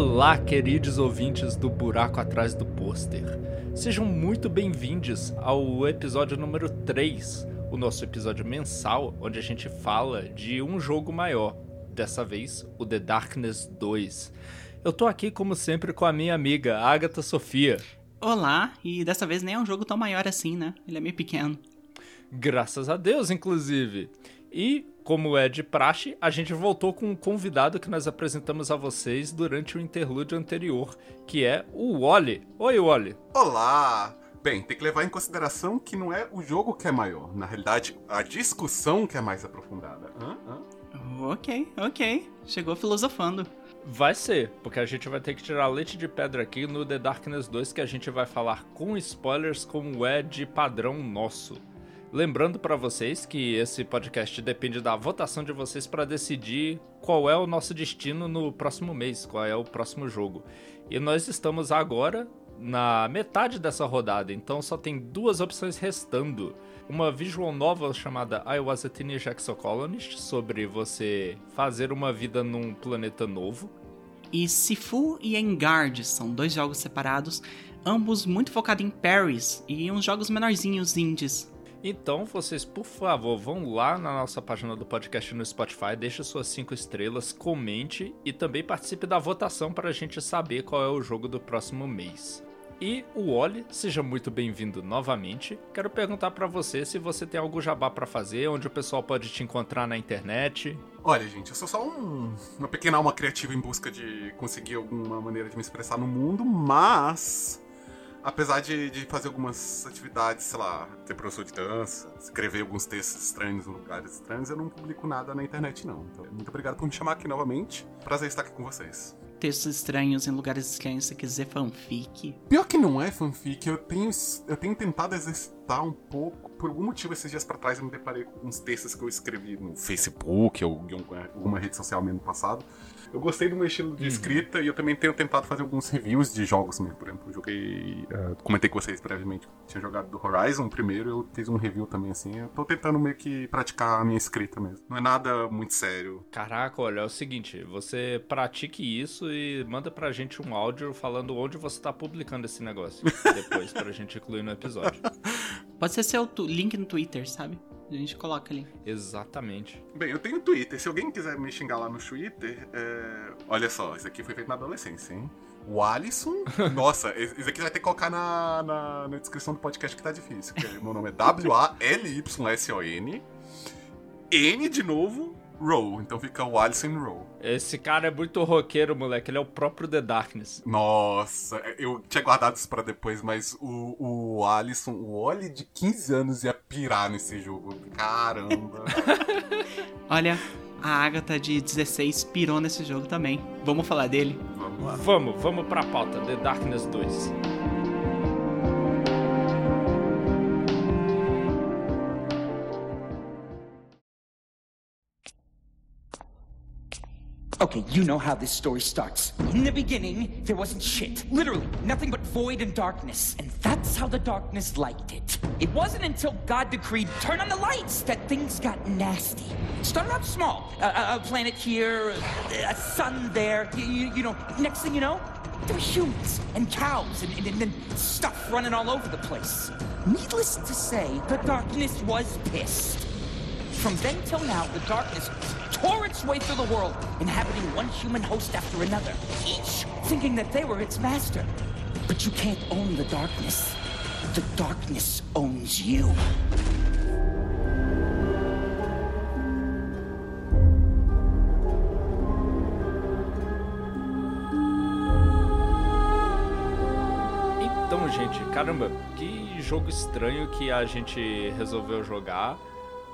Olá, queridos ouvintes do Buraco Atrás do Pôster. Sejam muito bem-vindos ao episódio número 3, o nosso episódio mensal, onde a gente fala de um jogo maior. Dessa vez, o The Darkness 2. Eu tô aqui, como sempre, com a minha amiga, Agatha Sofia. Olá, e dessa vez nem é um jogo tão maior assim, né? Ele é meio pequeno. Graças a Deus, inclusive. E, como é de praxe, a gente voltou com um convidado que nós apresentamos a vocês durante o interlúdio anterior, que é o Wally. Oi, Wally. Olá! Bem, tem que levar em consideração que não é o jogo que é maior. Na realidade, a discussão que é mais aprofundada. Hã? Hã? Ok, ok. Chegou filosofando. Vai ser, porque a gente vai ter que tirar leite de pedra aqui no The Darkness 2, que a gente vai falar com spoilers como é de padrão nosso. Lembrando para vocês que esse podcast depende da votação de vocês para decidir qual é o nosso destino no próximo mês, qual é o próximo jogo. E nós estamos agora na metade dessa rodada, então só tem duas opções restando. Uma visual novel chamada I Was a Teenage Exocolonist, sobre você fazer uma vida num planeta novo. E Sifu e Engard são dois jogos separados, ambos muito focados em Paris e uns jogos menorzinhos indies. Então, vocês, por favor, vão lá na nossa página do podcast no Spotify, deixe suas cinco estrelas, comente e também participe da votação para a gente saber qual é o jogo do próximo mês. E o Oli, seja muito bem-vindo novamente. Quero perguntar para você se você tem algum jabá para fazer, onde o pessoal pode te encontrar na internet. Olha, gente, eu sou só um, uma pequena alma criativa em busca de conseguir alguma maneira de me expressar no mundo, mas apesar de, de fazer algumas atividades, sei lá, ser professor de dança, escrever alguns textos estranhos em lugares estranhos, eu não publico nada na internet, não. Então, muito obrigado por me chamar aqui novamente. Prazer estar aqui com vocês. Textos estranhos em lugares estranhos, se quiser fanfic. Pior que não é fanfic, eu tenho, eu tenho tentado exercitar um pouco. Por algum motivo, esses dias pra trás, eu me deparei com uns textos que eu escrevi no Facebook ou em alguma rede social mesmo passado eu gostei do meu estilo de uhum. escrita e eu também tenho tentado fazer alguns reviews de jogos mesmo. Por exemplo, eu joguei. Uh, comentei com vocês brevemente. Tinha jogado do Horizon primeiro, eu fiz um review também assim. Eu tô tentando meio que praticar a minha escrita mesmo. Não é nada muito sério. Caraca, olha, é o seguinte: você pratique isso e manda pra gente um áudio falando onde você tá publicando esse negócio. depois pra gente incluir no episódio. Pode ser seu link no Twitter, sabe? A gente coloca ali. Exatamente. Bem, eu tenho Twitter. Se alguém quiser me xingar lá no Twitter, é... olha só, isso aqui foi feito na adolescência, hein? O Alisson. Nossa, isso aqui vai ter que colocar na, na, na descrição do podcast que tá difícil. meu nome é W-A-L-Y-S-O-N. N de novo, Row. Então fica o Alisson Row. Esse cara é muito roqueiro, moleque. Ele é o próprio The Darkness. Nossa, eu tinha guardado isso pra depois, mas o, o Alisson, o Oli de 15 anos ia pirar nesse jogo. Caramba. Olha, a Agatha de 16 pirou nesse jogo também. Vamos falar dele? Vamos lá. Vamos, vamos pra pauta. The Darkness 2. Okay, you know how this story starts. In the beginning, there wasn't shit. Literally, nothing but void and darkness. And that's how the darkness liked it. It wasn't until God decreed, turn on the lights, that things got nasty. Started out small. A, a planet here, a sun there. You, you, you, know, next thing you know, there were humans and cows and, and, and stuff running all over the place. Needless to say, the darkness was pissed. From then till now, the darkness tore its way through the world, inhabiting one human host after another, each thinking that they were its master. But you can't own the darkness. The darkness owns you. Então, gente, caramba, que jogo estranho que a gente resolveu jogar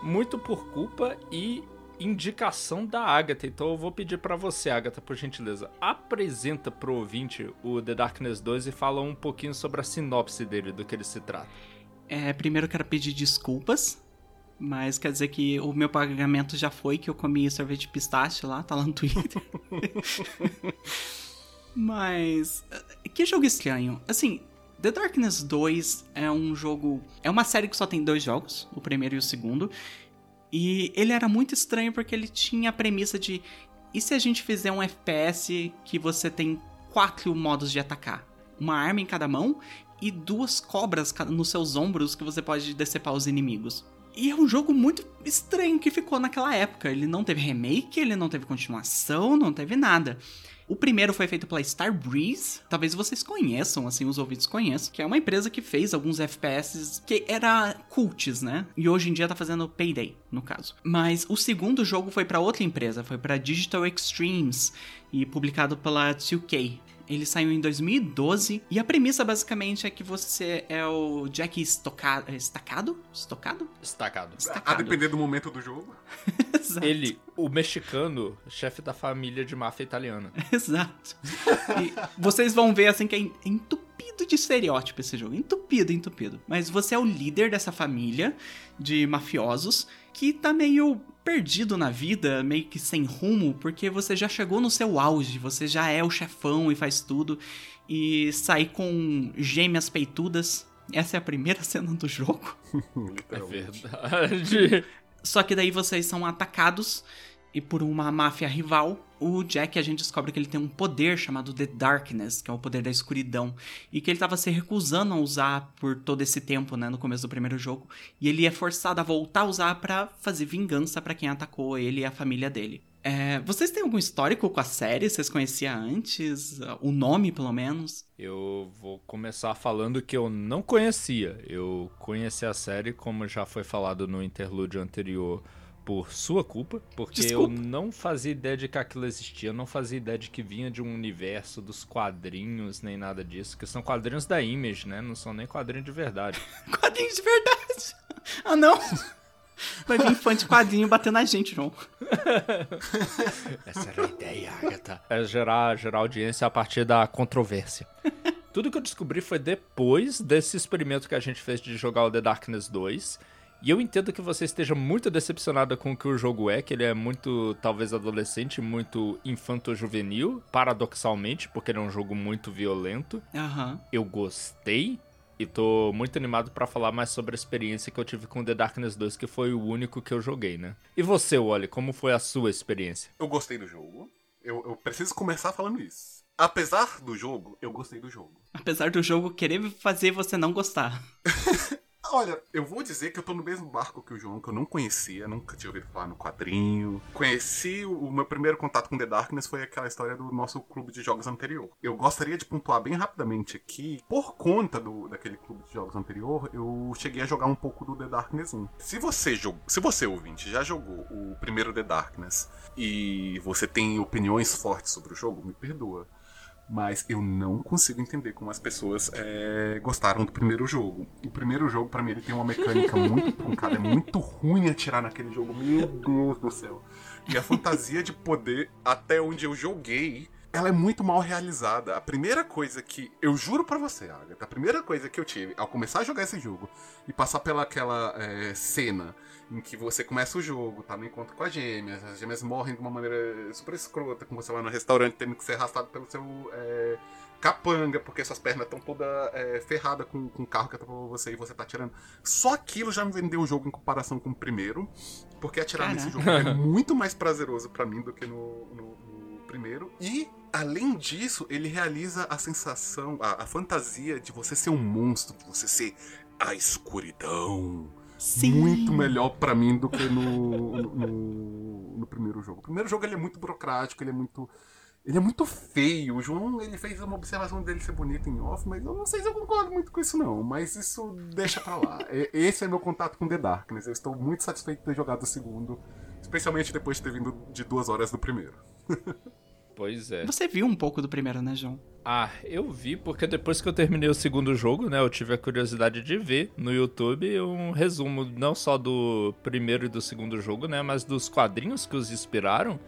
muito por culpa e indicação da Agatha. Então eu vou pedir para você, Agatha, por gentileza, apresenta pro ouvinte o The Darkness 2 e fala um pouquinho sobre a sinopse dele, do que ele se trata. É, primeiro quero pedir desculpas, mas quer dizer que o meu pagamento já foi, que eu comi sorvete de pistache lá, tá lá no Twitter. mas, que jogo estranho. Assim, The Darkness 2 é um jogo. É uma série que só tem dois jogos, o primeiro e o segundo. E ele era muito estranho porque ele tinha a premissa de e se a gente fizer um FPS que você tem quatro modos de atacar? Uma arma em cada mão e duas cobras nos seus ombros que você pode decepar os inimigos. E é um jogo muito estranho que ficou naquela época. Ele não teve remake, ele não teve continuação, não teve nada. O primeiro foi feito pela Starbreeze, talvez vocês conheçam, assim, os ouvintes conheçam, que é uma empresa que fez alguns FPS que era cults, né? E hoje em dia tá fazendo Payday, no caso. Mas o segundo jogo foi para outra empresa, foi para Digital Extremes e publicado pela 2K. Ele saiu em 2012 e a premissa basicamente é que você é o Jack Estocado. Estacado? Estocado? Estacado. A depender do momento do jogo. Exato. Ele, o mexicano, chefe da família de máfia italiana. Exato. E vocês vão ver assim que é entupido de estereótipo esse jogo. Entupido, entupido. Mas você é o líder dessa família de mafiosos que tá meio perdido na vida, meio que sem rumo, porque você já chegou no seu auge, você já é o chefão e faz tudo, e sair com gêmeas peitudas. Essa é a primeira cena do jogo. é verdade. Só que daí vocês são atacados e por uma máfia rival, o Jack a gente descobre que ele tem um poder chamado The Darkness, que é o poder da escuridão, e que ele estava se recusando a usar por todo esse tempo, né, no começo do primeiro jogo, e ele é forçado a voltar a usar para fazer vingança para quem atacou ele e a família dele. É, vocês têm algum histórico com a série? Vocês conheciam antes? O nome, pelo menos? Eu vou começar falando que eu não conhecia. Eu conheci a série, como já foi falado no interlúdio anterior, por sua culpa, porque Desculpa. eu não fazia ideia de que aquilo existia, eu não fazia ideia de que vinha de um universo dos quadrinhos, nem nada disso, que são quadrinhos da Image, né? Não são nem quadrinhos de verdade. quadrinhos de verdade! Ah, não! Vai vir fã de quadrinho bater na gente, João. Essa era a ideia, Agatha. É gerar, gerar audiência a partir da controvérsia. Tudo que eu descobri foi depois desse experimento que a gente fez de jogar o The Darkness 2 e eu entendo que você esteja muito decepcionada com o que o jogo é, que ele é muito, talvez, adolescente, muito infanto-juvenil, paradoxalmente, porque ele é um jogo muito violento. Uhum. Eu gostei, e tô muito animado para falar mais sobre a experiência que eu tive com The Darkness 2, que foi o único que eu joguei, né? E você, Wally, como foi a sua experiência? Eu gostei do jogo. Eu, eu preciso começar falando isso. Apesar do jogo, eu gostei do jogo. Apesar do jogo querer fazer você não gostar. Olha, eu vou dizer que eu tô no mesmo barco que o João, que eu não conhecia, nunca tinha ouvido falar no quadrinho. Conheci, o meu primeiro contato com The Darkness foi aquela história do nosso clube de jogos anterior. Eu gostaria de pontuar bem rapidamente aqui, por conta do, daquele clube de jogos anterior, eu cheguei a jogar um pouco do The Darkness 1. Se você, jogou, se você ouvinte, já jogou o primeiro The Darkness e você tem opiniões fortes sobre o jogo, me perdoa mas eu não consigo entender como as pessoas é, gostaram do primeiro jogo. O primeiro jogo, para mim, ele tem uma mecânica muito truncada, é muito ruim atirar naquele jogo, meu Deus do céu. E a fantasia de poder, até onde eu joguei, ela é muito mal realizada. A primeira coisa que. Eu juro para você, Agatha, a primeira coisa que eu tive ao começar a jogar esse jogo e passar pelaquela é, cena em que você começa o jogo, tá no encontro com as gêmeas, as gêmeas morrem de uma maneira super escrota, como você vai no restaurante tendo que ser arrastado pelo seu é, capanga, porque suas pernas estão toda é, ferradas com, com o carro que atropelou você e você tá atirando. Só aquilo já me vendeu o jogo em comparação com o primeiro, porque atirar Caraca. nesse jogo é muito mais prazeroso para mim do que no, no, no primeiro. E além disso, ele realiza a sensação, a, a, fantasia de você ser um monstro, de você ser a escuridão. Sim. Muito melhor para mim do que no, no, no, primeiro jogo. O primeiro jogo ele é muito burocrático, ele é muito. Ele é muito feio. O João ele fez uma observação dele ser bonito em off, mas eu não sei se eu concordo muito com isso, não. Mas isso deixa pra lá. Esse é meu contato com The Darkness. Eu estou muito satisfeito de ter jogado o segundo, especialmente depois de ter vindo de duas horas do primeiro. Pois é. Você viu um pouco do primeiro, né, João? Ah, eu vi, porque depois que eu terminei o segundo jogo, né, eu tive a curiosidade de ver no YouTube um resumo não só do primeiro e do segundo jogo, né, mas dos quadrinhos que os inspiraram.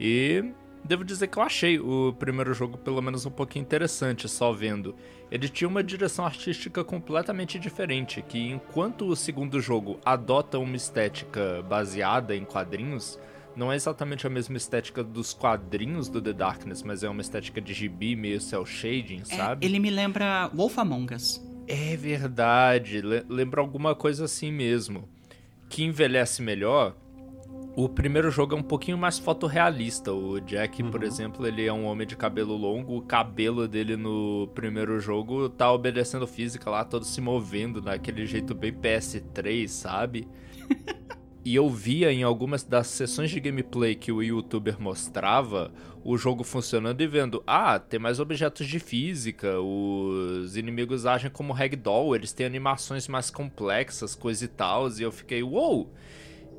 E devo dizer que eu achei o primeiro jogo pelo menos um pouquinho interessante, só vendo. Ele tinha uma direção artística completamente diferente, que enquanto o segundo jogo adota uma estética baseada em quadrinhos, não é exatamente a mesma estética dos quadrinhos do The Darkness, mas é uma estética de gibi, meio cel shading, é, sabe? Ele me lembra Wolf Among Us. É verdade, lembra alguma coisa assim mesmo. Que envelhece melhor O primeiro jogo é um pouquinho mais fotorrealista. O Jack, por Uhum. exemplo, ele é um homem de cabelo longo. O cabelo dele no primeiro jogo tá obedecendo física lá, todo se movendo daquele jeito bem PS3, sabe? E eu via em algumas das sessões de gameplay que o youtuber mostrava o jogo funcionando e vendo, ah, tem mais objetos de física, os inimigos agem como ragdoll, eles têm animações mais complexas, coisa e tal, e eu fiquei, uou!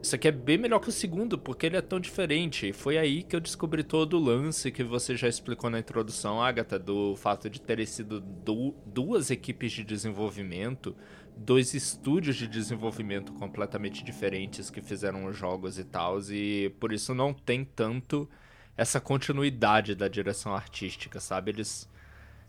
Isso aqui é bem melhor que o segundo, porque ele é tão diferente. E foi aí que eu descobri todo o lance que você já explicou na introdução, Agatha, do fato de terem sido du duas equipes de desenvolvimento, dois estúdios de desenvolvimento completamente diferentes que fizeram os jogos e tal, e por isso não tem tanto essa continuidade da direção artística, sabe? Eles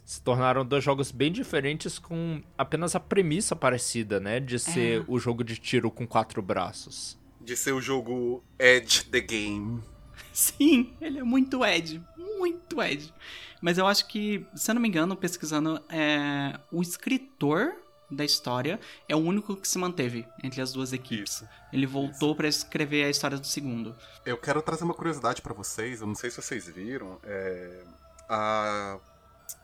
se tornaram dois jogos bem diferentes com apenas a premissa parecida, né? De ser É. o jogo de tiro com quatro braços. De ser o jogo Edge the Game. Sim, ele é muito Ed. Muito Ed. Mas eu acho que, se eu não me engano, pesquisando, é, o escritor da história é o único que se manteve entre as duas equipes. Isso. Ele voltou pra escrever a história do segundo. Eu quero trazer uma curiosidade pra vocês, eu não sei se vocês viram. é, A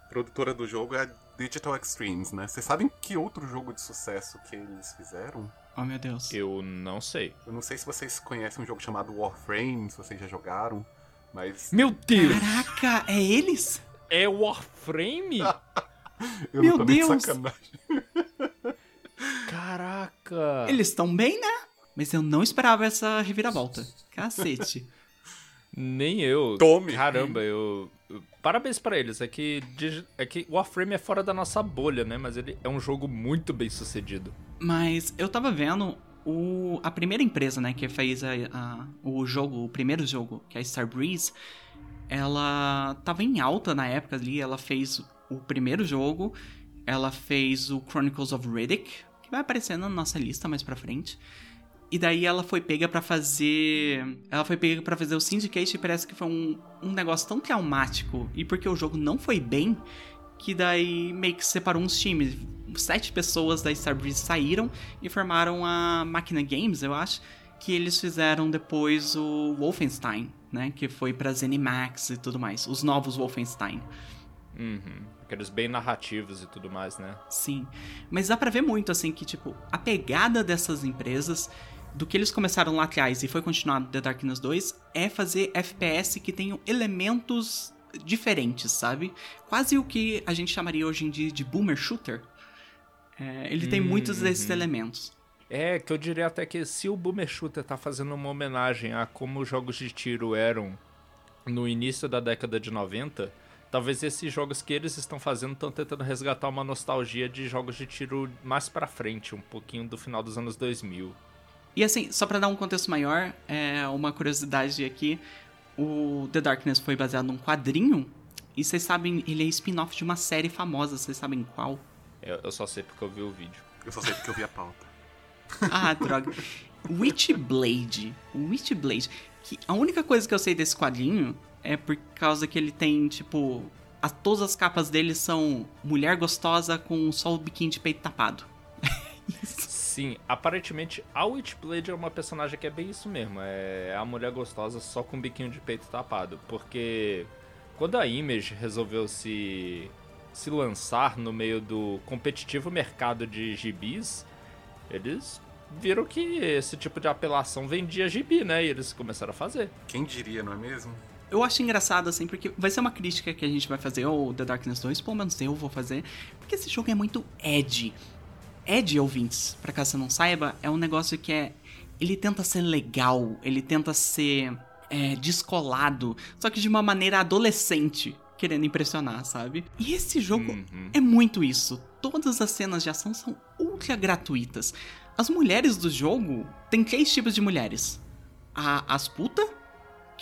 produtora do jogo é a Digital Extremes, né? Vocês sabem que outro jogo de sucesso que eles fizeram? Oh, meu Deus. Eu não sei. Eu não sei se vocês conhecem um jogo chamado Warframe, se vocês já jogaram, mas Meu Deus! Caraca, é eles? É Warframe? eu Meu de Deus! sacanagem. Caraca! Eles estão bem, né? Mas eu não esperava essa reviravolta. Cacete. Nem eu. Tome. Caramba, eu. Parabéns pra eles. É que, é que Warframe é fora da nossa bolha, né? Mas ele é um jogo muito bem sucedido. Mas eu tava vendo o, a primeira empresa, né, que fez a, a- o jogo, o primeiro jogo, que é a Starbreeze, ela tava em alta na época ali, ela fez o primeiro jogo, ela fez o Chronicles of Riddick, que vai aparecer na nossa lista mais pra frente. E daí ela foi pega pra fazer. Ela foi pega pra fazer o Syndicate e parece que foi um, um negócio tão traumático. E porque o jogo não foi bem, que daí meio que separou uns times. Sete pessoas da Starbreeze saíram e formaram a Máquina Games, eu acho. Que eles fizeram depois o Wolfenstein, né? Que foi pra ZeniMax e tudo mais. Os novos Wolfenstein. Uhum. Aqueles bem narrativos e tudo mais, né? Sim. Mas dá pra ver muito, assim, que, tipo, a pegada dessas empresas, do que eles começaram lá atrás e foi continuado The Darkness 2, é fazer FPS que tenham elementos diferentes, sabe? Quase o que a gente chamaria hoje em dia de boomer shooter. É, ele tem muitos desses elementos. É, que eu diria até que se o Boomer Shooter tá fazendo uma homenagem a como os jogos de tiro eram no início da década de 90, talvez esses jogos que eles estão fazendo estão tentando resgatar uma nostalgia de jogos de tiro mais pra frente, um pouquinho do final dos anos 2000. E assim, só pra dar um contexto maior, é uma curiosidade aqui, o The Darkness foi baseado num quadrinho, e vocês sabem, ele é spin-off de uma série famosa, vocês sabem qual? Eu, eu só sei porque eu vi o vídeo. Eu só sei porque eu vi a pauta. Ah, droga. Witchblade. Witchblade. Que a única coisa que eu sei desse quadrinho é por causa que ele tem, tipo. A, todas as capas dele são mulher gostosa com só o biquíni de peito tapado. Sim, aparentemente a Witchblade é uma personagem que é bem isso mesmo. É a mulher gostosa só com o biquinho de peito tapado. Porque quando a Image resolveu se, se lançar no meio do competitivo mercado de gibis, eles viram que esse tipo de apelação vendia gibi, né? E eles começaram a fazer. Quem diria, não é mesmo? Eu acho engraçado, assim, porque vai ser uma crítica que a gente vai fazer, ou The Darkness 2, pelo menos eu vou fazer, porque esse jogo é muito edgy. Edgy, ouvintes, pra caso você não saiba, é um negócio que é. Ele tenta ser legal, ele tenta ser é, descolado, só que de uma maneira adolescente, querendo impressionar, sabe? E esse jogo Uhum. é muito isso. Todas as cenas de ação são ultra gratuitas. As mulheres do jogo tem três tipos de mulheres: a, as puta,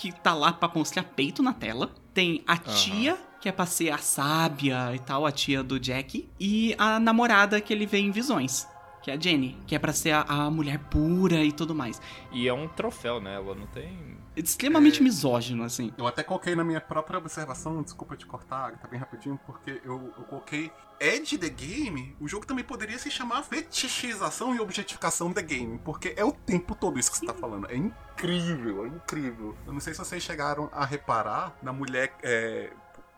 que tá lá pra mostrar peito na tela. Tem a tia, que é pra ser a sábia e tal, a tia do Jack. E a namorada que ele vê em visões. que é a Jenny, que é para ser a, a, mulher pura e tudo mais. E é um troféu, né? Ela não tem. É extremamente é... misógino, assim. Eu até coloquei na minha própria observação, desculpa te cortar, tá bem rapidinho, porque eu, eu coloquei Edge the Game, o jogo também poderia se chamar fetichização e objetificação the game, porque é o tempo todo isso que você tá falando. É incrível, é incrível. Eu não sei se vocês chegaram a reparar na mulher é,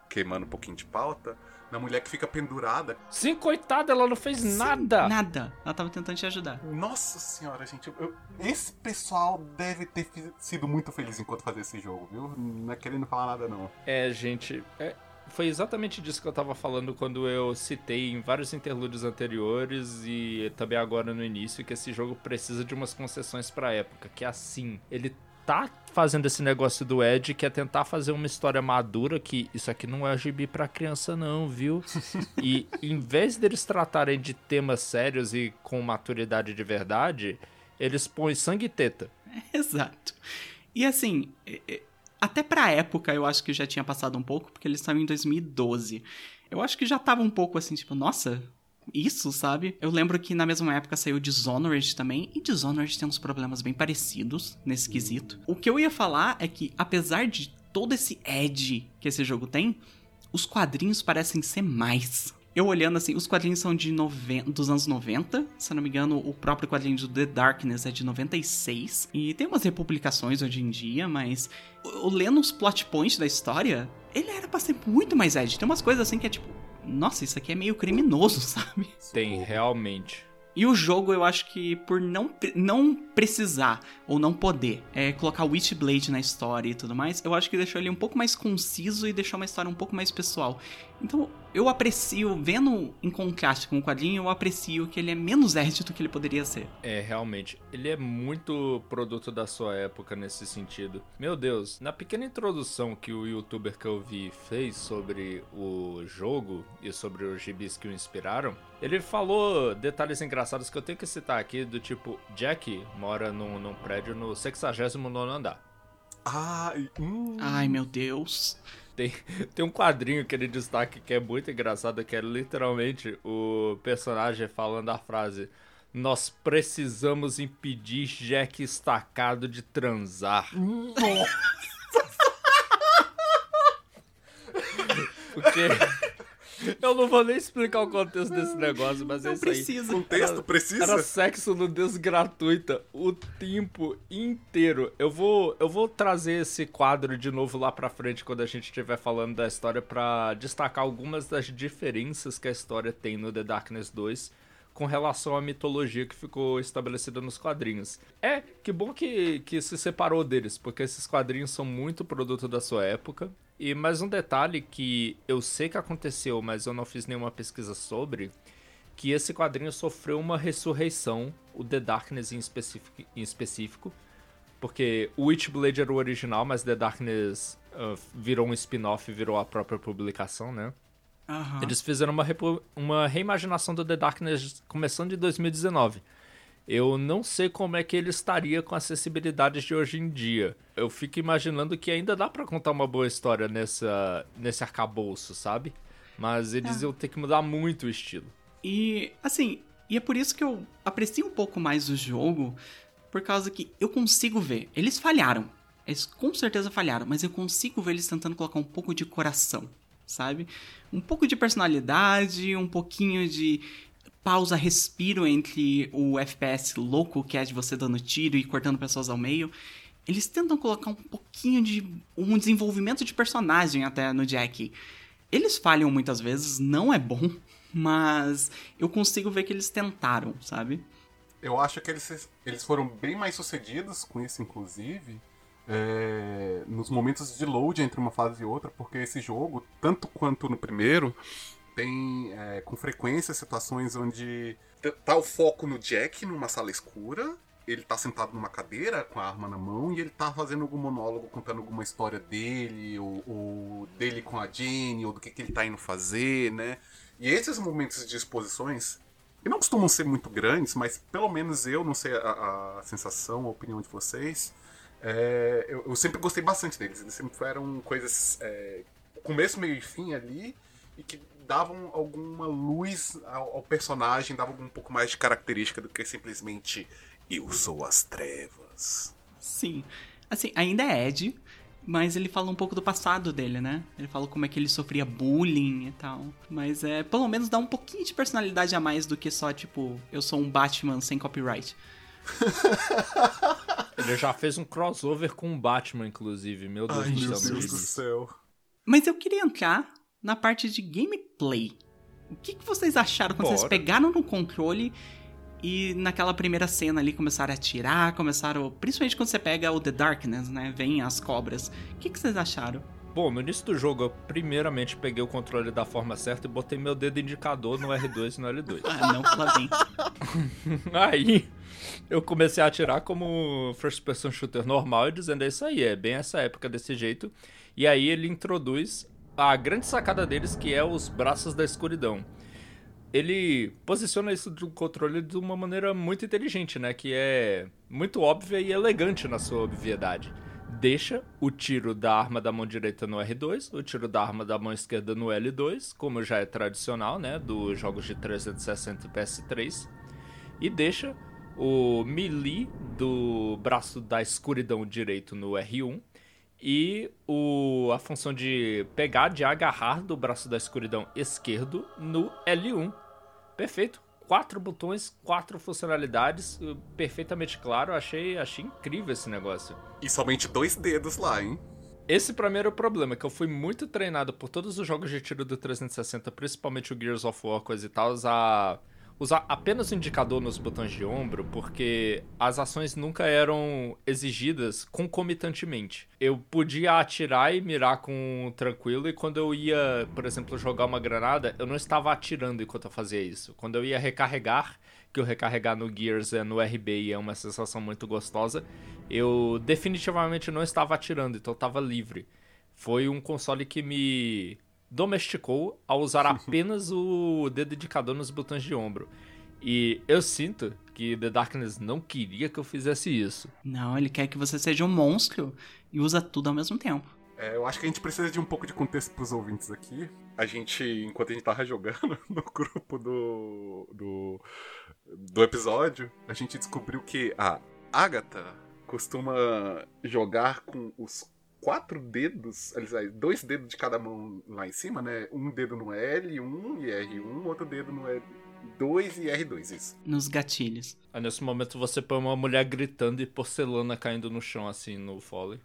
queimando um pouquinho de pauta na mulher que fica pendurada. Sim, coitada, ela não fez Sim, nada. Nada. Ela tava tentando te ajudar. Nossa senhora, gente. Eu, esse pessoal deve ter sido muito feliz enquanto fazia esse jogo, viu? Não é querendo falar nada, não. É, gente. É, foi exatamente disso que eu tava falando quando eu citei em vários interlúdios anteriores e também agora no início que esse jogo precisa de umas concessões pra época. Que é assim, ele tá fazendo esse negócio do Ed, que é tentar fazer uma história madura, que isso aqui não é gibi pra criança não, viu? e em vez deles tratarem de temas sérios e com maturidade de verdade, eles põem sangue e teta. Exato. E assim, até pra época eu acho que já tinha passado um pouco, porque eles estavam em 2012. Eu acho que já tava um pouco assim, tipo, nossa, isso, sabe? Eu lembro que na mesma época saiu Dishonored também, e Dishonored tem uns problemas bem parecidos nesse quesito. O que eu ia falar é que, apesar de todo esse edge que esse jogo tem, os quadrinhos parecem ser mais. Eu olhando assim, os quadrinhos são de dos anos 90, se eu não me engano, o próprio quadrinho do The Darkness é de 96. E tem umas republicações hoje em dia, mas o lendo os plot points da história, ele era pra ser muito mais edge. Tem umas coisas assim que é tipo, nossa, isso aqui é meio criminoso, sabe? Tem, realmente. E o jogo, eu acho que por não, não precisar ou não poder é, colocar Witchblade na história e tudo mais, eu acho que deixou ele um pouco mais conciso e deixou uma história um pouco mais pessoal. Então, eu aprecio, vendo em contraste com o quadrinho, eu aprecio que ele é menos edge do que ele poderia ser. É, realmente. Ele é muito produto da sua época nesse sentido. Meu Deus, na pequena introdução que o youtuber que eu vi fez sobre o jogo e sobre os gibis que o inspiraram, ele falou detalhes engraçados que eu tenho que citar aqui, do tipo, Jack mora num, num prédio no 69 andar. Ai, hum. Ai, meu Deus. Tem, tem um quadrinho que ele destaca que é muito engraçado, que é literalmente o personagem falando a frase nós precisamos impedir Jack estacado de transar. Nossa! Porque eu não vou nem explicar o contexto desse negócio, mas não é isso precisa. aí. Contexto era, precisa? Era sexo nudez gratuita o tempo inteiro. Eu vou, eu vou trazer esse quadro de novo lá pra frente quando a gente estiver falando da história para destacar algumas das diferenças que a história tem no The Darkness 2 com relação à mitologia que ficou estabelecida nos quadrinhos. É, que bom que, que se separou deles, porque esses quadrinhos são muito produto da sua época. E mais um detalhe que eu sei que aconteceu, mas eu não fiz nenhuma pesquisa sobre, que esse quadrinho sofreu uma ressurreição, o The Darkness em específico, em específico porque o Witchblade era o original, mas The Darkness uh, virou um spin-off, virou a própria publicação, né? Uhum. Eles fizeram uma, uma reimaginação do The Darkness começando em 2019. Eu não sei como é que ele estaria com acessibilidade de hoje em dia. Eu fico imaginando que ainda dá para contar uma boa história nessa, nesse arcabouço, sabe? Mas eles é. iam ter que mudar muito o estilo. E, assim, e é por isso que eu aprecio um pouco mais o jogo, por causa que eu consigo ver. Eles falharam. Eles com certeza falharam, mas eu consigo ver eles tentando colocar um pouco de coração sabe? Um pouco de personalidade, um pouquinho de pausa, respiro entre o FPS louco que é de você dando tiro e cortando pessoas ao meio. Eles tentam colocar um pouquinho de um desenvolvimento de personagem até no Jack. Eles falham muitas vezes, não é bom, mas eu consigo ver que eles tentaram, sabe? Eu acho que eles, eles foram bem mais sucedidos com isso, inclusive, é, nos momentos de load entre uma fase e outra, porque esse jogo, tanto quanto no primeiro, tem é, com frequência situações onde tá o foco no Jack numa sala escura, ele tá sentado numa cadeira com a arma na mão e ele tá fazendo algum monólogo, contando alguma história dele, ou, ou dele com a Jenny, ou do que, que ele tá indo fazer, né? E esses momentos de exposições, que não costumam ser muito grandes, mas pelo menos eu, não sei a, a sensação, a opinião de vocês, é, eu, eu, sempre gostei bastante deles. Eles sempre foram coisas. É, começo, meio e fim ali. E que davam alguma luz ao, ao personagem, davam um pouco mais de característica do que simplesmente eu sou as trevas. Sim. Assim, ainda é Ed, mas ele fala um pouco do passado dele, né? Ele fala como é que ele sofria bullying e tal. Mas é, pelo menos dá um pouquinho de personalidade a mais do que só, tipo, eu sou um Batman sem copyright. ele já fez um crossover com o Batman, inclusive. Meu Deus, Ai, do, meu céu, Deus do céu. Mas eu queria entrar na parte de gameplay. O que, que vocês acharam quando Bora. vocês pegaram no controle e naquela primeira cena ali começaram a atirar, começaram. Principalmente quando você pega o The Darkness, né? Vem as cobras. O que, que vocês acharam? Bom, no início do jogo, eu primeiramente peguei o controle da forma certa e botei meu dedo indicador no R2 e no L2. Ah, não, lá vem. Aí eu comecei a atirar como first person shooter normal e dizendo é isso aí, é bem essa época desse jeito. E aí ele introduz a grande sacada deles que é os braços da escuridão. Ele posiciona isso do controle de uma maneira muito inteligente, né? Que é muito óbvia e elegante na sua obviedade. Deixa o tiro da arma da mão direita no R2, o tiro da arma da mão esquerda no L2, como já é tradicional, né? Dos jogos de 360 e PS3 e deixa o melee do braço da escuridão direito no R1 e o, a função de pegar, de agarrar do braço da escuridão esquerdo no L1. Perfeito. Quatro botões, quatro funcionalidades, uh, perfeitamente claro. Achei, achei incrível esse negócio. E somente dois dedos lá, hein? Esse pra mim era o problema, que eu fui muito treinado por todos os jogos de tiro do 360, principalmente o Gears of War, coisa e tal, a usar apenas o indicador nos botões de ombro, porque as ações nunca eram exigidas concomitantemente. Eu podia atirar e mirar com tranquilo, e quando eu ia, por exemplo, jogar uma granada, eu não estava atirando enquanto eu fazia isso. Quando eu ia recarregar, que o recarregar no Gears é no RB e é uma sensação muito gostosa, eu definitivamente não estava atirando, então eu estava livre. Foi um console que me domesticou a usar apenas o dedo indicador nos botões de ombro. E eu sinto que The Darkness não queria que eu fizesse isso. Não, ele quer que você seja um monstro e usa tudo ao mesmo tempo. É, eu acho que a gente precisa de um pouco de contexto pros ouvintes aqui. A gente, enquanto a gente tava jogando no grupo do, do, do episódio, a gente descobriu que a Agatha costuma jogar com os quatro dedos, aliás, dois dedos de cada mão lá em cima, né? Um dedo no L1 e R1, outro dedo no L2 e R2, isso. Nos gatilhos. Aí nesse momento você põe uma mulher gritando e porcelana caindo no chão, assim, no foley.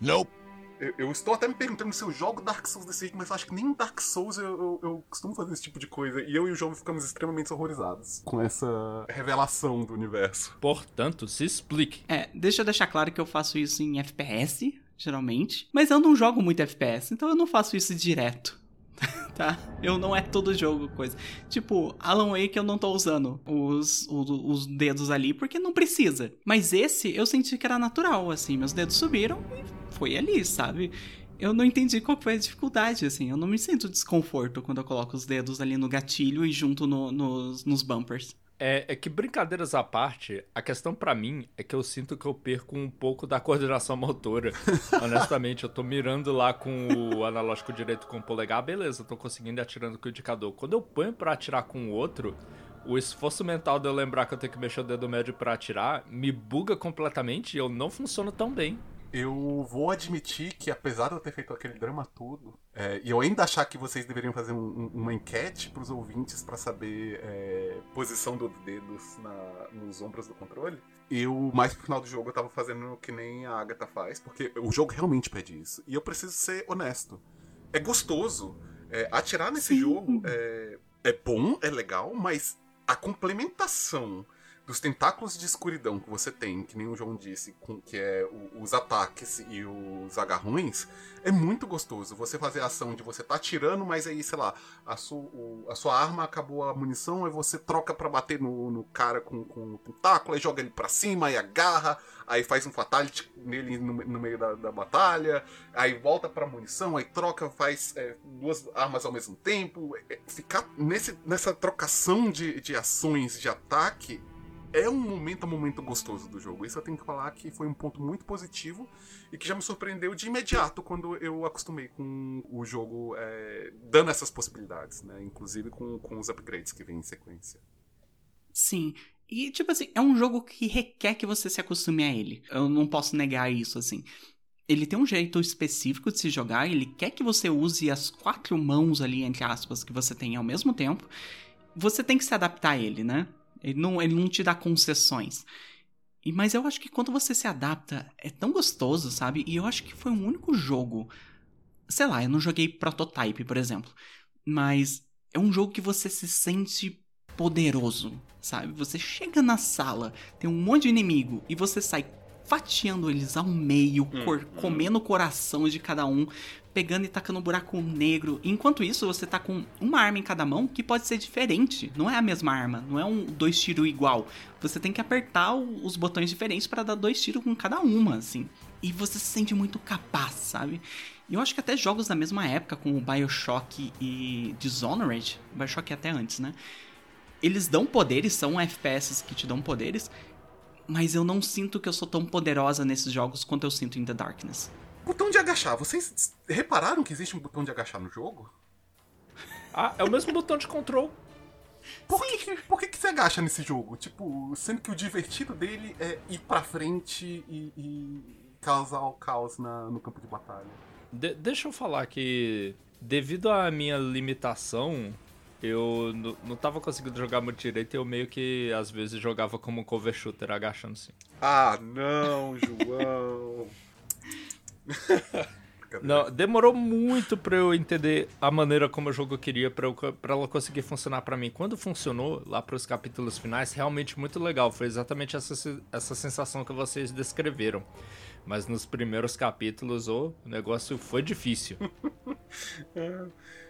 Nope. Eu, eu estou até me perguntando se eu jogo Dark Souls desse jeito, mas eu acho que nem Dark Souls eu, eu, eu costumo fazer esse tipo de coisa. E eu e o jogo ficamos extremamente horrorizados com essa revelação do universo. Portanto, se explique. É, deixa eu deixar claro que eu faço isso em FPS, geralmente. Mas eu não jogo muito FPS, então eu não faço isso direto. tá? Eu não é todo jogo coisa. Tipo, Alan Wake eu não tô usando os, os, os, dedos ali porque não precisa. Mas esse eu senti que era natural, assim. Meus dedos subiram e foi ali, sabe? Eu não entendi qual foi a dificuldade, assim. Eu não me sinto desconforto quando eu coloco os dedos ali no gatilho e junto no, nos, nos bumpers. É, é, que brincadeiras à parte, a questão para mim é que eu sinto que eu perco um pouco da coordenação motora. Honestamente, eu tô mirando lá com o analógico direito com o polegar, beleza, tô conseguindo ir atirando com o indicador. Quando eu ponho para atirar com o outro, o esforço mental de eu lembrar que eu tenho que mexer o dedo médio para atirar me buga completamente e eu não funciono tão bem. Eu vou admitir que, apesar de eu ter feito aquele drama todo, é, e eu ainda achar que vocês deveriam fazer um, uma enquete para os ouvintes para saber é, posição dos dedos na, nos ombros do controle, eu, mais pro final do jogo, eu tava fazendo que nem a Agatha faz, porque o jogo realmente pede isso. E eu preciso ser honesto. É gostoso. É, atirar nesse Sim. jogo é, é bom, é legal, mas a complementação dos tentáculos de escuridão que você tem, que nem o João disse, com, que é o, os ataques e os agarrões, é muito gostoso. Você fazer a ação de você tá atirando, mas aí, sei lá, a, su, o, a sua arma acabou a munição, aí você troca para bater no, no, cara com, com o tentáculo, aí joga ele pra cima, aí agarra, aí faz um fatality nele no, no meio da, da, batalha, aí volta pra munição, aí troca, faz é, duas armas ao mesmo tempo. É, ficar nesse, nessa trocação de, de ações de ataque é um momento a momento gostoso do jogo. Isso eu tenho que falar que foi um ponto muito positivo e que já me surpreendeu de imediato quando eu acostumei com o jogo é, dando essas possibilidades, né? Inclusive com, com os upgrades que vêm em sequência. Sim. E, tipo assim, é um jogo que requer que você se acostume a ele. Eu não posso negar isso, assim. Ele tem um jeito específico de se jogar, ele quer que você use as quatro mãos ali, entre aspas, que você tem ao mesmo tempo. Você tem que se adaptar a ele, né? Ele não, ele não te dá concessões. E, mas eu acho que quando você se adapta, é tão gostoso, sabe? E eu acho que foi o único jogo. Sei lá, eu não joguei Prototype, por exemplo. Mas é um jogo que você se sente poderoso, sabe? Você chega na sala, tem um monte de inimigo e você sai fatiando eles ao meio, hum, cor, hum. comendo o coração de cada um, pegando e tacando um buraco negro. Enquanto isso, você tá com uma arma em cada mão que pode ser diferente. Não é a mesma arma, não é um dois tiros igual. Você tem que apertar os botões diferentes para dar dois tiros com cada uma, assim. E você se sente muito capaz, sabe? E eu acho que até jogos da mesma época, como BioShock e Dishonored, BioShock até antes, né? Eles dão poderes, são FPS que te dão poderes, mas eu não sinto que eu sou tão poderosa nesses jogos quanto eu sinto em The Darkness. Botão de agachar, vocês repararam que existe um botão de agachar no jogo? Ah, é o mesmo botão de control. Por, que, por que, que você agacha nesse jogo? Tipo, sendo que o divertido dele é ir pra frente e, e causar o caos na, no campo de batalha. De, deixa eu falar que, devido à minha limitação, eu não tava conseguindo jogar muito direito e eu meio que às vezes jogava como um cover shooter agachando assim. Ah, não, João. não, demorou muito para eu entender a maneira como o jogo queria para ela conseguir funcionar para mim. Quando funcionou lá para os capítulos finais, realmente muito legal. Foi exatamente essa, essa sensação que vocês descreveram. Mas nos primeiros capítulos o negócio foi difícil.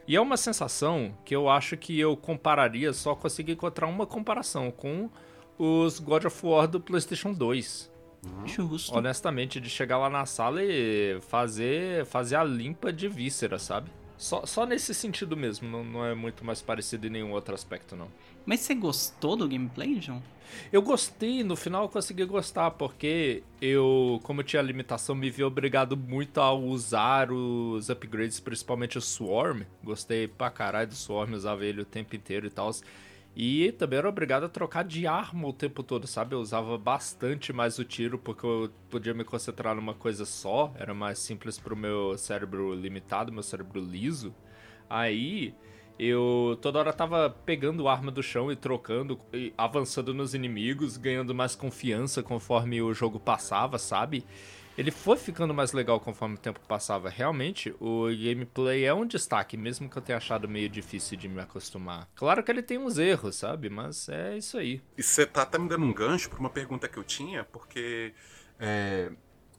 E é uma sensação que eu acho que eu compararia, só consegui encontrar uma comparação com os God of War do PlayStation 2. Justo. Honestamente, de chegar lá na sala e fazer, fazer a limpa de víscera, sabe? Só, só nesse sentido mesmo, não, não é muito mais parecido em nenhum outro aspecto, não. Mas você gostou do gameplay, João? Eu gostei, no final eu consegui gostar, porque eu, como eu tinha limitação, me vi obrigado muito a usar os upgrades, principalmente o Swarm. Gostei pra caralho do Swarm, usava ele o tempo inteiro e tal. E também era obrigado a trocar de arma o tempo todo, sabe? Eu usava bastante mais o tiro porque eu podia me concentrar numa coisa só, era mais simples pro meu cérebro limitado, meu cérebro liso. Aí eu toda hora tava pegando arma do chão e trocando, e avançando nos inimigos, ganhando mais confiança conforme o jogo passava, sabe? Ele foi ficando mais legal conforme o tempo passava. Realmente, o gameplay é um destaque, mesmo que eu tenha achado meio difícil de me acostumar. Claro que ele tem uns erros, sabe? Mas é isso aí. E você tá até me dando um gancho pra uma pergunta que eu tinha, porque. É,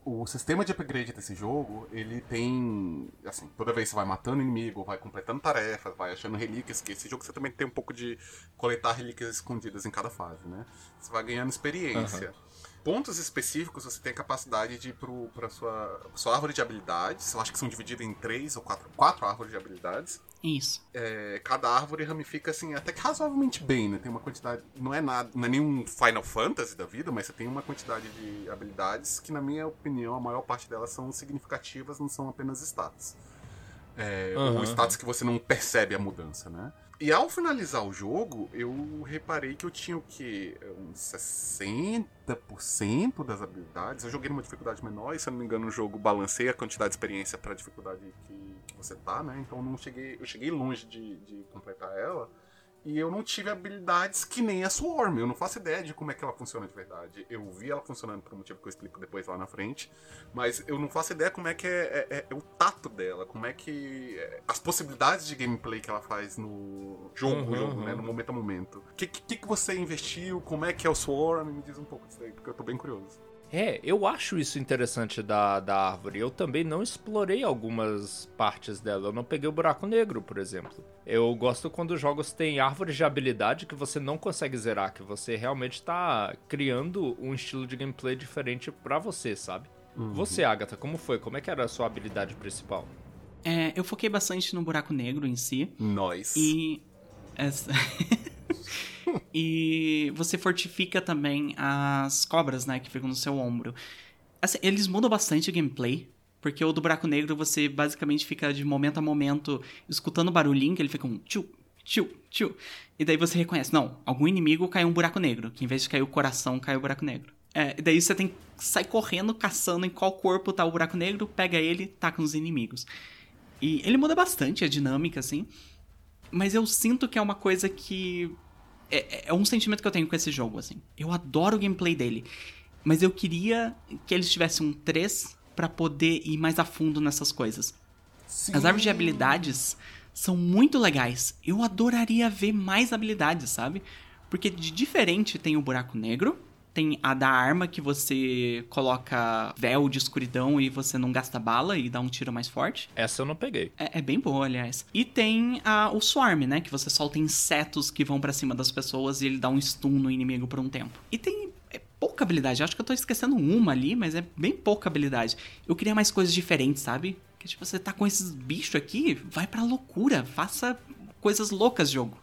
o sistema de upgrade desse jogo, ele tem. Assim, toda vez que você vai matando inimigo, vai completando tarefas, vai achando relíquias, que esse jogo você também tem um pouco de coletar relíquias escondidas em cada fase, né? Você vai ganhando experiência. Uhum. Pontos específicos você tem a capacidade de ir para sua, sua árvore de habilidades. Eu acho que são divididas em três ou quatro, quatro árvores de habilidades. Isso. É, cada árvore ramifica assim, até que razoavelmente bem, né? Tem uma quantidade. Não é nada. Não é nenhum Final Fantasy da vida, mas você tem uma quantidade de habilidades que, na minha opinião, a maior parte delas são significativas, não são apenas status. É, uhum. Ou status que você não percebe a mudança, né? E ao finalizar o jogo, eu reparei que eu tinha o quê? Uns 60% das habilidades. Eu joguei numa dificuldade menor e, se eu não me engano, o jogo balanceia a quantidade de experiência para a dificuldade que, que, você tá, né? Então não cheguei, eu cheguei longe de, de completar ela. E eu não tive habilidades que nem a Swarm. Eu não faço ideia de como é que ela funciona de verdade. Eu vi ela funcionando por um motivo que eu explico depois lá na frente. Mas eu não faço ideia como é que é, é, é o tato dela. Como é que. É, as possibilidades de gameplay que ela faz no jogo, uhum, jogo uhum. né? No momento a momento. O que, que, que você investiu? Como é que é o Swarm? Me diz um pouco disso aí, porque eu tô bem curioso. É, eu acho isso interessante da, da árvore. Eu também não explorei algumas partes dela. Eu não peguei o buraco negro, por exemplo. Eu gosto quando os jogos têm árvores de habilidade que você não consegue zerar, que você realmente está criando um estilo de gameplay diferente para você, sabe? Uhum. Você, Agatha, como foi? Como é que era a sua habilidade principal? É, eu foquei bastante no buraco negro em si. Nós. E. Essa... e você fortifica também as cobras, né, que ficam no seu ombro. Assim, eles mudam bastante o gameplay, porque o do buraco negro você basicamente fica de momento a momento escutando o barulhinho, que ele fica um tchu, tchu, tchu. E daí você reconhece, não, algum inimigo caiu um buraco negro, que em vez de cair o coração, caiu o buraco negro. É, e daí você tem que sair correndo, caçando em qual corpo tá o buraco negro, pega ele, taca nos inimigos. E ele muda bastante a dinâmica, assim. Mas eu sinto que é uma coisa que. É, é um sentimento que eu tenho com esse jogo, assim. Eu adoro o gameplay dele. Mas eu queria que eles tivessem um 3 para poder ir mais a fundo nessas coisas. Sim. As árvores de habilidades são muito legais. Eu adoraria ver mais habilidades, sabe? Porque de diferente tem o buraco negro, tem a da arma que você coloca véu de escuridão e você não gasta bala e dá um tiro mais forte. Essa eu não peguei. É, é bem boa, aliás. E tem a, o Swarm, né? Que você solta insetos que vão para cima das pessoas e ele dá um stun no inimigo por um tempo. E tem é, pouca habilidade. Acho que eu tô esquecendo uma ali, mas é bem pouca habilidade. Eu queria mais coisas diferentes, sabe? Que tipo, você tá com esses bichos aqui, vai pra loucura, faça coisas loucas jogo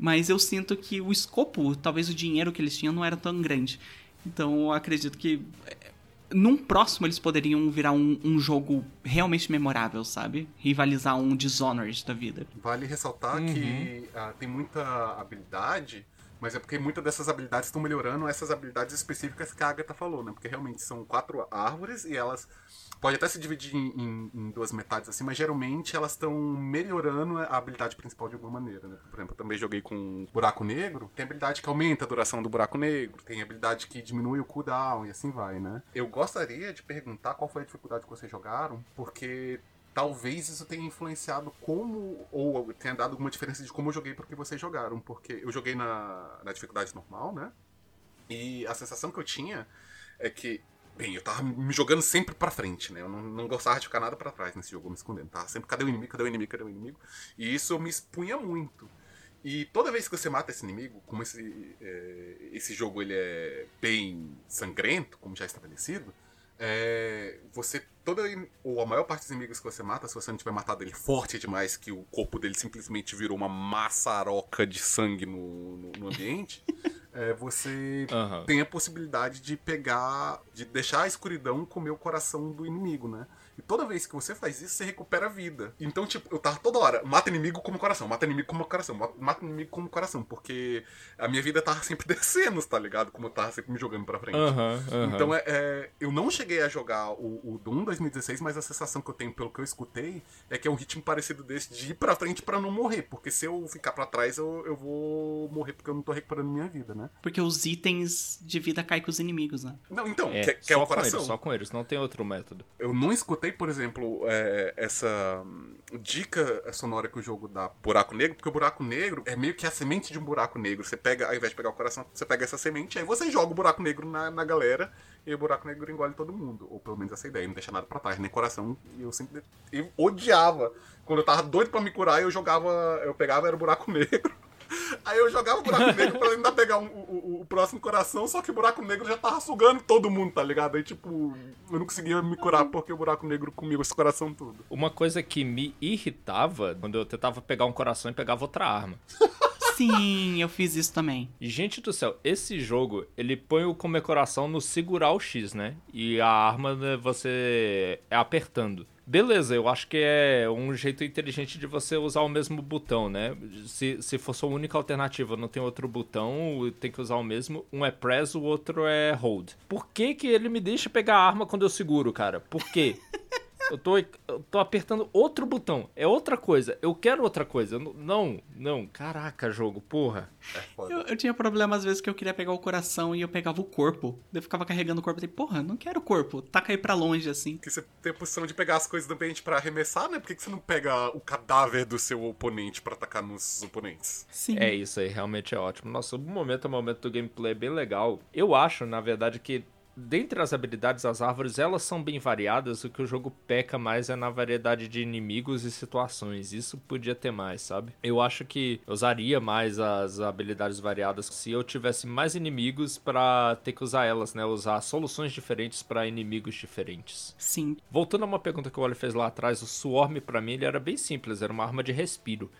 mas eu sinto que o escopo, talvez o dinheiro que eles tinham não era tão grande. Então eu acredito que eh, num próximo eles poderiam virar um, um, jogo realmente memorável, sabe? Rivalizar um Dishonored da vida. Vale ressaltar uhum. que uh, tem muita habilidade, mas é porque muitas dessas habilidades estão melhorando essas habilidades específicas que a Agatha falou, né? Porque realmente são quatro árvores e elas pode até se dividir em, em, em duas metades assim, mas geralmente elas estão melhorando a habilidade principal de alguma maneira, né? Por exemplo, eu também joguei com buraco negro, tem habilidade que aumenta a duração do buraco negro, tem habilidade que diminui o cooldown e assim vai, né? Eu gostaria de perguntar qual foi a dificuldade que vocês jogaram, porque talvez isso tenha influenciado como, ou tenha dado alguma diferença de como eu joguei porque vocês jogaram, porque eu joguei na, na dificuldade normal, né? E a sensação que eu tinha é que Bem, eu tava me jogando sempre pra frente, né? Eu não, não gostava de ficar nada para trás nesse jogo, me escondendo. Tava sempre, cadê o inimigo, cadê o inimigo, cadê o inimigo? E isso me expunha muito. E toda vez que você mata esse inimigo, como esse, é, esse jogo ele é bem sangrento, como já estabelecido, é, você toda ou a maior parte dos inimigos que você mata, se você não tiver matado ele forte demais que o corpo dele simplesmente virou uma maçaroca de sangue no, no, no ambiente, é, você uhum. tem a possibilidade de pegar, de deixar a escuridão comer o coração do inimigo, né? E toda vez que você faz isso, você recupera a vida. Então, tipo, eu tava toda hora, mata inimigo como coração, mata inimigo como coração, mata inimigo como coração, porque a minha vida tava sempre descendo, tá ligado? Como eu tava sempre me jogando pra frente. Uhum, uhum. Então, é, é, eu não cheguei a jogar o, o Doom 2016, mas a sensação que eu tenho pelo que eu escutei é que é um ritmo parecido desse de ir pra frente para não morrer, porque se eu ficar para trás, eu, eu vou morrer porque eu não tô recuperando minha vida, né? Porque os itens de vida caem com os inimigos, né? Não, então, é, que, que é o coração. Eles, só com eles, não tem outro método. Eu não escutei por exemplo, é, essa dica sonora que o jogo dá buraco negro, porque o buraco negro é meio que a semente de um buraco negro. Você pega, ao invés de pegar o coração, você pega essa semente, aí você joga o buraco negro na, na galera e o buraco negro engole todo mundo. Ou pelo menos essa ideia, não deixa nada pra trás, nem coração. E eu sempre eu odiava. Quando eu tava doido pra me curar, eu jogava, eu pegava, era o buraco negro. Aí eu jogava o buraco negro pra ainda pegar um, o, o, próximo coração, só que o buraco negro já tava sugando todo mundo, tá ligado? Aí, tipo, eu não conseguia me curar porque o buraco negro comia esse coração tudo. Uma coisa que me irritava quando eu tentava pegar um coração e pegava outra arma. Sim, eu fiz isso também. Gente do céu, esse jogo, ele põe o comer coração no segurar o X, né? E a arma né, você é apertando. Beleza, eu acho que é um jeito inteligente de você usar o mesmo botão, né? Se, se for sua única alternativa, não tem outro botão, tem que usar o mesmo. Um é press, o outro é hold. Por que que ele me deixa pegar a arma quando eu seguro, cara? Por quê? Eu tô, eu tô apertando outro botão. É outra coisa. Eu quero outra coisa. Não, não. Caraca, jogo, porra. É eu, eu, tinha problema às vezes que eu queria pegar o coração e eu pegava o corpo. Eu ficava carregando o corpo e falei, porra, não quero o corpo. Taca aí pra longe, assim. Que você tem a posição de pegar as coisas do ambiente pra arremessar, né? Por que, que você não pega o cadáver do seu oponente pra atacar nos oponentes? Sim. É isso aí, realmente é ótimo. Nossa, o momento é um momento do gameplay bem legal. Eu acho, na verdade, que dentre as habilidades das árvores, elas são bem variadas. O que o jogo peca mais é na variedade de inimigos e situações. Isso podia ter mais, sabe? Eu acho que eu usaria mais as habilidades variadas se eu tivesse mais inimigos para ter que usar elas, né? Usar soluções diferentes para inimigos diferentes. Sim. Voltando a uma pergunta que o Oli fez lá atrás, o Swarm para mim ele era bem simples, era uma arma de respiro.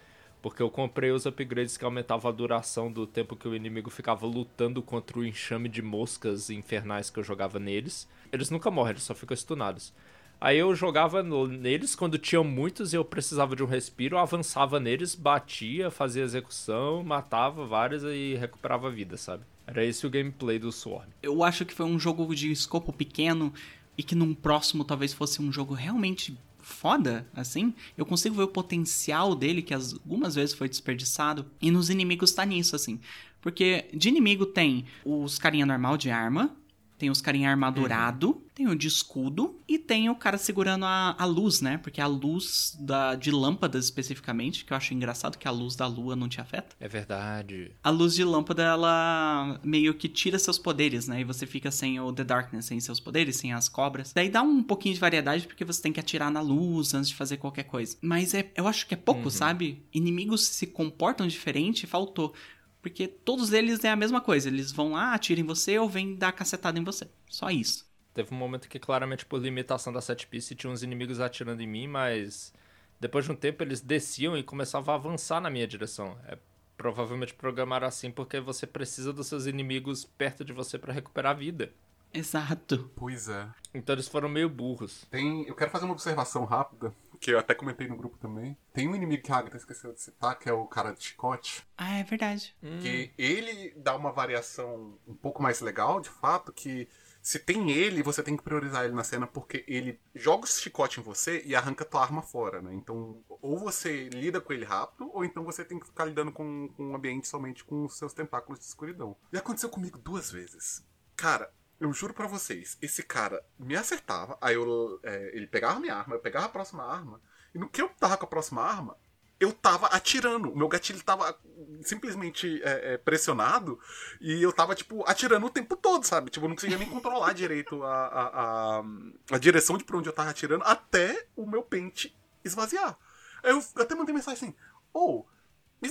Porque eu comprei os upgrades que aumentavam a duração do tempo que o inimigo ficava lutando contra o enxame de moscas infernais que eu jogava neles. Eles nunca morrem, eles só ficam stunados. Aí eu jogava neles quando tinha muitos e eu precisava de um respiro, avançava neles, batia, fazia execução, matava vários e recuperava a vida, sabe? Era esse o gameplay do Swarm. Eu acho que foi um jogo de escopo pequeno e que num próximo talvez fosse um jogo realmente foda, assim. Eu consigo ver o potencial dele, que as- algumas vezes foi desperdiçado. E nos inimigos tá nisso, assim. Porque de inimigo tem os carinha normal de arma, tem os carinha armadurado, tem o de escudo e tem o cara segurando a, a luz, né? Porque a luz da, de lâmpadas especificamente, que eu acho engraçado que a luz da lua não te afeta. É verdade. A luz de lâmpada, ela meio que tira seus poderes, né? E você fica sem o The Darkness, sem seus poderes, sem as cobras. Daí dá um pouquinho de variedade, porque você tem que atirar na luz antes de fazer qualquer coisa. Mas é, eu acho que é pouco, sabe? Inimigos se comportam diferente, faltou. Porque todos eles é a mesma coisa. Eles vão lá, atiram em você ou vêm dar cacetada em você. Só isso. Teve um momento que claramente por limitação da set piece tinha uns inimigos atirando em mim, mas depois de um tempo eles desciam e começavam a avançar na minha direção. É provavelmente programaram assim porque você precisa dos seus inimigos perto de você pra recuperar a vida. Exato. Pois é. Então eles foram meio burros. Tem, eu quero fazer uma observação rápida, que eu até comentei no grupo também. Tem um inimigo que a Agatha esqueceu de citar, que é o cara de chicote. Ah, é verdade. Que ele dá uma variação um pouco mais legal, de fato, que se tem ele, você tem que priorizar ele na cena, porque ele joga o chicote em você e arranca tua arma fora, né? Então, ou você lida com ele rápido, ou então você tem que ficar lidando com, com o ambiente somente com os seus tentáculos de escuridão. E aconteceu comigo duas vezes. Cara, eu juro pra vocês, esse cara me acertava, aí eu, é, ele pegava minha arma, eu pegava a próxima arma, e no que eu tava com a próxima arma, eu tava atirando. O meu gatilho tava simplesmente é, é, pressionado e eu tava, tipo, atirando o tempo todo, sabe? Tipo, eu não conseguia nem controlar direito a, a, a, a direção de pra onde eu tava atirando até o meu pente esvaziar. Aí eu até mandei mensagem assim: Ô, isso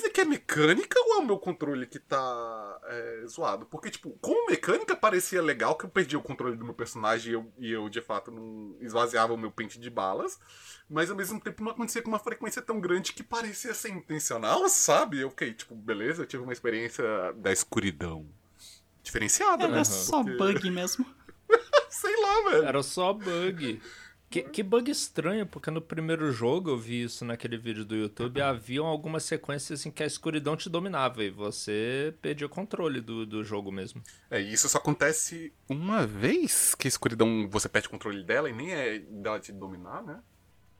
aqui é mecânica ou é o meu controle que tá é, zoado? Porque, tipo, como mecânica parecia legal que eu perdi o controle do meu personagem e eu, e eu de fato, não esvaziava o meu pente de balas. Mas ao mesmo tempo não acontecia com uma frequência tão grande que parecia ser intencional, sabe? Eu fiquei, tipo, beleza, eu tive uma experiência da escuridão. Diferenciada, Era né? só Porque- bug mesmo. Sei lá, velho. Era só bug. Que, que bug estranho, porque no primeiro jogo eu vi isso naquele vídeo do YouTube. Haviam algumas sequências em que a escuridão te dominava e você perdia o controle do, do jogo mesmo. É, e isso só acontece uma vez que a escuridão você perde o controle dela e nem é dela te dominar, né?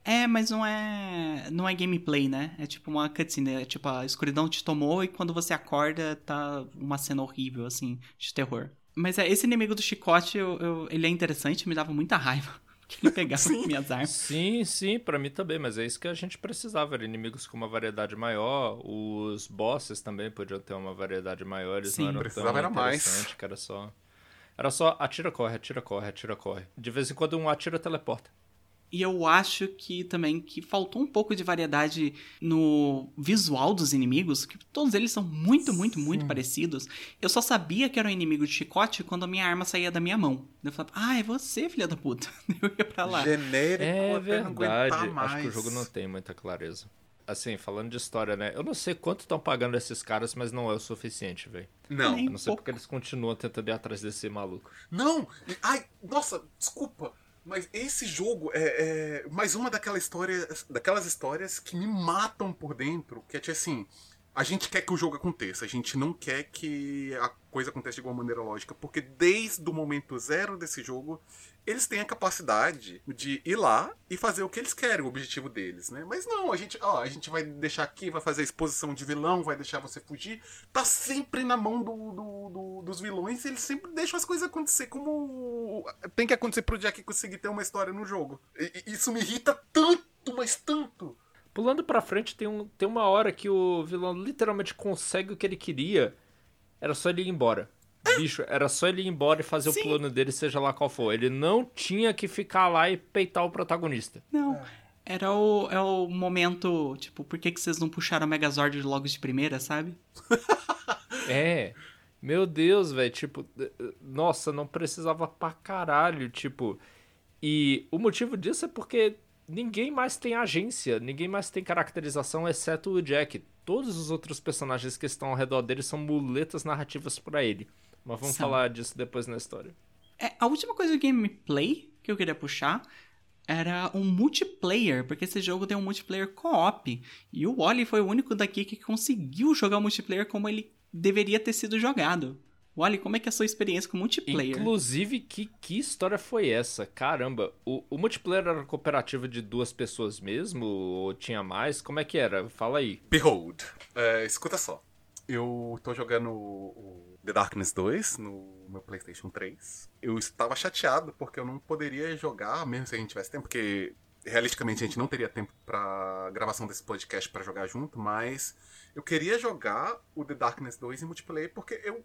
É, mas não é. Não é gameplay, né? É tipo uma cutscene. É tipo, a escuridão te tomou e quando você acorda tá uma cena horrível, assim, de terror. Mas é, esse inimigo do chicote, eu- eu- ele é interessante, me dava muita raiva. Que ele pegava minhas armas. Sim, sim, pra mim também, mas é isso que a gente precisava. Era inimigos com uma variedade maior. Os bosses também podiam ter uma variedade maior. Eles Sim. não eram Precisava tão era mais. que era só. Era só atira, corre, atira, corre, atira, corre. De vez em quando um atira, teleporta. E eu acho que também que faltou um pouco de variedade no visual dos inimigos, que todos eles são muito, muito, muito parecidos. Eu só sabia que era um inimigo de chicote quando a minha arma saía da minha mão. Eu falava, ah, é você, filha da puta. Eu ia pra lá. Genérico É verdade. mais. Acho que o jogo não tem muita clareza. Assim, falando de história, né? Eu não sei quanto estão pagando esses caras, mas não é o suficiente, velho. Não, Nem Eu não sei pouco. porque eles continuam tentando ir atrás desse maluco. não! Ai, nossa, desculpa. Mas esse jogo é, é mais uma daquelas histórias, daquelas histórias que me matam por dentro. Que é tipo assim, a gente quer que o jogo aconteça, a gente não quer que a coisa aconteça de alguma maneira lógica, porque desde o momento zero desse jogo, eles têm a capacidade de ir lá e fazer o que eles querem, o objetivo deles, né? Mas não, a gente, ó, a gente vai deixar aqui, vai fazer a exposição de vilão, vai deixar você fugir. Tá sempre na mão do, do- do- dos vilões e eles sempre deixam as coisas acontecer como tem que acontecer pro Jack conseguir ter uma história no jogo. E- isso me irrita tanto, mas tanto. Pulando pra frente, tem, um, tem uma hora que o vilão literalmente consegue o que ele queria. Era só ele ir embora. Bicho, era só ele ir embora e fazer Sim. o plano dele, seja lá qual for. Ele não tinha que ficar lá e peitar o protagonista. Não. Era o, é o momento, tipo, por que, que vocês não puxaram a Megazord logo de primeira, sabe? É. Meu Deus, velho. Tipo, nossa, não precisava pra caralho. Tipo. E o motivo disso é porque ninguém mais tem agência, ninguém mais tem caracterização, exceto o Jack. Todos os outros personagens que estão ao redor dele são muletas narrativas para ele. Mas vamos São. falar disso depois na história. É, a última coisa do gameplay que eu queria puxar era um multiplayer, porque esse jogo tem um multiplayer co-op. E o Wally foi o único daqui que conseguiu jogar o multiplayer como ele deveria ter sido jogado. Wally, como é que é a sua experiência com multiplayer? Inclusive, que, que história foi essa? Caramba, o, o multiplayer era cooperativo de duas pessoas mesmo? Ou tinha mais? Como é que era? Fala aí. Behold, é, escuta só. Eu tô jogando o o The Darkness 2 no meu PlayStation 3. Eu estava chateado porque eu não poderia jogar, mesmo se a gente tivesse tempo, porque realisticamente a gente não teria tempo pra gravação desse podcast pra jogar junto, mas eu queria jogar o The Darkness 2 em multiplayer porque eu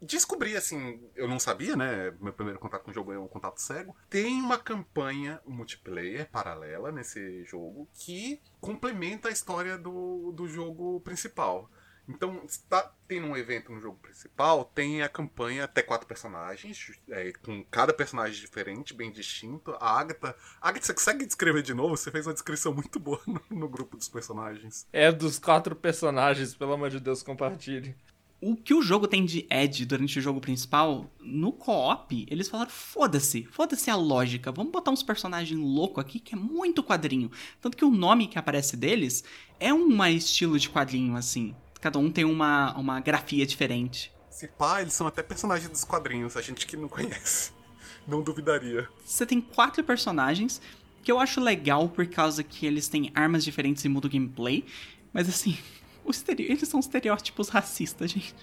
descobri, assim, eu não sabia, né? Meu primeiro contato com o jogo é um contato cego. Tem uma campanha multiplayer paralela nesse jogo que complementa a história do, do jogo principal. Então, está tendo um evento no jogo principal, tem a campanha até quatro personagens, é, com cada personagem diferente, bem distinto. A Agatha. Agatha, você consegue descrever de novo? Você fez uma descrição muito boa no, no grupo dos personagens. É dos quatro personagens, pelo amor de Deus, compartilhe. O que o jogo tem de Edge durante o jogo principal, no co-op, eles falaram: foda-se, foda-se a lógica, vamos botar uns personagens loucos aqui que é muito quadrinho. Tanto que o nome que aparece deles é um estilo de quadrinho, assim. Cada um tem uma, uma grafia diferente. Se pá, eles são até personagens dos quadrinhos, a gente que não conhece. Não duvidaria. Você tem quatro personagens, que eu acho legal por causa que eles têm armas diferentes e muda o gameplay. Mas assim, eles são estereótipos racistas, gente.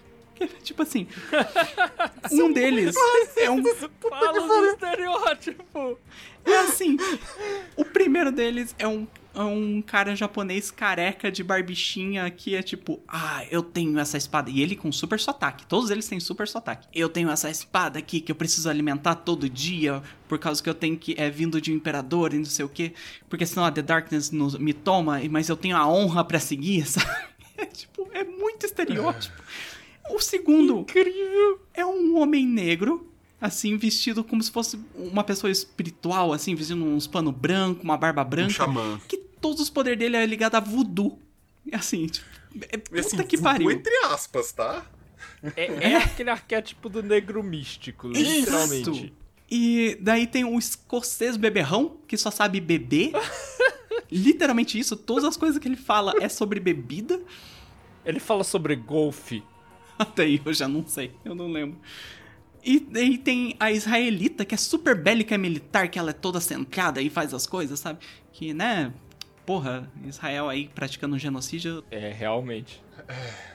É Tipo assim, um deles é um Fala do estereótipo! É assim, o primeiro deles é um, é um cara japonês careca de barbichinha que é tipo, ah, eu tenho essa espada. E ele com super sotaque, todos eles têm super sotaque. Eu tenho essa espada aqui que eu preciso alimentar todo dia, por causa que eu tenho que, é vindo de um imperador e não sei o que, porque senão a The Darkness nos- me toma, mas eu tenho a honra pra seguir, sabe? É tipo, é muito estereótipo. O segundo Incrível! é um homem negro, assim, vestido como se fosse uma pessoa espiritual, assim, vestindo uns pano branco, uma barba Um branca. xamã. que todos os poderes dele é ligado a voodoo. Assim, tipo, é, puta E assim, que pariu. entre aspas, tá? É, é aquele arquétipo do negro místico, literalmente. Isso. E daí tem o escocês beberrão, que só sabe beber. Literalmente isso, todas as coisas que ele fala é sobre bebida. Ele fala sobre golfe. Até aí eu já não sei, eu não lembro. E daí tem a israelita, que é super bélica e militar, que ela é toda centrada e faz as coisas, sabe? Que, né? Porra, Israel aí praticando genocídio. É, realmente.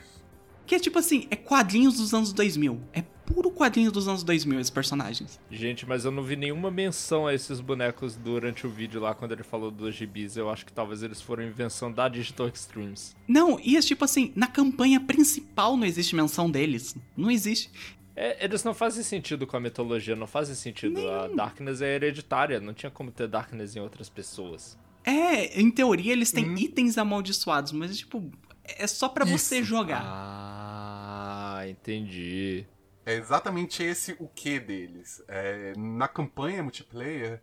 Que é tipo assim, é quadrinhos dos anos 2000. É puro quadrinho dos anos 2000 esses personagens. Gente, mas eu não vi nenhuma menção a esses bonecos durante o vídeo lá, quando ele falou dos gibis. Eu acho que talvez eles foram invenção da Digital Extremes. Não, e é tipo assim, na campanha principal não existe menção deles. Não existe. É, eles não fazem sentido com a mitologia, não fazem sentido. A Darkness é hereditária, não tinha como ter Darkness em outras pessoas. É, em teoria eles têm itens amaldiçoados, mas tipo, é só pra você jogar. Ah, entendi. É exatamente esse o que deles. É, na campanha multiplayer,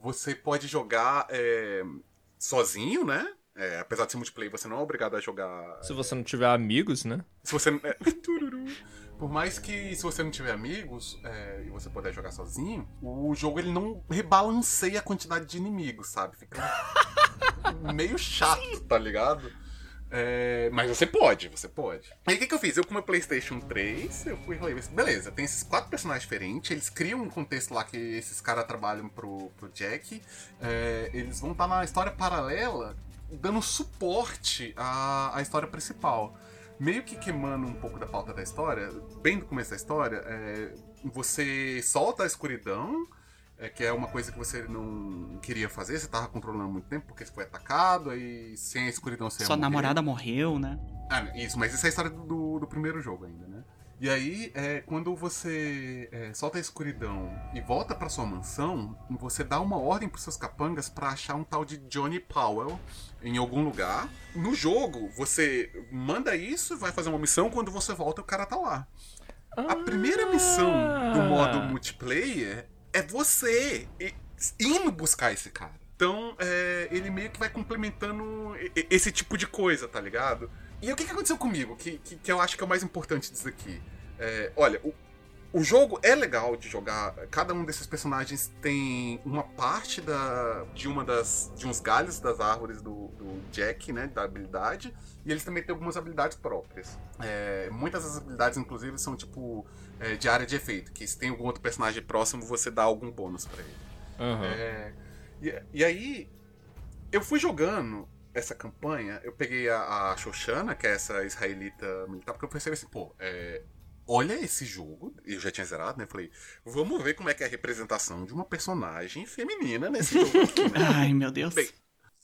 você pode jogar é, sozinho, né? É, apesar de ser multiplayer, você não é obrigado a jogar. Se você não tiver amigos, né? Se você. é, tururu. Por mais que se você não tiver amigos é, e você puder jogar sozinho, o jogo ele não rebalanceia a quantidade de inimigos, sabe? Fica meio chato, tá ligado? É, mas você pode, você pode. Aí o que, que eu fiz? Eu com meu PlayStation 3, eu fui falei, beleza, tem esses quatro personagens diferentes, eles criam um contexto lá que esses caras trabalham pro, pro Jack, é, eles vão estar na história paralela dando suporte à, à história principal. Meio que queimando um pouco da pauta da história, bem do começo da história, é, você solta a escuridão, é, que é uma coisa que você não queria fazer, você tava controlando muito tempo porque você foi atacado, aí sem a escuridão você Sua namorada morreu, né? Ah, isso, mas isso é a história do, do, primeiro jogo ainda, né? E aí, é, quando você é, solta a escuridão e volta pra sua mansão, você dá uma ordem pros seus capangas pra achar um tal de Johnny Powell em algum lugar. No jogo, você manda isso, vai fazer uma missão, quando você volta, o cara tá lá. A primeira missão do modo multiplayer é você indo buscar esse cara. Então, é, ele meio que vai complementando esse tipo de coisa, tá ligado? E o que, que aconteceu comigo? Que, que, que, eu acho que é o mais importante disso aqui. É, olha, o, o jogo é legal de jogar. Cada um desses personagens tem uma parte da, de uma das de uns galhos das árvores do, do Jack, né, da habilidade. E eles também têm algumas habilidades próprias. É, muitas das habilidades, inclusive, são tipo é, de área de efeito, que se tem algum outro personagem próximo, você dá algum bônus para ele. Uhum. É, e, e, aí, eu fui jogando essa campanha, eu peguei a, a Shoshana, que é essa israelita militar, porque eu pensei assim, pô, é, olha esse jogo, eu já tinha zerado, né? Falei, vamos ver como é que é a representação de uma personagem feminina nesse jogo aqui, né? Ai, meu Deus. Bem,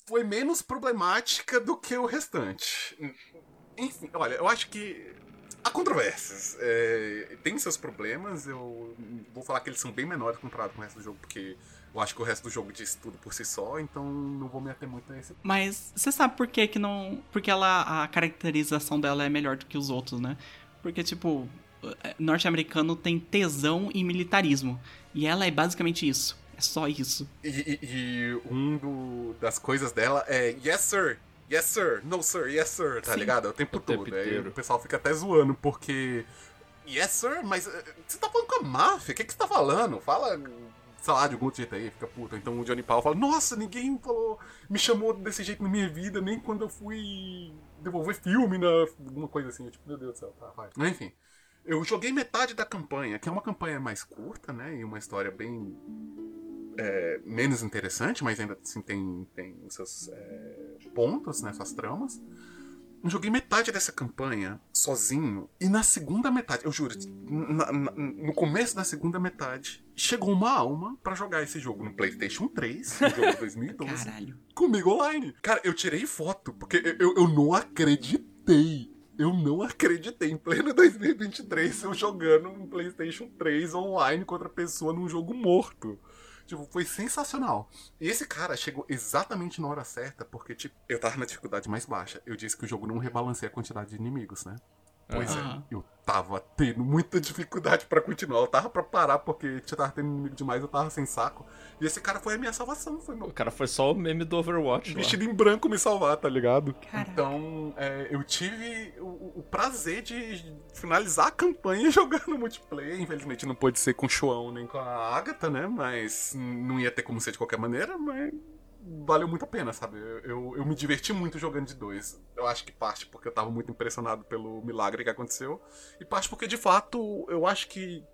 foi menos problemática do que o restante. Enfim, olha, eu acho que há controvérsias. É, tem seus problemas, eu vou falar que eles são bem menores comparado com o resto do jogo, porque eu acho que o resto do jogo diz tudo por si só, então não vou me ater muito a esse. Mas você sabe por que que não... Porque ela, a caracterização dela é melhor do que os outros, né? Porque, tipo, norte-americano tem tesão e militarismo. E ela é basicamente isso. É só isso. E, e, e um do, das coisas dela é Yes, sir. Yes, sir. No, sir. Yes, sir. Tá Sim. ligado? O tempo o todo. Tempo Aí o pessoal fica até zoando, porque. Yes, sir, mas eh, você tá falando com a máfia? O que, que você tá falando? Fala, sei lá, de algum jeito aí, fica puto. Então o Johnny Paul fala: Nossa, ninguém falou, me chamou desse jeito na minha vida, nem quando eu fui devolver filme, na, alguma coisa assim. Tipo, meu Deus do céu, tá, vai. Enfim. Eu joguei metade da campanha, que é uma campanha mais curta, né? E uma história bem é, menos interessante, mas ainda assim tem, tem seus é, pontos, né, suas tramas. Eu joguei metade dessa campanha sozinho, e na segunda metade, eu juro, na, na, no começo da segunda metade, chegou uma alma para jogar esse jogo no PlayStation 3, no jogo de 2012, Caralho. comigo online. Cara, eu tirei foto, porque eu, eu não acreditei. Eu não acreditei em pleno 2023 eu jogando um PlayStation 3 online contra pessoa num jogo morto. Tipo, foi sensacional. E esse cara chegou exatamente na hora certa, porque, tipo, eu tava na dificuldade mais baixa. Eu disse que o jogo não rebalanceia a quantidade de inimigos, né? Pois uhum. é, eu tava tendo muita dificuldade para continuar. Eu tava pra parar porque já tava tendo inimigo demais, eu tava sem saco. E esse cara foi a minha salvação. Foi meu... O cara foi só o meme do Overwatch. Vestido lá. em branco me salvar, tá ligado? Caraca. Então, é, eu tive o, o, prazer de finalizar a campanha jogando multiplayer. Infelizmente não pôde ser com o João nem com a Agatha, né? Mas não ia ter como ser de qualquer maneira, mas valeu muito a pena, sabe? Eu, eu me diverti muito jogando de dois. Eu acho que parte porque eu tava muito impressionado pelo milagre que aconteceu, e parte porque, de fato, eu acho que,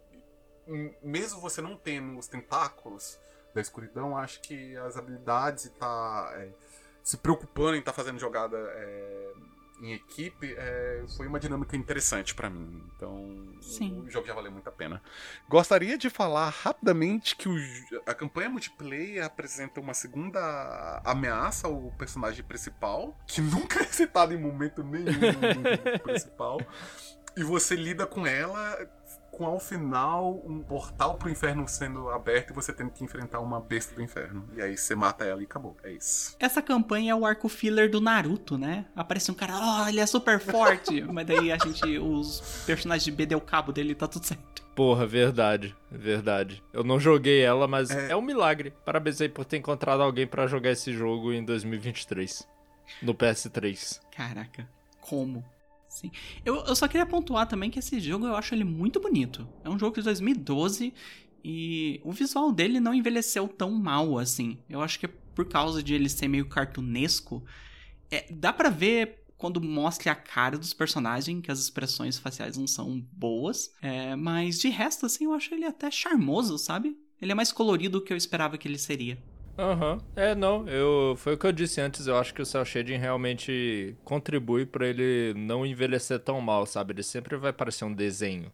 mesmo você não tendo os tentáculos da escuridão, acho que as habilidades e tá é, se preocupando em estar tá fazendo jogada. É, em equipe é, foi uma dinâmica interessante para mim. Então, Sim. o jogo já valeu muito a pena. Gostaria de falar rapidamente que o, a campanha multiplayer apresenta uma segunda ameaça ao personagem principal, que nunca é citado em momento nenhum no principal. E você lida com ela com ao final um portal pro inferno sendo aberto e você tendo que enfrentar uma besta do inferno. E aí você mata ela e acabou. É isso. Essa campanha é o arco filler do Naruto, né? Aparece um cara, ó, oh, ele é super forte. Mas daí a gente, os personagens de B deu cabo dele e tá tudo certo. Porra, verdade, verdade. Eu não joguei ela, mas é, é um milagre. Parabéns aí por ter encontrado alguém para jogar esse jogo em 2023. No PS3. Caraca, como? Sim. Eu, eu só queria pontuar também que esse jogo eu acho ele muito bonito. É um jogo de 2012 e o visual dele não envelheceu tão mal assim. Eu acho que é por causa de ele ser meio cartunesco. É, dá para ver quando mostra a cara dos personagens que as expressões faciais não são boas. É, mas de resto, assim, eu acho ele até charmoso, sabe? Ele é mais colorido do que eu esperava que ele seria. Aham. Uhum. É, não, eu foi o que eu disse antes, eu acho que o cel shading realmente contribui para ele não envelhecer tão mal, sabe? Ele sempre vai parecer um desenho.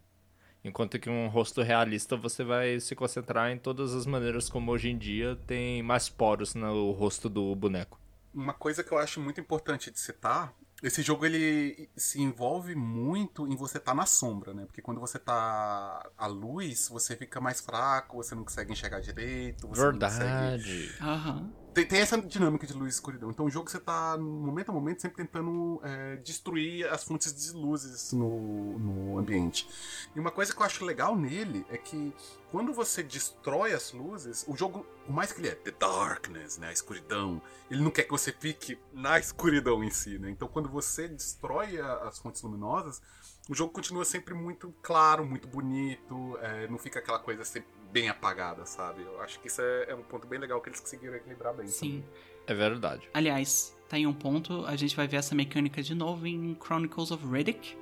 Enquanto que um rosto realista você vai se concentrar em todas as maneiras como hoje em dia tem mais poros no rosto do boneco. Uma coisa que eu acho muito importante de citar esse jogo ele se envolve muito em você estar tá na sombra, né? Porque quando você tá à luz, você fica mais fraco, você não consegue enxergar direito, você Verdade. não consegue... Uhum. Tem, tem essa dinâmica de luz e escuridão. Então o jogo você tá, momento a momento, sempre tentando é, destruir as fontes de luzes no, no ambiente. E uma coisa que eu acho legal nele é que quando você destrói as luzes, o jogo, por mais que ele é The Darkness, né, a escuridão, ele não quer que você fique na escuridão em si, né? Então quando você destrói a, as fontes luminosas, o jogo continua sempre muito claro, muito bonito, é, não fica aquela coisa sempre bem apagada, sabe? Eu acho que isso é, é um ponto bem legal que eles conseguiram equilibrar bem. Sim. É verdade. Aliás, tá em um ponto, a gente vai ver essa mecânica de novo em Chronicles of Riddick.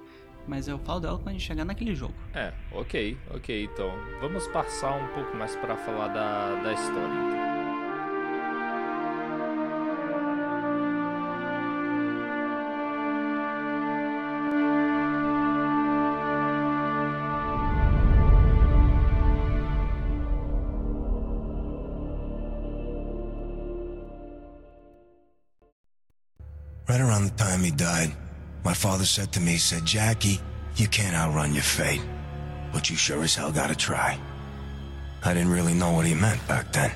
Mas eu falo dela quando a gente chegar naquele jogo. É, ok, ok. Então, vamos passar um pouco mais para falar da, da história. Então. Right around the time he died, my father said to me, he said, Jackie, you can't outrun your fate, but you sure as hell gotta try. I didn't really know what he meant back then.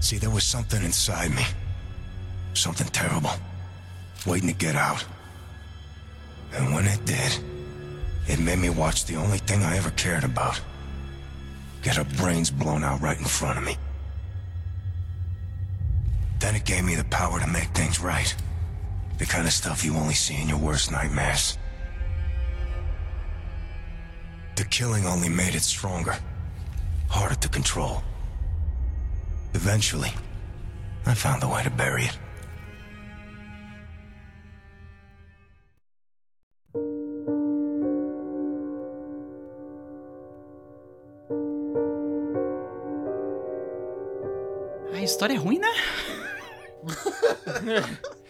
See, there was something inside me. Something terrible. Waiting to get out. And when it did, it made me watch the only thing I ever cared about. Get her brains blown out right in front of me. Then it gave me the power to make things right. The kind of stuff you only see in your worst nightmares. The killing only made it stronger. Harder to control. Eventually, I found a way to bury it. Ah, a história é ruim, né?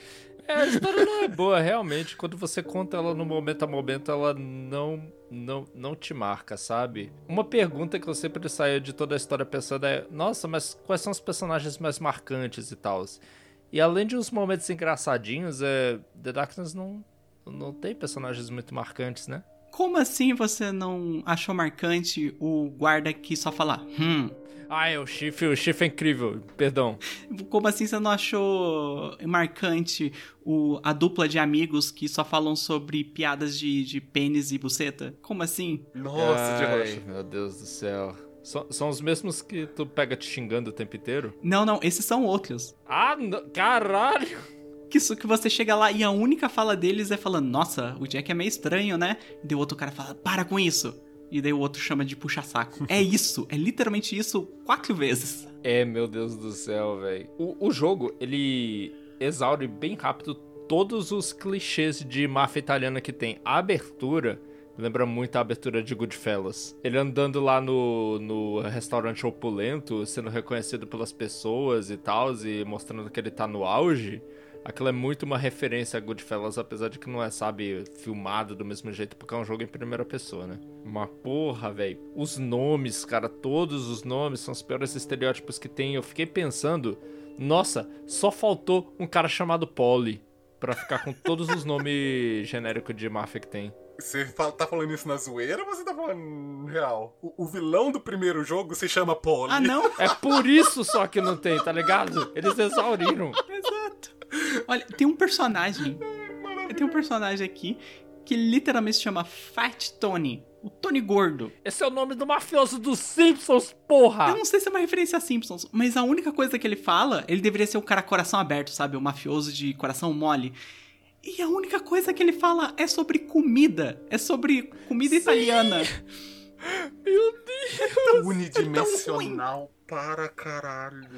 É, a história não é boa, realmente. Quando você conta ela no momento a momento, ela não, não, não te marca, sabe? Uma pergunta que eu sempre saio de toda a história pensando é: nossa, mas quais são os personagens mais marcantes e tal? E além de uns momentos engraçadinhos, é, The Darkness não, não tem personagens muito marcantes, né? Como assim você não achou marcante o guarda que só fala hum? Ah, é o Chifre, o Chifre é incrível, perdão. Como assim você não achou marcante o, a dupla de amigos que só falam sobre piadas de, de pênis e buceta? Como assim? Nossa, de rocha. meu Deus do céu. São, são os mesmos que tu pega te xingando o tempo inteiro? Não, não, esses são outros. Ah, não- caralho! Que isso que você chega lá e a única fala deles é falando, nossa, o Jack é meio estranho, né? E daí o outro cara fala, para com isso. E daí o outro chama de puxa-saco. é isso, é literalmente isso quatro vezes. É, meu Deus do céu, velho. O, jogo, ele exaure bem rápido todos os clichês de máfia italiana que tem. A abertura lembra muito a abertura de Goodfellas. Ele andando lá no, no restaurante opulento, sendo reconhecido pelas pessoas e tal, e mostrando que ele tá no auge. Aquilo é muito uma referência a Goodfellas, apesar de que não é, sabe, filmado do mesmo jeito, porque é um jogo em primeira pessoa, né? Uma porra, velho. Os nomes, cara, todos os nomes são os piores estereótipos que tem. Eu fiquei pensando, nossa, só faltou um cara chamado Polly pra ficar com todos os nomes genéricos de máfia que tem. Você fala- tá falando isso na zoeira ou você tá falando real? O, o vilão do primeiro jogo se chama Polly. Ah, não? É por isso só que não tem, tá ligado? Eles exauriram. Exato. Olha, tem um personagem. Tem um personagem aqui que literalmente se chama Fat Tony. O Tony Gordo. Esse é o nome do mafioso dos Simpsons, porra! Eu não sei se é uma referência a Simpsons, mas a única coisa que ele fala, ele deveria ser o cara coração aberto, sabe? O mafioso de coração mole. E a única coisa que ele fala é sobre comida. É sobre comida italiana. Meu Deus! Unidimensional para caralho.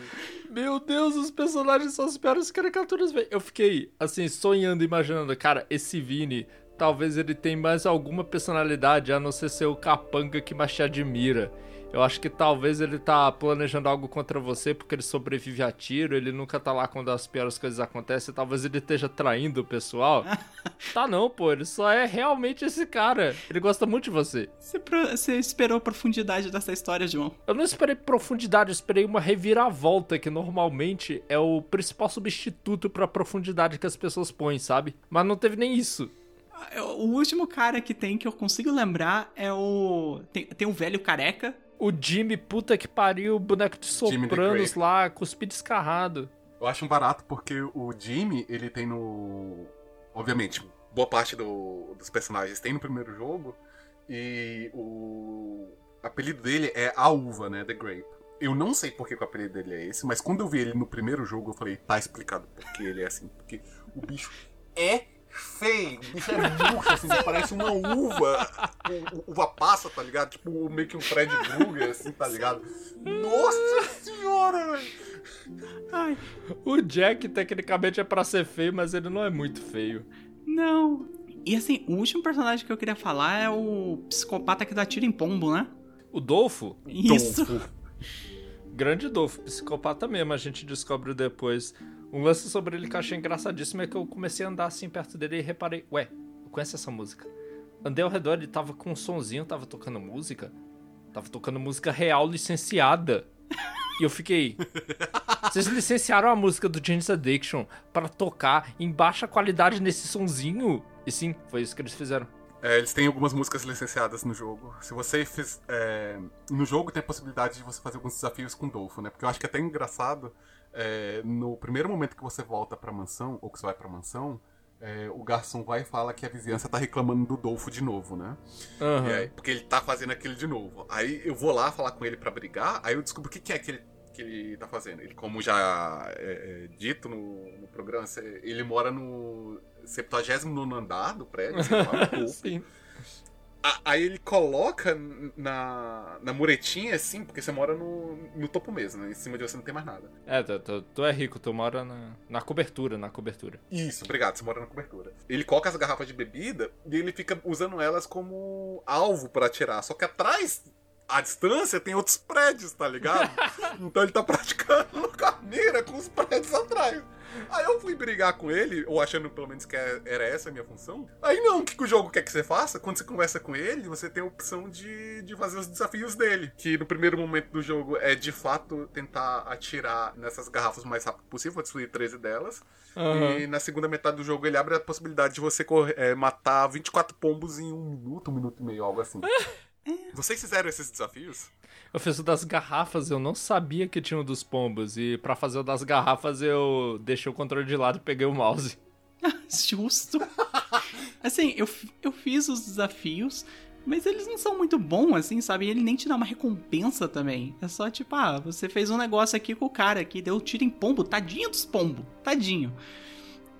Meu Deus, os personagens são as piores caricaturas, velho. Eu fiquei, assim, sonhando, imaginando, cara, esse Vini, talvez ele tenha mais alguma personalidade, a não ser ser o capanga que mais te admira. Eu acho que talvez ele tá planejando algo contra você porque ele sobrevive a tiro, ele nunca tá lá quando as piores coisas acontecem, talvez ele esteja traindo o pessoal. tá não, pô, ele só é realmente esse cara. Ele gosta muito de você. Você, você esperou a profundidade dessa história, João? Eu não esperei profundidade, eu esperei uma reviravolta, que normalmente é o principal substituto pra profundidade que as pessoas põem, sabe? Mas não teve nem isso. O último cara que tem que eu consigo lembrar é o. Tem, tem um velho careca O Jimmy, puta que pariu, o boneco de sopranos lá, cuspido escarrado. Eu acho um barato porque o Jimmy, ele tem no. Obviamente, boa parte do- dos personagens tem no primeiro jogo. E o apelido dele é a uva, né? The Grape. Eu não sei por que, o apelido dele é esse, mas quando eu vi ele no primeiro jogo, eu falei, tá explicado por que ele é assim. Porque o bicho é feio. O bicho é murcho, assim, parece uma uva. Uva passa, tá ligado? Tipo, meio que um Fred Krueger, assim, tá ligado? Nossa senhora, velho! Ai, O Jack, tecnicamente, é pra ser feio, mas ele não é muito feio. não. E assim, o último personagem que eu queria falar é o psicopata que dá tiro em pombo, né? O Dolfo, Isso. Dolfo. grande Dolfo, psicopata mesmo, a gente descobre depois. Um lance sobre ele que eu achei engraçadíssimo é que eu comecei a andar assim perto dele e reparei, ué, eu conheço essa música. Andei ao redor, ele tava com um sonzinho, tava tocando música. Tava tocando música real licenciada. E eu fiquei. Vocês licenciaram a música do James Addiction pra tocar em baixa qualidade nesse sonzinho? E sim, foi isso que eles fizeram. É, eles têm algumas músicas licenciadas no jogo. Se você fez. é, no jogo tem a possibilidade de você fazer alguns desafios com o Dolfo, né? Porque eu acho que é até engraçado. É, no primeiro momento que você volta pra mansão, ou que você vai pra mansão, é, o garçom vai e fala que a vizinhança tá reclamando do Dolfo de novo, né? E aí, porque ele tá fazendo aquilo de novo. Aí eu vou lá falar com ele pra brigar, aí eu descubro o que, que é que ele, que ele tá fazendo. Ele, como já é, é, dito no, no programa, ele mora no 79 andar do prédio, sei lá. Sim. Aí ele coloca na, na muretinha, assim, porque você mora no, no topo mesmo, né? Em cima de você não tem mais nada. É, tu, tu- tu é rico, tu mora na, na cobertura, na cobertura. Isso, obrigado, você mora na cobertura. Ele coloca as garrafas de bebida e ele fica usando elas como alvo pra atirar. Só que atrás, à distância, tem outros prédios, tá ligado? então ele tá praticando carneira com os prédios atrás. Aí eu fui brigar com ele, ou achando pelo menos que é- era essa a minha função. Aí não, o que, o jogo quer que você faça? Quando você conversa com ele, você tem a opção de, de fazer os desafios dele. Que no primeiro momento do jogo é de fato tentar atirar nessas garrafas o mais rápido possível, vou destruir 13 delas. Aham. E na segunda metade do jogo ele abre a possibilidade de você correr- é, matar 24 pombos em um minuto, um minuto e meio, algo assim. Vocês fizeram esses desafios? Eu fiz o das garrafas, eu não sabia que tinha o dos pombos. E pra fazer o das garrafas, eu deixei o controle de lado e peguei o mouse. Justo. Assim, eu, eu fiz os desafios, mas eles não são muito bons, assim, sabe? E ele nem te dá uma recompensa também. É só tipo, ah, você fez um negócio aqui com o cara aqui, deu tiro em pombo, tadinho dos pombos, tadinho.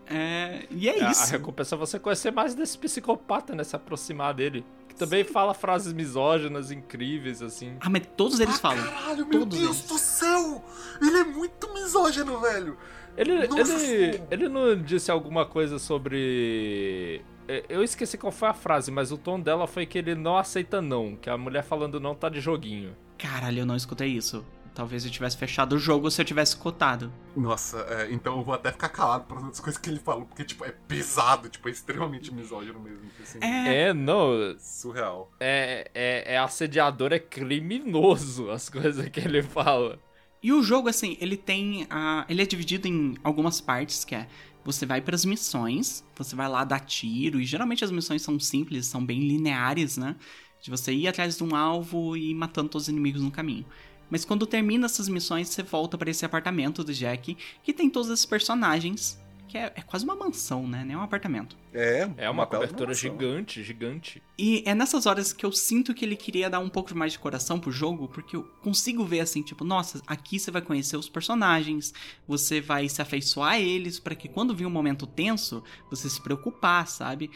É, e é A- A, isso. recompensa é você conhecer mais desse psicopata, né? Se aproximar dele. Que também fala frases misóginas incríveis, assim. Ah, mas todos eles falam. Caralho, meu Todos Deus eles. do céu! Ele é muito misógino, velho! Ele, Nossa ele, Senhora. ele não disse alguma coisa sobre. É, Eu esqueci qual foi a frase, mas o tom dela foi que ele não aceita não. Que a mulher falando não tá de joguinho. Caralho, eu não escutei isso. Talvez eu tivesse fechado o jogo se eu tivesse escutado. Nossa, é, então eu vou até ficar calado para as outras coisas que ele falou, porque, tipo, é pesado, tipo, é extremamente misógino mesmo. Assim, É. É, não. Surreal. É, é, é assediador, é criminoso as coisas que ele fala. E o jogo, assim, ele tem. a ele é dividido em algumas partes, que é. Você vai para as missões, você vai lá dar tiro, e geralmente as missões são simples, são bem lineares, né? De você ir atrás de um alvo e ir matando todos os inimigos no caminho. Mas quando termina essas missões, você volta para esse apartamento do Jack, que tem todos esses personagens, que é, é quase uma mansão, né? Nem um apartamento. É, É uma, bela cobertura gigante, gigante. E é nessas horas que eu sinto que ele queria dar um pouco mais de coração pro jogo, porque eu consigo ver assim, tipo, nossa, aqui você vai conhecer os personagens, você vai se afeiçoar a eles, para que quando vir um momento tenso, você se preocupar, sabe?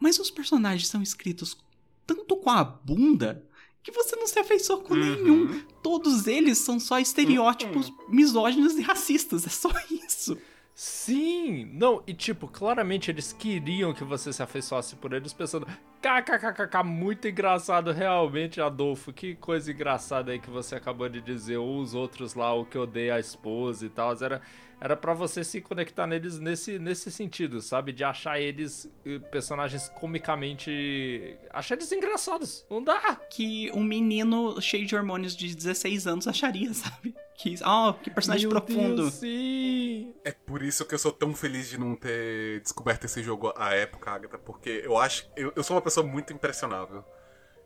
Mas os personagens são escritos tanto com a bunda que você não se afeiçoa com nenhum. Todos eles são só estereótipos misóginos e racistas, é só isso. Sim! Não, e tipo, claramente eles queriam que você se afeiçoasse por eles, pensando, kkkk, muito engraçado, realmente, Adolfo, que coisa engraçada aí que você acabou de dizer, ou os outros lá, o que odeia a esposa e tal, era, era para você se conectar neles nesse, nesse sentido, sabe? De achar eles eh, personagens comicamente. achar eles engraçados. Não dá! Que um menino cheio de hormônios de 16 anos acharia, sabe? Que, oh, que personagem Meu profundo. Deus, sim! É por isso que eu sou tão feliz de não ter descoberto esse jogo à época, Agatha, porque eu acho. Eu, eu sou uma pessoa muito impressionável.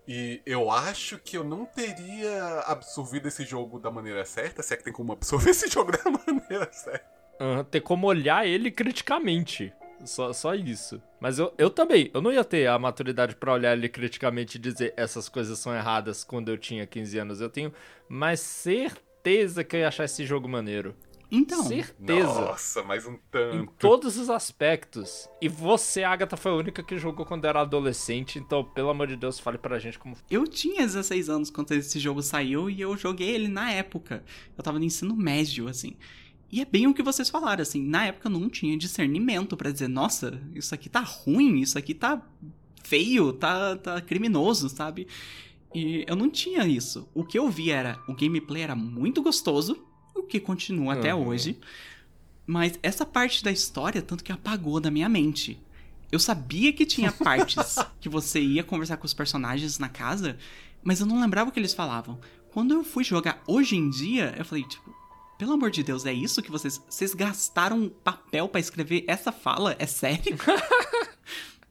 E eu acho que eu não teria absorvido esse jogo da maneira certa, se é que tem como absorver esse jogo da maneira certa. Uhum, ter como olhar ele criticamente. Só, só isso. Mas eu, eu também, eu não ia ter a maturidade para olhar ele criticamente e dizer essas coisas são erradas quando eu tinha 15 anos. Eu tenho mais certeza que eu ia achar esse jogo maneiro. Então. Certeza. Nossa, mais um tanto. Em todos os aspectos. E você, Agatha, foi a única que jogou quando era adolescente, então, pelo amor de Deus, fale pra gente como. Eu tinha 16 anos quando esse jogo saiu e eu joguei ele na época. Eu tava no ensino médio, assim. E é bem o que vocês falaram, assim, na época eu não tinha discernimento para dizer, nossa, isso aqui tá ruim, isso aqui tá feio, tá, tá criminoso, sabe? E eu não tinha isso. O que eu vi era, o gameplay era muito gostoso, que continua uhum. até hoje. Mas essa parte da história, tanto que apagou da minha mente. Eu sabia que tinha partes que você ia conversar com os personagens na casa, mas eu não lembrava o que eles falavam. Quando eu fui jogar hoje em dia, eu falei, tipo, pelo amor de Deus, é isso que vocês. Vocês gastaram papel para escrever essa fala? É sério?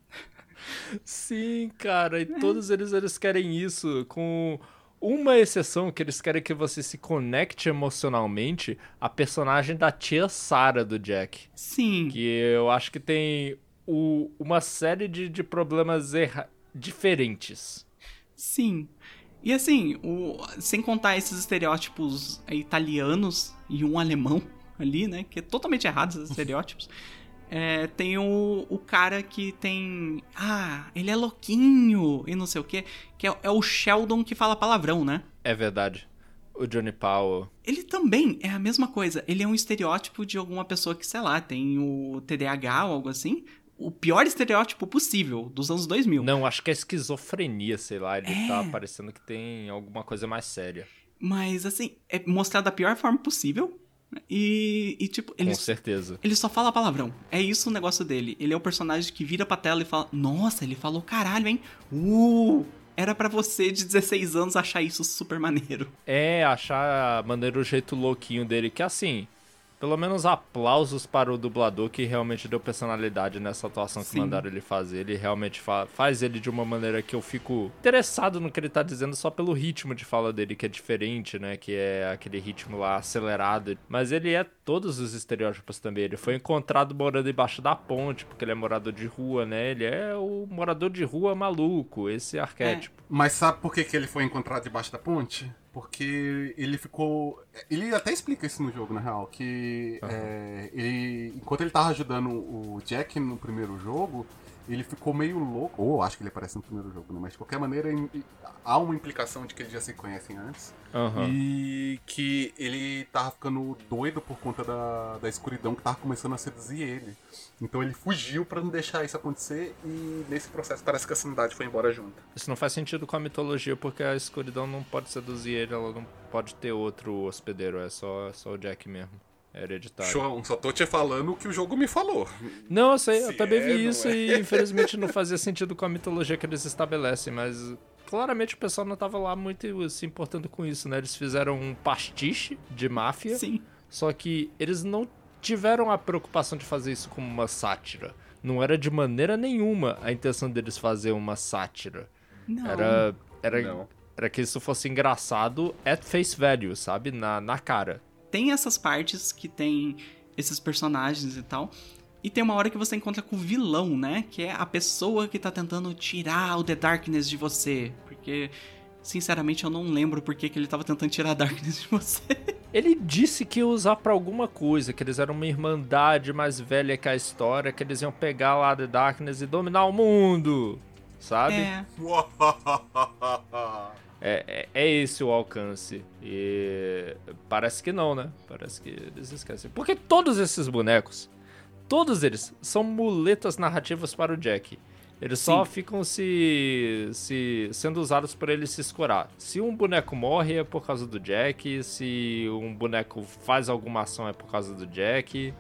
Sim, cara, e é. todos eles, eles querem isso, com uma exceção que eles querem que você se conecte emocionalmente a personagem da tia Sarah do Jack. Sim. Que eu acho que tem o, uma série de, de problemas diferentes. Sim. E assim, o, sem contar esses estereótipos italianos e um alemão ali, né? Que é totalmente errado esses estereótipos. É, tem o, o cara que tem. Ah, ele é louquinho e não sei o quê. Que é, é o Sheldon que fala palavrão, né? É verdade. O Johnny Powell. Ele também é a mesma coisa. Ele é um estereótipo de alguma pessoa que, sei lá, tem o TDAH ou algo assim o pior estereótipo possível dos anos 2000. Não, acho que é esquizofrenia, sei lá. Ele é... tá parecendo que tem alguma coisa mais séria. Mas, assim, é mostrado da pior forma possível. E, e tipo, ele. Com certeza. Ele só fala palavrão. É isso o negócio dele. Ele é o personagem que vira pra tela e fala: Nossa, ele falou caralho, hein? Uh! Era para você de 16 anos achar isso super maneiro. É, achar maneiro o jeito louquinho dele. Que assim, pelo menos aplausos para o dublador que realmente deu personalidade nessa atuação que Sim. mandaram ele fazer. Ele realmente fa faz ele de uma maneira que eu fico interessado no que ele tá dizendo só pelo ritmo de fala dele, que é diferente, né? Que é aquele ritmo lá acelerado. Mas ele é todos os estereótipos também. Ele foi encontrado morando embaixo da ponte, porque ele é morador de rua, né? Ele é o morador de rua maluco, esse arquétipo. É. Mas sabe por que, que ele foi encontrado debaixo da ponte? Porque ele ficou. Ele até explica isso no jogo, na real. Que uhum. é, ele. Enquanto ele tava ajudando o Jack no primeiro jogo, ele ficou meio louco. Ou acho que ele aparece no primeiro jogo, né? Mas de qualquer maneira, há uma implicação de que eles já se conhecem antes. Uhum. E que ele tava ficando doido por conta da, da escuridão que tava começando a seduzir ele. Então ele fugiu para não deixar isso acontecer e nesse processo parece que a sanidade foi embora junto. Isso não faz sentido com a mitologia porque a escuridão não pode seduzir ele, ela não pode ter outro hospedeiro, é só, é só o Jack mesmo. É hereditário. João, só tô te falando o que o jogo me falou. Não, eu sei, Se eu também é, vi isso é. e infelizmente não fazia sentido com a mitologia que eles estabelecem, mas claramente o pessoal não tava lá muito se importando com isso, né? Eles fizeram um pastiche de máfia. Sim. Só que eles não tiveram a preocupação de fazer isso como uma sátira. Não era de maneira nenhuma a intenção deles fazer uma sátira. Não. Era era não. era que isso fosse engraçado at face value, sabe? Na, na cara tem essas partes que tem esses personagens e tal. E tem uma hora que você encontra com o vilão, né? Que é a pessoa que tá tentando tirar o The Darkness de você. Porque, sinceramente, eu não lembro por que, que ele tava tentando tirar a Darkness de você. Ele disse que ia usar pra alguma coisa, que eles eram uma irmandade mais velha que a história, que eles iam pegar lá The Darkness e dominar o mundo. Sabe? É. É, é, é, esse o alcance. E parece que não, né? Parece que eles esquecem. Porque todos esses bonecos, todos eles são muletas narrativas para o Jack. Eles Sim. só ficam se, se sendo usados para ele se escorar. Se um boneco morre é por causa do Jack, se um boneco faz alguma ação é por causa do Jack.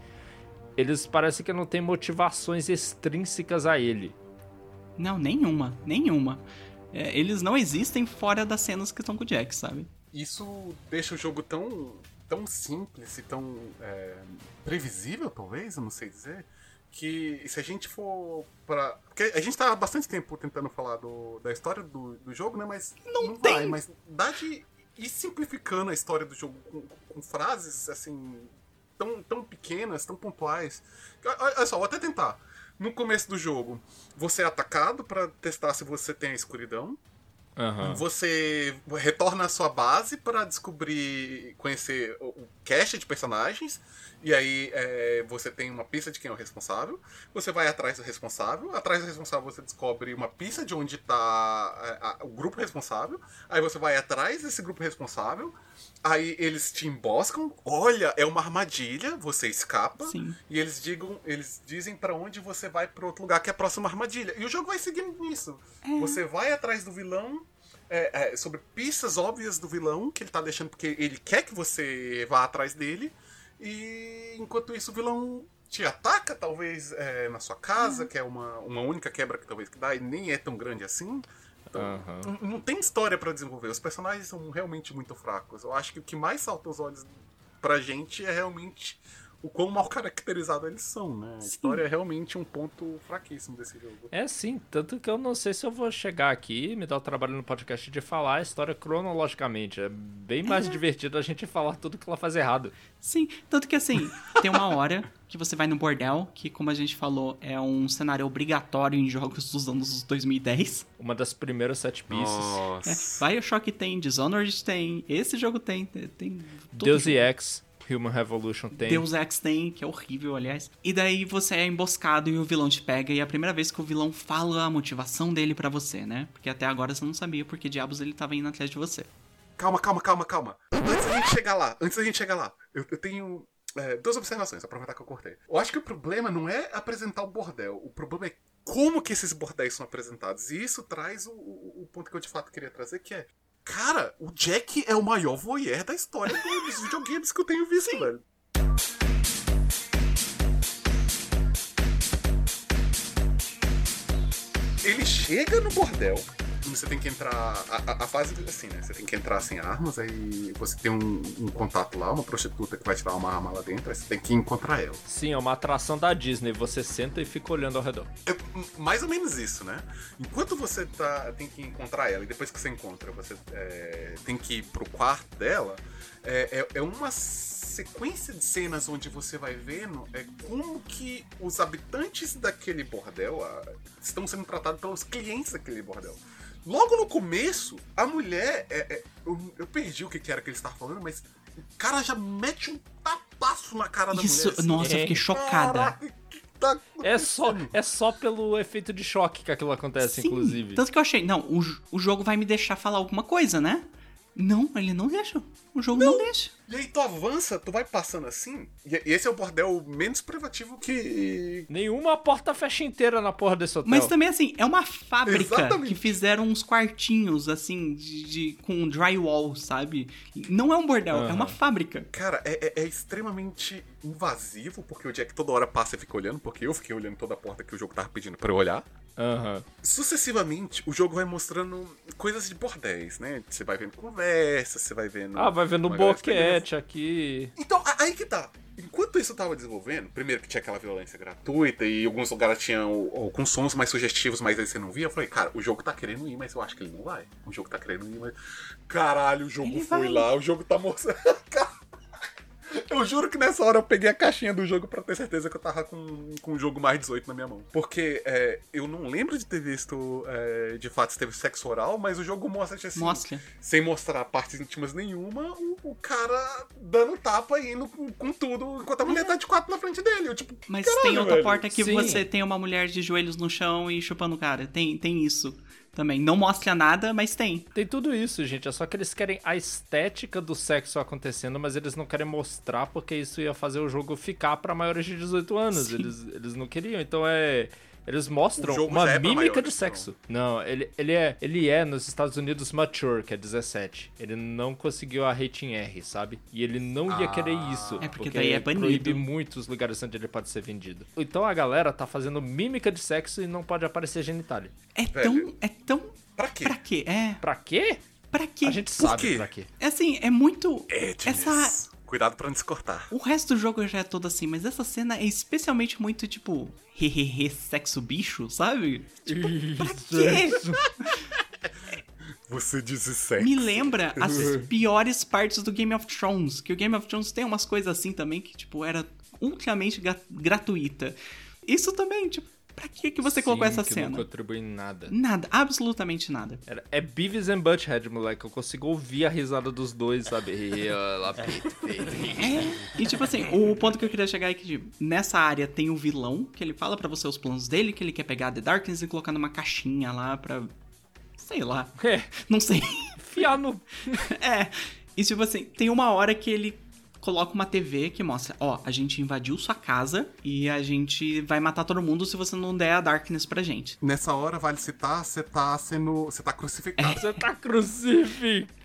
Eles parecem que não têm motivações extrínsecas a ele. Não, nenhuma, nenhuma. É, eles não existem fora das cenas que estão com o Jack, sabe? Isso deixa o jogo tão, tão simples e tão é, previsível, talvez, eu não sei dizer, que se a gente for pra. Porque a gente tá há bastante tempo tentando falar do, da história do, do jogo, né? Mas Não não, tem. vai. Mas dá de ir simplificando a história do jogo com, com frases assim. Tão, tão pequenas, tão pontuais. Olha olha só, vou até tentar. No começo do jogo, você é atacado pra testar se você tem a escuridão. Aham. Você retorna à sua base para descobrir, conhecer o cast de personagens. E aí é, você tem uma pista de quem é o responsável. Você vai atrás do responsável. Atrás do responsável você descobre uma pista de onde está o grupo responsável. Aí você vai atrás desse grupo responsável. Aí eles te emboscam. Olha, é uma armadilha. Você escapa. Sim. E eles digam, eles dizem pra onde você vai para outro lugar que é a próxima armadilha. E o jogo vai seguindo nisso. Você vai atrás do vilão, é, é, sobre pistas óbvias do vilão que ele tá deixando porque ele quer que você vá atrás dele. E enquanto isso o vilão te ataca, talvez é, na sua casa, que é uma, uma única quebra que talvez que dá e nem é tão grande assim. Então, Aham. não- tem história pra desenvolver. Os personagens são realmente muito fracos. Eu acho que o que mais salta os olhos pra gente é realmente o quão mal caracterizado eles são, né? A história é realmente um ponto fraquíssimo desse jogo. É sim, tanto que eu não sei se eu vou chegar aqui e me dar o trabalho no podcast de falar a história cronologicamente. É bem mais divertido a gente falar tudo que ela faz errado. Sim, tanto que assim, tem uma hora que você vai no bordel, que como a gente falou, é um cenário obrigatório em jogos dos anos 2010. Uma das primeiras set pieces. É, Nossa. Bioshock tem, Dishonored tem, esse jogo tem, tem- Deus jogo. Ex, Human Revolution tem. Deus Ex tem, que é horrível, aliás. E daí você é emboscado e o vilão te pega, e é a primeira vez que o vilão fala a motivação dele pra você, né? Porque até agora você não sabia porque diabos ele tava indo atrás de você. Calma, calma, calma, calma. Antes da gente chegar lá, antes da gente chegar lá, eu, eu tenho é, duas observações, aproveitar que eu cortei. Eu acho que o problema não é apresentar o bordel, o problema é como que esses bordéis são apresentados. E isso traz o, o- o ponto que eu de fato queria trazer, que é. Cara, o Jack é o maior voyeur da história do- dos videogames que eu tenho visto, velho. Ele chega no bordel. Você tem que entrar. A, a- a fase assim, né? Você tem que entrar sem armas, aí você tem um, um contato lá, uma prostituta que vai te dar uma arma lá dentro, aí você tem que encontrar ela. Sim, é uma atração da Disney. Você senta e fica olhando ao redor. É mais ou menos isso, né? Enquanto você tá, tem que encontrar ela, e depois que você encontra, você é, tem que ir pro quarto dela, é, é- é uma sequência de cenas onde você vai vendo é como que os habitantes daquele bordel ah, estão sendo tratados pelos clientes daquele bordel. Logo no começo, a mulher. é- é- eu, eu perdi o que, que era que ele estava falando, mas o cara já mete um tapaço na cara da Isso, mulher. assim. nossa, eu fiquei É. chocada. Caraca, que tá É só, é só pelo efeito de choque que aquilo acontece, Sim, inclusive. Tanto que eu achei, não, o, o jogo vai me deixar falar alguma coisa, né? Não, ele não deixa. O jogo não, deixa. E aí tu avança, tu vai passando assim, e esse é o bordel menos privativo que. Nenhuma porta fecha inteira na porra desse hotel. Mas também, assim, é uma fábrica Exatamente. que fizeram uns quartinhos, assim, de, de- com drywall, sabe? Não é um bordel, é uma fábrica. Cara, é, é- é extremamente invasivo, porque o Jack toda hora passa e fica olhando, porque eu fiquei olhando toda a porta que o jogo tava pedindo pra eu olhar. Aham. Sucessivamente, o jogo vai mostrando coisas de bordéis, né? Você vai vendo conversa, você vai vendo. Ah, vai vendo boquete aqui. Então, aí que tá. Enquanto isso tava desenvolvendo, primeiro que tinha aquela violência gratuita e alguns lugares tinham alguns sons mais sugestivos, mas aí você não via, eu falei, cara, o jogo tá querendo ir, mas eu acho que ele não vai. O jogo tá querendo ir, mas. Caralho, o jogo Ele foi vai. lá, o jogo tá mostrando. Eu juro que nessa hora eu peguei a caixinha do jogo pra ter certeza que eu tava com, com o jogo mais 18 na minha mão. Porque é, eu não lembro de ter visto, é, de fato, se teve sexo oral, mas o jogo mostra assim Mostra. sem mostrar partes íntimas nenhuma, o, o cara dando tapa e indo com, com tudo, enquanto a mulher tá de quatro na frente dele. Eu, tipo, Mas caralho, tem outra velho. porta que Sim. você tem uma mulher de joelhos no chão e chupando o cara. Tem, tem isso também. Não mostra nada, mas tem. Tem tudo isso, gente. É só que eles querem a estética do sexo acontecendo, mas eles não querem mostrar porque isso ia fazer o jogo ficar pra maiores de 18 anos. Sim. Eles, eles não queriam. Então é. Eles mostram uma é mímica maiores, de sexo. Não, ele, ele, é, ele é nos Estados Unidos mature, que é 17. Ele não conseguiu a rating R, sabe? E ele não ia querer isso. É porque daí é banido. Proíbe muitos lugares onde ele pode ser vendido. Então a galera tá fazendo mímica de sexo e não pode aparecer genitália. É Velho. tão. É tão. Pra quê? Pra quê? É. Pra quê? Pra quê? A gente Por sabe quê? pra quê. É assim, é muito. Edness. Essa Cuidado pra não se cortar. O resto do jogo já é todo assim, mas essa cena é especialmente muito, tipo, hehehe, sexo bicho, sabe? Tipo, pra quê? Você diz sexo. Me lembra as piores partes do Game of Thrones, que o Game of Thrones tem umas coisas assim também que, tipo, era ultramente gra- gratuita. Isso também, tipo, pra que que você colocou Sim, essa que cena? não contribui em nada. Nada, absolutamente nada. Era- é Beavis and Butthead, moleque. Eu consigo ouvir a risada dos dois, sabe? E, lá. É, e tipo assim, o ponto que eu queria chegar é que tipo, nessa área tem o vilão, que ele fala pra você os planos dele, que ele quer pegar The Darkness e colocar numa caixinha lá pra. sei lá. É, Não sei. enfiar no... é. E tipo assim, tem uma hora que ele coloca uma TV que mostra, ó, a gente invadiu sua casa e a gente vai matar todo mundo se você não der a Darkness pra gente. Nessa hora, vale citar, você tá sendo. Você tá crucificado. Você tá crucificado.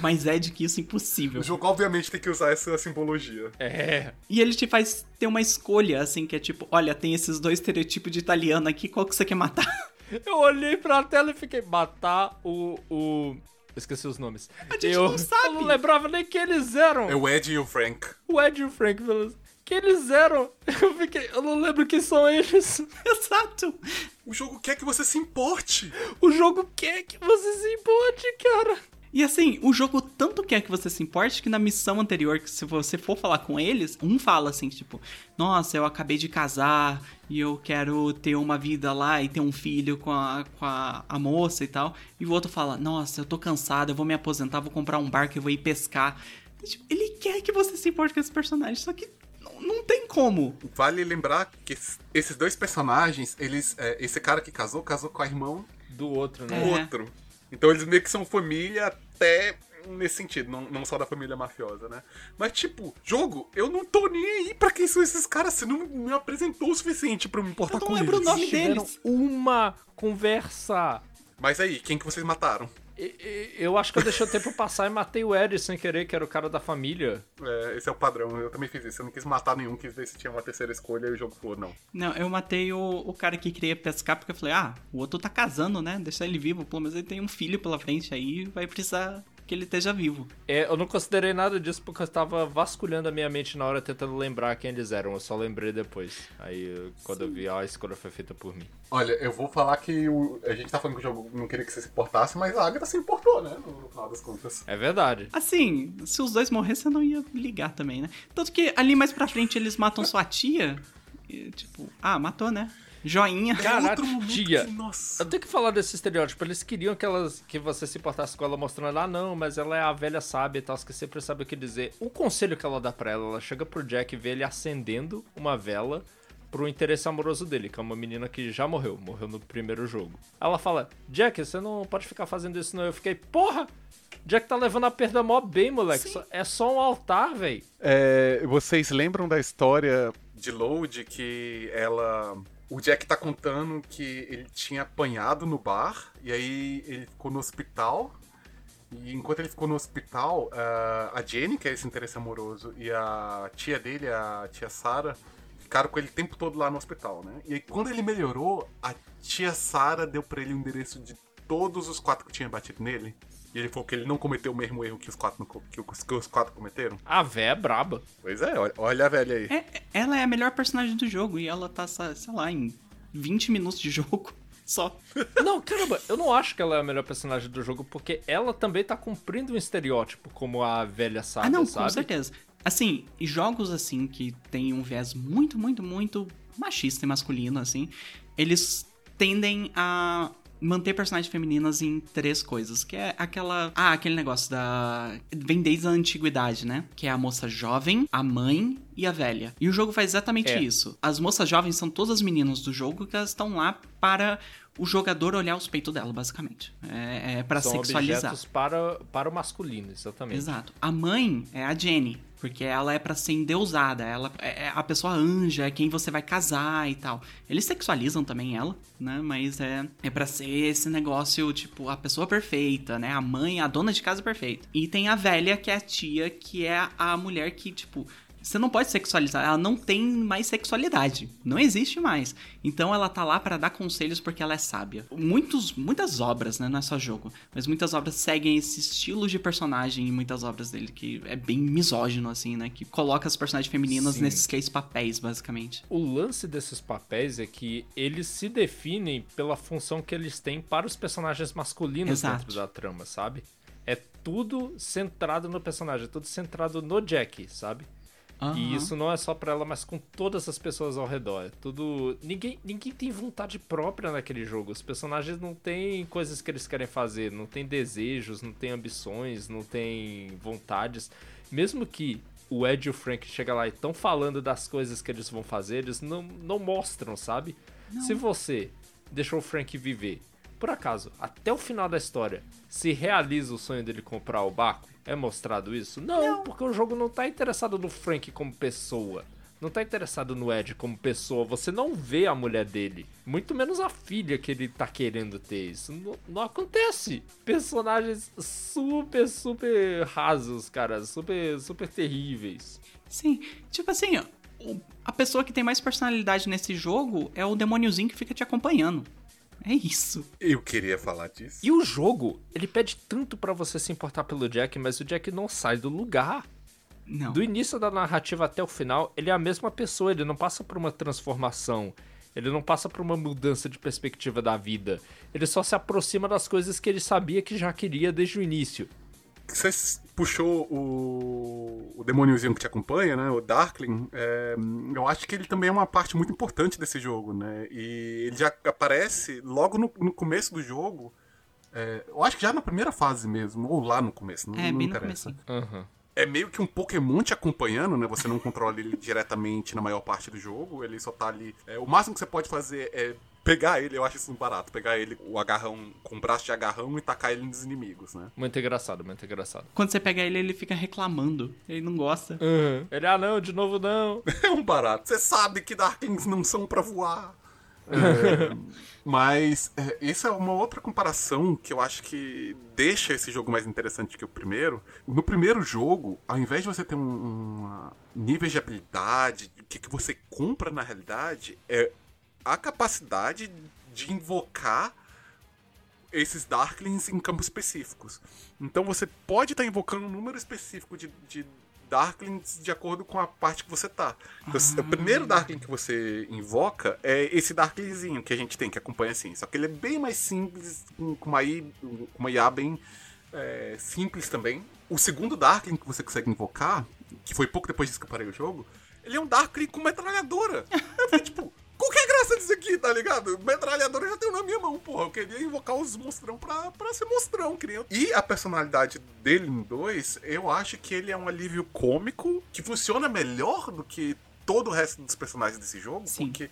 Mas é de que isso é impossível. O jogo, obviamente, tem que usar essa simbologia. É. E ele te faz ter uma escolha, assim, que é tipo, olha, tem esses dois estereotipos de italiano aqui, qual que você quer matar? Eu olhei pra tela e fiquei, matar o... o... Esqueci os nomes. A gente eu, não sabe. Eu não lembrava nem quem eles eram. É o Ed e o Frank. O Ed e o Frank, beleza. Quem eles eram? Eu fiquei... Eu não lembro quem são eles. Exato. O jogo quer que você se importe. O jogo quer que você se importe, cara. E assim, o jogo tanto quer que você se importe que na missão anterior, que se você for falar com eles, um fala assim, tipo, nossa, eu acabei de casar e eu quero ter uma vida lá e ter um filho com a, com a, a moça e tal. E o outro fala, nossa, eu tô cansado, eu vou me aposentar, vou comprar um barco e vou ir pescar. Tipo, ele quer que você se importe com esse personagem, só que não, tem como. Vale lembrar que es- esses dois personagens, eles. é, esse cara que casou, casou com a irmã Do outro, do né? É. outro. Então eles meio que são família até nesse sentido, não, não só da família mafiosa, né? Mas, tipo, jogo, eu não tô nem aí pra quem são esses caras. Você não me apresentou o suficiente pra eu me importar Eu não com lembro eles. o nome deles. uma conversa. Mas aí, quem que vocês mataram? Eu acho que eu deixei o tempo passar e matei o Ed sem querer, que era o cara da família. É, esse é o padrão, eu também fiz isso. Eu não quis matar nenhum, quis ver se tinha uma terceira escolha e o jogo falou, não. Não, eu matei o, o cara que queria pescar porque eu falei, ah, o outro tá casando, né? Deixa ele vivo, pelo menos ele tem um filho pela frente aí, vai precisar que ele esteja vivo. É, eu não considerei nada disso porque eu tava vasculhando a minha mente na hora tentando lembrar quem eles eram. Eu só lembrei depois. Aí, quando eu vi, ah, a escolha foi feita por mim. Olha, eu vou falar que o- a gente tá falando que o jogo não queria que você se importasse, mas a Agatha se importou, né? No, no final das contas. É verdade. Assim, se os dois morressem, eu não ia ligar também, né? Tanto que ali mais pra frente eles matam sua tia. E, tipo, ah, matou, né? Joinha. Caraca, outro momento tia. que, nossa. Eu tenho que falar desse estereótipo. Eles queriam que, elas, que você se importasse com ela mostrando, ah, não, mas ela é a velha sábia e tal, que sempre sabe o que dizer. O conselho que ela dá pra ela, ela chega pro Jack e vê ele acendendo uma vela pro interesse amoroso dele, que é uma menina que já morreu, morreu no primeiro jogo. Ela fala, Jack, você não pode ficar fazendo isso não. Eu fiquei, porra! Jack tá levando a perda mó bem, moleque. Só- É só um altar, velho. É, vocês lembram da história de Load que ela. O Jack tá contando que ele tinha apanhado no bar e aí ele ficou no hospital. E enquanto ele ficou no hospital, ah, a Jenny, que é esse interesse amoroso, e a tia dele, a tia Sarah, ficaram com ele o tempo todo lá no hospital, né? E aí quando ele melhorou, a tia Sarah deu pra ele o endereço de todos os quatro que tinham batido nele. E ele falou que ele não cometeu o mesmo erro que os quatro, que os, que os quatro cometeram. A véia é braba. Pois é, olha, olha a velha aí. É, ela é a melhor personagem do jogo e ela tá, sei lá, em 20 minutos de jogo só. Não, caramba, eu não acho que ela é a melhor personagem do jogo, porque ela também tá cumprindo um estereótipo como a velha sábia, Ah, não, sabe? com certeza. Assim, e jogos assim que tem um viés muito, muito, muito machista e masculino, assim, eles tendem a manter personagens femininas em três coisas, que é aquela, ah, aquele negócio da vem desde a antiguidade, né? Que é a moça jovem, a mãe e a velha. E o jogo faz exatamente É. isso. As moças jovens são todas as meninas do jogo que elas estão lá para o jogador olhar os peitos dela, basicamente. É, é para São sexualizar. objetos para, para o masculino, exatamente. Exato. A mãe é a Jenny, porque ela é pra ser endeusada, ela é é a pessoa anja, é quem você vai casar e tal. Eles sexualizam também ela, né? Mas é é para ser esse negócio tipo a pessoa perfeita, né? A mãe, a dona de casa perfeita. E tem a velha que é a tia, que é a mulher que tipo Você não pode sexualizar, ela não tem mais sexualidade. Não existe mais. Então ela tá lá para dar conselhos porque ela é sábia. Muitos, muitas obras, né? Não é só jogo. Mas muitas obras seguem esse estilo de personagem em muitas obras dele, que é bem misógino, assim, né? Que coloca as personagens femininas Sim. nesses três papéis, basicamente. O lance desses papéis é que eles se definem pela função que eles têm para os personagens masculinos Exato. dentro da trama, sabe? É tudo centrado no personagem, é tudo centrado no Jack, sabe? E Aham. isso não é só pra ela, mas com todas as pessoas ao redor. É tudo. Ninguém, ninguém tem vontade própria naquele jogo. Os personagens não têm coisas que eles querem fazer, não tem desejos, não tem ambições, não tem vontades. Mesmo que o Ed e o Frank chegam lá e estão falando das coisas que eles vão fazer, eles não, não mostram, sabe? Se você deixou o Frank viver, por acaso, até o final da história, se realiza o sonho dele comprar o barco, é mostrado isso? Não, porque o jogo não tá interessado no Frank como pessoa. Não tá interessado no Ed como pessoa. Você não vê a mulher dele. Muito menos a filha que ele tá querendo ter. Isso não, não acontece. Personagens super, super rasos, cara. Super, super terríveis. Sim, tipo assim, a pessoa que tem mais personalidade nesse jogo é o demôniozinho que fica te acompanhando. É isso. Eu queria falar disso. E o jogo, ele pede tanto pra você se importar pelo Jack, mas o Jack não sai do lugar. Não. Do início da narrativa até o final, ele é a mesma pessoa, ele não passa por uma transformação. Ele não passa por uma mudança de perspectiva da vida. Ele só se aproxima das coisas que ele sabia que já queria desde o início. Você s- puxou o, o demôniozinho que te acompanha, né? O Darkling. é, eu acho que ele também é uma parte muito importante desse jogo, né? E ele já aparece logo no, no começo do jogo. é, eu acho que já na primeira fase mesmo, ou lá no começo, não, É, não interessa. Aham. É meio que um Pokémon te acompanhando, né? Você não controla ele diretamente na maior parte do jogo. Ele só tá ali. é, o máximo que você pode fazer é pegar ele, eu acho isso barato. Pegar ele, o agarrão, com o braço de agarrão e tacar ele nos inimigos, né? Muito engraçado, muito engraçado. Quando você pega ele, ele fica reclamando. Ele não gosta. Ele, ah não, de novo não. É um barato. Você sabe que Darklings não são pra voar. É, mas é, essa é uma outra comparação que eu acho que deixa esse jogo mais interessante que o primeiro. No primeiro jogo, ao invés de você ter um, um níveis de habilidade, o que, que você compra na realidade é a capacidade de invocar esses Darklings em campos específicos. Então você pode estar invocando um número específico de, de Darklings de acordo com a parte que você tá. Então, Ah. O primeiro Darkling que você invoca é esse Darklingzinho que a gente tem, que acompanha assim. Só que ele é bem mais simples, com uma, I, uma IA bem é, simples também. O segundo Darkling que você consegue invocar, que foi pouco depois disso que eu parei o jogo, ele é um Darkling com metralhadora. Eu fiquei tipo, qual que é a graça disso aqui, tá ligado? Metralhadora eu já tenho na minha mão, porra. Eu queria invocar os monstrão pra, pra ser monstrão, queria. E a personalidade dele no 2, eu acho que ele é um alívio cômico que funciona melhor do que todo o resto dos personagens desse jogo, Sim. porque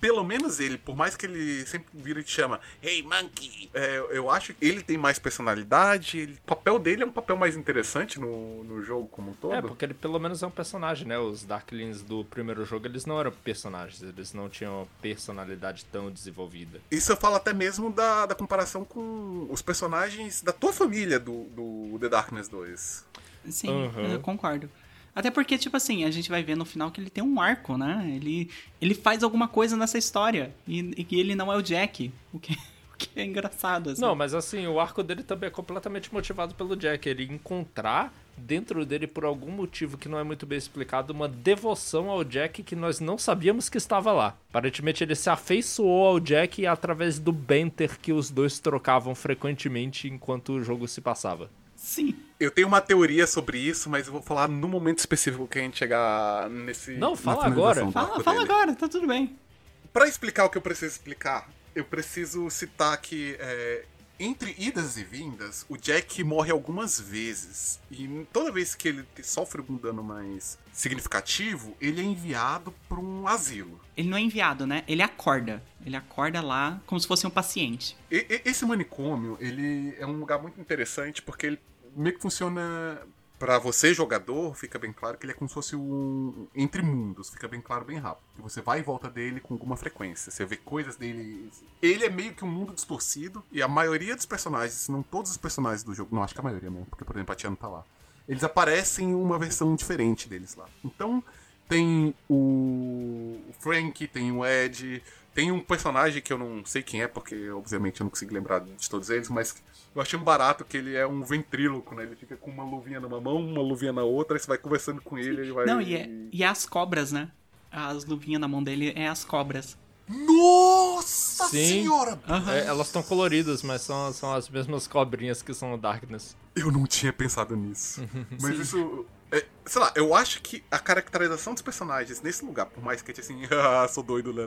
pelo menos ele, por mais que ele sempre vira e te chama Hey Monkey, é, eu acho que ele tem mais personalidade, ele- o papel dele é um papel mais interessante no, no jogo como um todo. É, porque ele pelo menos é um personagem, né? Os Darklings do primeiro jogo, eles não eram personagens, eles não tinham personalidade tão desenvolvida. Isso eu falo até mesmo da, da comparação com os personagens da tua família do, do The Darkness 2. Sim, Uhum. eu concordo. Até porque, tipo assim, a gente vai ver no final que ele tem um arco, né? Ele, ele faz alguma coisa nessa história. E, que ele não é o Jack. O que, o que é engraçado, assim. Não, mas assim, o arco dele também é completamente motivado pelo Jack. Ele encontrar dentro dele, por algum motivo que não é muito bem explicado, uma devoção ao Jack que nós não sabíamos que estava lá. Aparentemente ele se afeiçoou ao Jack através do banter que os dois trocavam frequentemente enquanto o jogo se passava. Sim. Eu tenho uma teoria sobre isso, mas eu vou falar no momento específico que a gente chegar nesse. Não, fala agora. Fala, fala agora, tá tudo bem. Pra explicar o que eu preciso explicar, eu preciso citar que é, entre idas e vindas, o Jack morre algumas vezes. E toda vez que ele sofre um dano mais significativo, ele é enviado pra um asilo. Ele não é enviado, né? Ele acorda. Ele acorda lá como se fosse um paciente. E- e- esse manicômio, ele é um lugar muito interessante porque ele meio que funciona Pra você, jogador, fica bem claro que ele é como se fosse um entre mundos, fica bem claro bem rápido. Que você vai e volta dele com alguma frequência. Você vê coisas dele. Ele é meio que um mundo distorcido, e a maioria dos personagens, se não todos os personagens do jogo, não acho que a maioria mesmo, porque por exemplo a Tia não tá lá. eles aparecem em uma versão diferente deles lá. Então, tem o Frank, tem o Ed, tem um personagem que eu não sei quem é, porque obviamente eu não consigo lembrar de todos eles, mas eu achei um barato que ele é um ventríloco, né? Ele fica com uma luvinha numa mão, uma luvinha na outra, aí você vai conversando com ele, ele vai. Não, e, é, e é as cobras, né? As luvinhas na mão dele é as cobras. Nossa Sim. senhora! É, elas estão coloridas, mas são, são as mesmas cobrinhas que são o Darkness. Eu não tinha pensado nisso. Mas isso. É, sei lá, eu acho que a caracterização dos personagens nesse lugar, por mais que a gente assim, ah, sou doido, lá,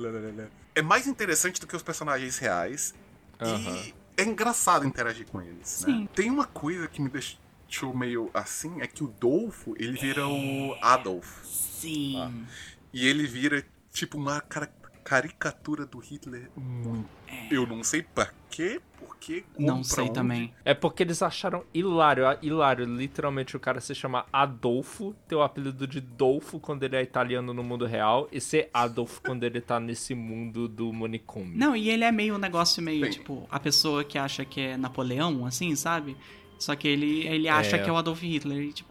é mais interessante do que os personagens reais. E é engraçado interagir com eles. Né? Tem uma coisa que me deixou meio assim, é que o Dolfo, ele vira o Adolf. Sim. E ele vira, tipo, uma cara- caricatura do Hitler muito. Eu não sei pra quê, como, Não sei onde. também. É porque eles acharam hilário, ah, hilário. Literalmente o cara se chama Adolfo, ter o apelido de Dolfo quando ele é italiano no mundo real, e ser Adolf quando ele tá nesse mundo do manicômio. Não, e ele é meio um negócio meio, Bem. tipo, a pessoa que acha que é Napoleão, assim, sabe? Só que ele, ele acha É. que é o Adolf Hitler. E, tipo,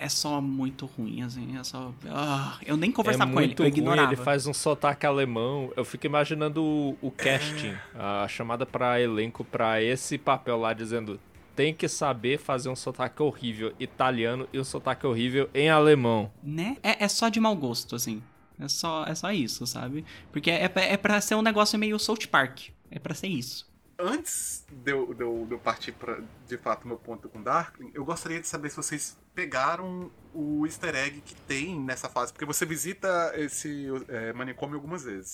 é, é só muito ruim, assim. É só. Ah, eu nem É conversava com ele, muito eu ruim, ignorava. ele faz um sotaque alemão. Eu fico imaginando o, o casting, a chamada pra elenco pra esse papel lá, dizendo tem que saber fazer um sotaque horrível italiano e um sotaque horrível em alemão. Né? É, é só de mau gosto, assim. É só, é só isso, sabe? Porque é, pra- é pra ser um negócio meio South Park. É pra ser isso. Antes de eu, de eu- de eu partir pra, de fato, meu ponto com Darkling, eu gostaria de saber se vocês pegaram o easter egg que tem nessa fase, porque você visita esse é, manicômio algumas vezes.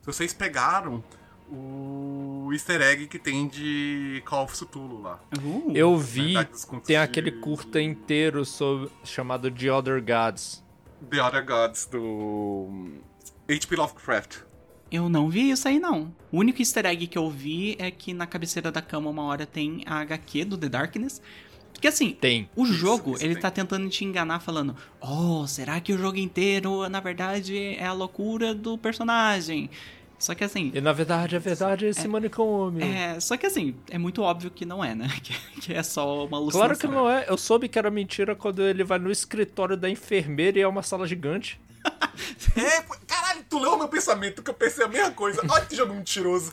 Se vocês pegaram o easter egg que tem de Call of Cthulhu lá. Uh, Eu vi, tem de- aquele curta inteiro sobre, chamado The Other Gods. The Other Gods do H.P. Lovecraft. Eu não vi isso aí, não. O único easter egg que eu vi é que na cabeceira da cama uma hora tem a HQ do The Darkness. Que assim, Tem. o Isso, jogo, isso ele tem. tá tentando te enganar falando: Oh, será que o jogo inteiro, na verdade, é a loucura do personagem? Só que assim. E na verdade, a verdade é esse manicômio. É, só que assim, é muito óbvio que não é, né? Que, que é só uma alucinação. Claro que não é. Eu soube que era mentira quando ele vai no escritório da enfermeira e é uma sala gigante. É, caralho, tu leu o meu pensamento, que eu pensei a mesma coisa. Olha que jogo mentiroso.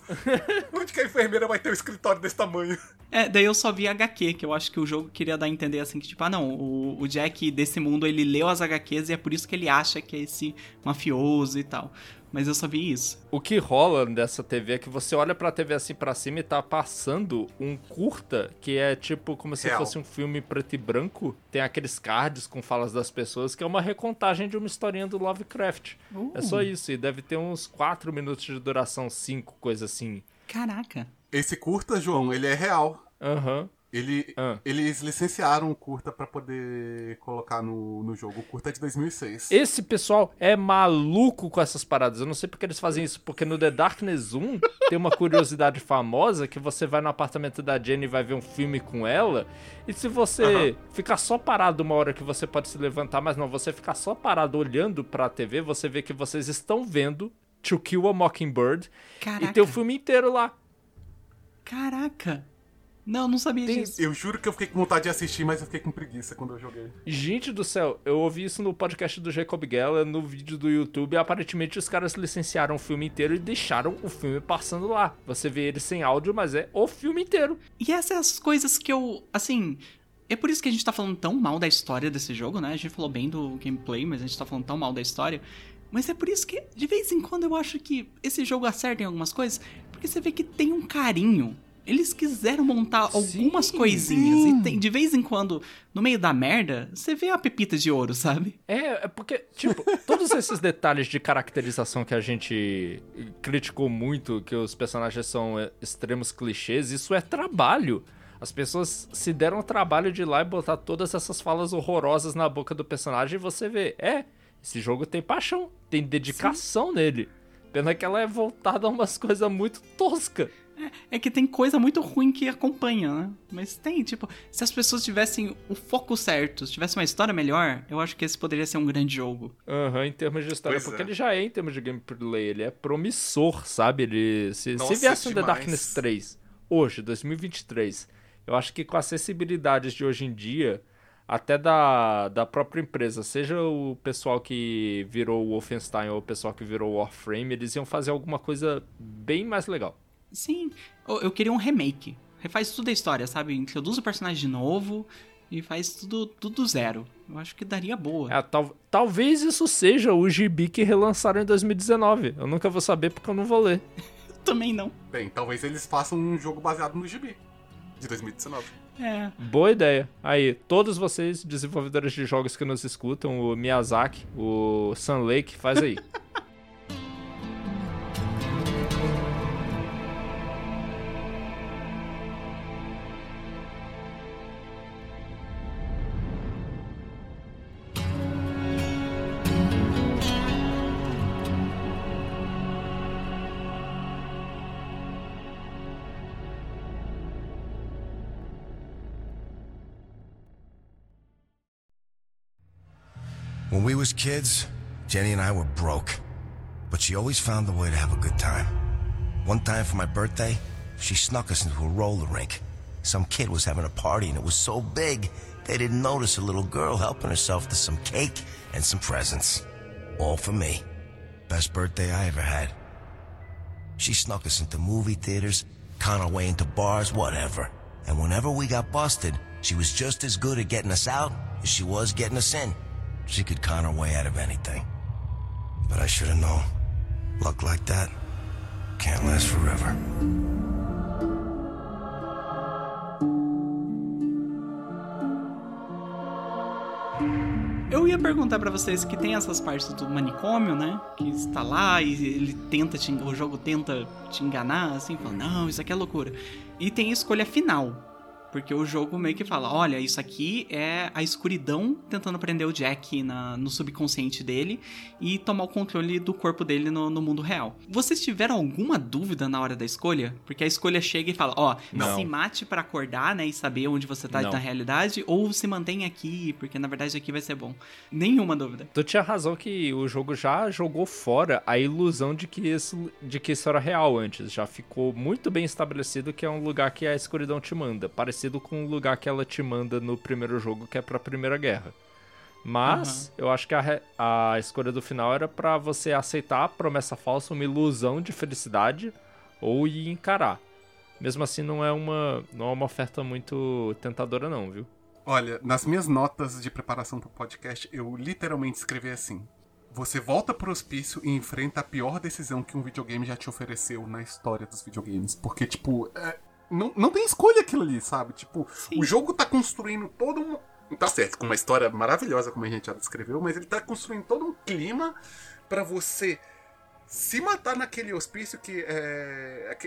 Onde que a enfermeira vai ter um escritório desse tamanho? É, daí eu só vi HQ, que eu acho que o jogo queria dar a entender assim, que tipo, ah não, o, o Jack desse mundo, ele leu as HQs e é por isso que ele acha que é esse mafioso e tal. Mas eu só vi isso. O que rola dessa TV é que você olha pra TV assim pra cima e tá passando um curta que é tipo como se Real. fosse um filme preto e branco. Tem aqueles cards com falas das pessoas, que é uma recontagem de uma historinha do Lovecraft. É só isso, e deve ter uns 4 minutos de duração, 5, coisa assim. Caraca. Esse curta, João, ele é real. Aham. Ele, Ah. Eles licenciaram o curta pra poder colocar no, no jogo. O curta é de 2006. Esse pessoal é maluco com essas paradas. Eu não sei porque eles fazem isso, porque no The Darkness 1 tem uma curiosidade famosa que você vai no apartamento da Jenny e vai ver um filme com ela. E se você ficar só parado uma hora que você pode se levantar, mas não, você ficar só parado olhando pra TV, você vê que vocês estão vendo To Kill a Mockingbird Caraca. e tem o filme inteiro lá. Caraca. Não, não sabia Tem- disso. Eu juro que eu fiquei com vontade de assistir, mas eu fiquei com preguiça quando eu joguei. Gente do céu, eu ouvi isso no podcast do Jacob Geller, no vídeo do YouTube, e aparentemente os caras licenciaram o filme inteiro e deixaram o filme passando lá. Você vê ele sem áudio, mas é o filme inteiro. E essas coisas que eu, assim, é por isso que a gente tá falando tão mal da história desse jogo, né? A gente falou bem do gameplay, mas a gente tá falando tão mal da história. Mas é por isso que, de vez em quando, eu acho que esse jogo acerta em algumas coisas, porque você vê que tem um carinho. Eles quiseram montar algumas Sim, coisinhas. sim. E tem- de vez em quando, no meio da merda, você vê a pepita de ouro, sabe? É, é porque, tipo, todos esses detalhes de caracterização que a gente criticou muito, que os personagens são é, extremos clichês, isso é trabalho. As pessoas se deram o trabalho de ir lá e botar todas essas falas horrorosas na boca do personagem e você vê, é, esse jogo tem paixão, tem dedicação nele. Pena que ela é voltada a umas coisas muito toscas. É que tem coisa muito ruim que acompanha, né? Mas tem, tipo, se as pessoas tivessem o foco certo, se tivesse uma história melhor, eu acho que esse poderia ser um grande jogo. Aham, em termos de história, Pois porque é. ele já é em termos de gameplay, ele é promissor, sabe? Ele se, se Nossa, viesse um The demais. Darkness 3 hoje, 2023, eu acho que com as acessibilidades de hoje em dia, até da, da própria empresa, seja o pessoal que virou o Wolfenstein ou o pessoal que virou o Warframe, eles iam fazer alguma coisa bem mais legal. Sim, eu, eu queria um remake. Refaz tudo a história, sabe? Introduz o personagem de novo e faz tudo, tudo do zero. Eu acho que daria boa. É, tal, talvez isso seja o gibi que relançaram em 2019. Eu nunca vou saber porque eu não vou ler. Também não. Bem, talvez eles façam um jogo baseado no gibi de 2019. É. Boa ideia. Aí, todos vocês, desenvolvedores de jogos que nos escutam, o Miyazaki, o Sun Lake, faz aí. kids, Jenny and I were broke. But she always found a way to have a good time. One time for my birthday, she snuck us into a roller rink. Some kid was having a party and it was so big, they didn't notice a little girl helping herself to some cake and some presents. All for me. Best birthday I ever had. She snuck us into movie theaters, con our way into bars, whatever. And whenever we got busted, she was just as good at getting us out as she was getting us in. She could con her way out of anything. But I should have known. Luck like that can't last forever. Eu ia perguntar pra vocês que tem essas partes do manicômio, né? Que está lá e ele tenta te, o jogo tenta te enganar, assim, falando, não, isso aqui é loucura. E tem a escolha final. Porque o jogo meio que fala: olha, isso aqui é a escuridão tentando prender o Jack na, no subconsciente dele e tomar o controle do corpo dele no, no mundo real. Vocês tiveram alguma dúvida na hora da escolha? Porque a escolha chega e fala: ó, Não. se mate pra acordar, né, e saber onde você tá Não. na realidade, ou se mantém aqui, porque na verdade aqui vai ser bom. Nenhuma dúvida. Tu tinha razão que o jogo já jogou fora a ilusão de que isso, de que isso era real antes. Já ficou muito bem estabelecido que é um lugar que a escuridão te manda. Parecido com o lugar que ela te manda no primeiro jogo, que é pra Primeira Guerra. Mas eu acho que a, a escolha do final era pra você aceitar a promessa falsa, uma ilusão de felicidade, ou ir encarar. Mesmo assim, não é uma, não é uma oferta muito tentadora, não, viu? Olha, nas minhas notas de preparação pro podcast, eu literalmente escrevi assim: Você volta pro hospício e enfrenta a pior decisão que um videogame já te ofereceu na história dos videogames. Porque, tipo, é, não, não tem escolha aquilo ali, sabe? Tipo, Sim. o jogo tá construindo todo um. Tá certo, com uma história maravilhosa, como a gente já descreveu, mas ele tá construindo todo um clima pra você se matar naquele hospício que é.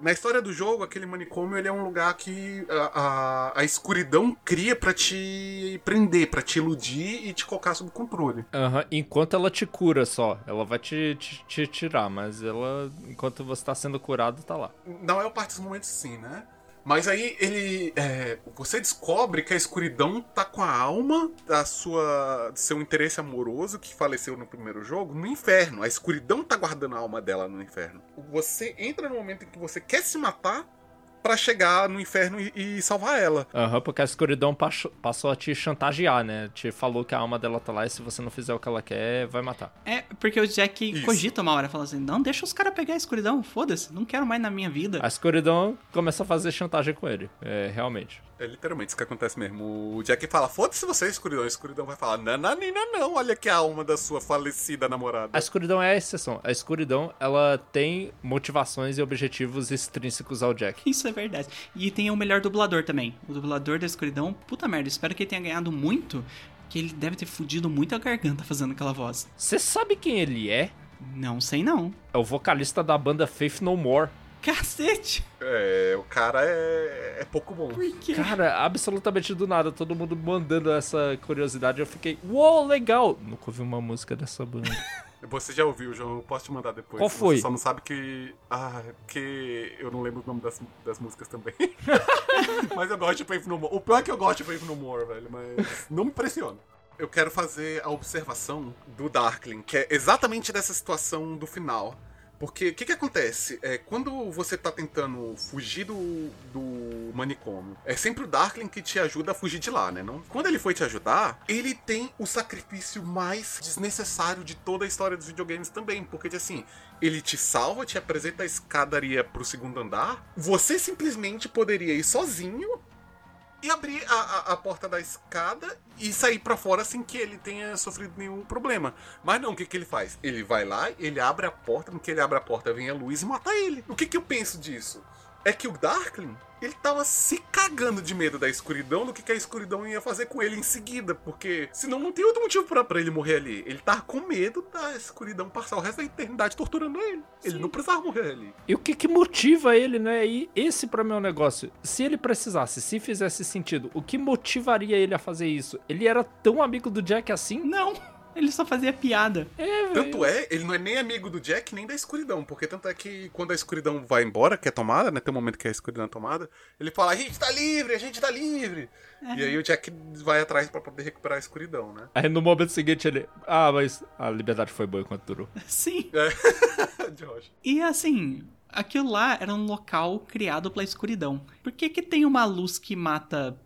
É na história do jogo, aquele manicômio ele é um lugar que a, a, a escuridão cria pra te prender, pra te iludir e te colocar sob controle. Aham, enquanto ela te cura só. Ela vai te, te, te tirar, mas ela, enquanto você tá sendo curado, tá lá. Na maior parte dos momentos, sim, né? Mas aí ele. é, você descobre que a escuridão tá com a alma da sua. seu interesse amoroso que faleceu no primeiro jogo no inferno. A escuridão tá guardando a alma dela no inferno. Você entra no momento em que você quer se matar pra chegar no inferno e, e salvar ela. Aham, porque a escuridão passou, passou a te chantagear, né? Te falou que a alma dela tá lá e se você não fizer o que ela quer, vai matar. É, porque o Jack Isso. cogita uma hora, fala assim: não, deixa os caras pegar a escuridão, foda-se, não quero mais na minha vida. A escuridão começa a fazer chantagem com ele. É, realmente. É literalmente isso que acontece mesmo. O Jack fala: foda-se você, escuridão. A escuridão vai falar: Nananina, não, olha aqui a alma da sua falecida namorada. A escuridão é a exceção. A escuridão, ela tem motivações e objetivos extrínsecos ao Jack. Isso é verdade. E tem o melhor dublador também. O dublador da escuridão, puta merda, espero que ele tenha ganhado muito, que ele deve ter fudido muito a garganta fazendo aquela voz. Você sabe quem ele é? Não sei não. É o vocalista da banda Faith No More. Cacete! É, o cara é, é pouco bom. Por quê? Cara, absolutamente do nada, todo mundo mandando essa curiosidade. Eu fiquei, uou, legal! Nunca ouvi uma música dessa banda. Você já ouviu, João? Eu posso te mandar depois. Qual foi? Você só não sabe que. Ah, é porque eu não lembro o nome das, das músicas também. mas eu gosto de Faith No More. O pior é que eu gosto de Faith No More, velho, mas não me impressiona. Eu quero fazer a observação do Darkling, que é exatamente dessa situação do final. Porque o que, que acontece? É, quando você tá tentando fugir do, do manicômio, é sempre o Darkling que te ajuda a fugir de lá, né? Não? Quando ele foi te ajudar, ele tem o sacrifício mais desnecessário de toda a história dos videogames também. Porque, assim, ele te salva, te apresenta a escadaria pro segundo andar. Você simplesmente poderia ir sozinho e abrir a, a, a, porta da escada e sair para fora sem que ele tenha sofrido nenhum problema. Mas não, o que, que ele faz? Ele vai lá, ele abre a porta, no que ele abre a porta vem a luz e mata ele. O que, que eu penso disso? É que o Darkling ele tava se cagando de medo da escuridão do que, que a escuridão ia fazer com ele em seguida, porque senão não tem outro motivo para ele morrer ali. Ele tava com medo da escuridão passar o resto da eternidade torturando ele. Sim. Ele não precisava morrer ali. E o que, que motiva ele, né? E esse para mim é o negócio. Se ele precisasse, se fizesse sentido, o que motivaria ele a fazer isso? Ele era tão amigo do Jack assim? Não. Ele só fazia piada. É, tanto é, ele não é nem amigo do Jack, nem da escuridão. Porque tanto é que quando a escuridão vai embora, que é tomada, né? Tem um momento que a escuridão é tomada, ele fala, a gente tá livre, a gente tá livre. É. E aí o Jack vai atrás para poder recuperar a escuridão, né? Aí no momento seguinte ele. Ah, mas a liberdade foi boa enquanto durou. Sim. É. Josh. E assim, aquilo lá era um local criado pela escuridão. Por que, que tem uma luz que mata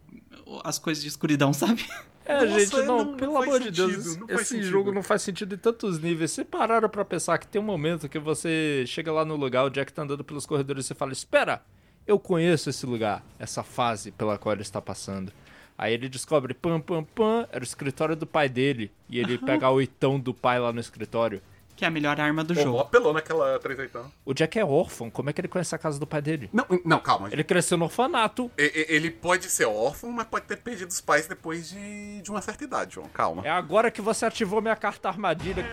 as coisas de escuridão, sabe? É, Nossa, gente, não, não pelo amor sentido, de Deus, esse jogo não faz sentido em tantos níveis. Você pararam pra pensar que tem um momento que você chega lá no lugar, o Jack tá andando pelos corredores e você fala: Espera, eu conheço esse lugar, essa fase pela qual ele está passando. Aí ele descobre, pam, pam, pam, era o escritório do pai dele. E ele pega o oitão do pai lá no escritório. Que é a melhor arma do Pô, jogo. apelou naquela 38 O Jack é órfão. Como é que ele conhece a casa do pai dele? Não, não, calma. Ele cresceu no orfanato. Ele pode ser órfão, mas pode ter perdido os pais depois de, de uma certa idade, João. Calma. É agora que você ativou minha carta armadilha.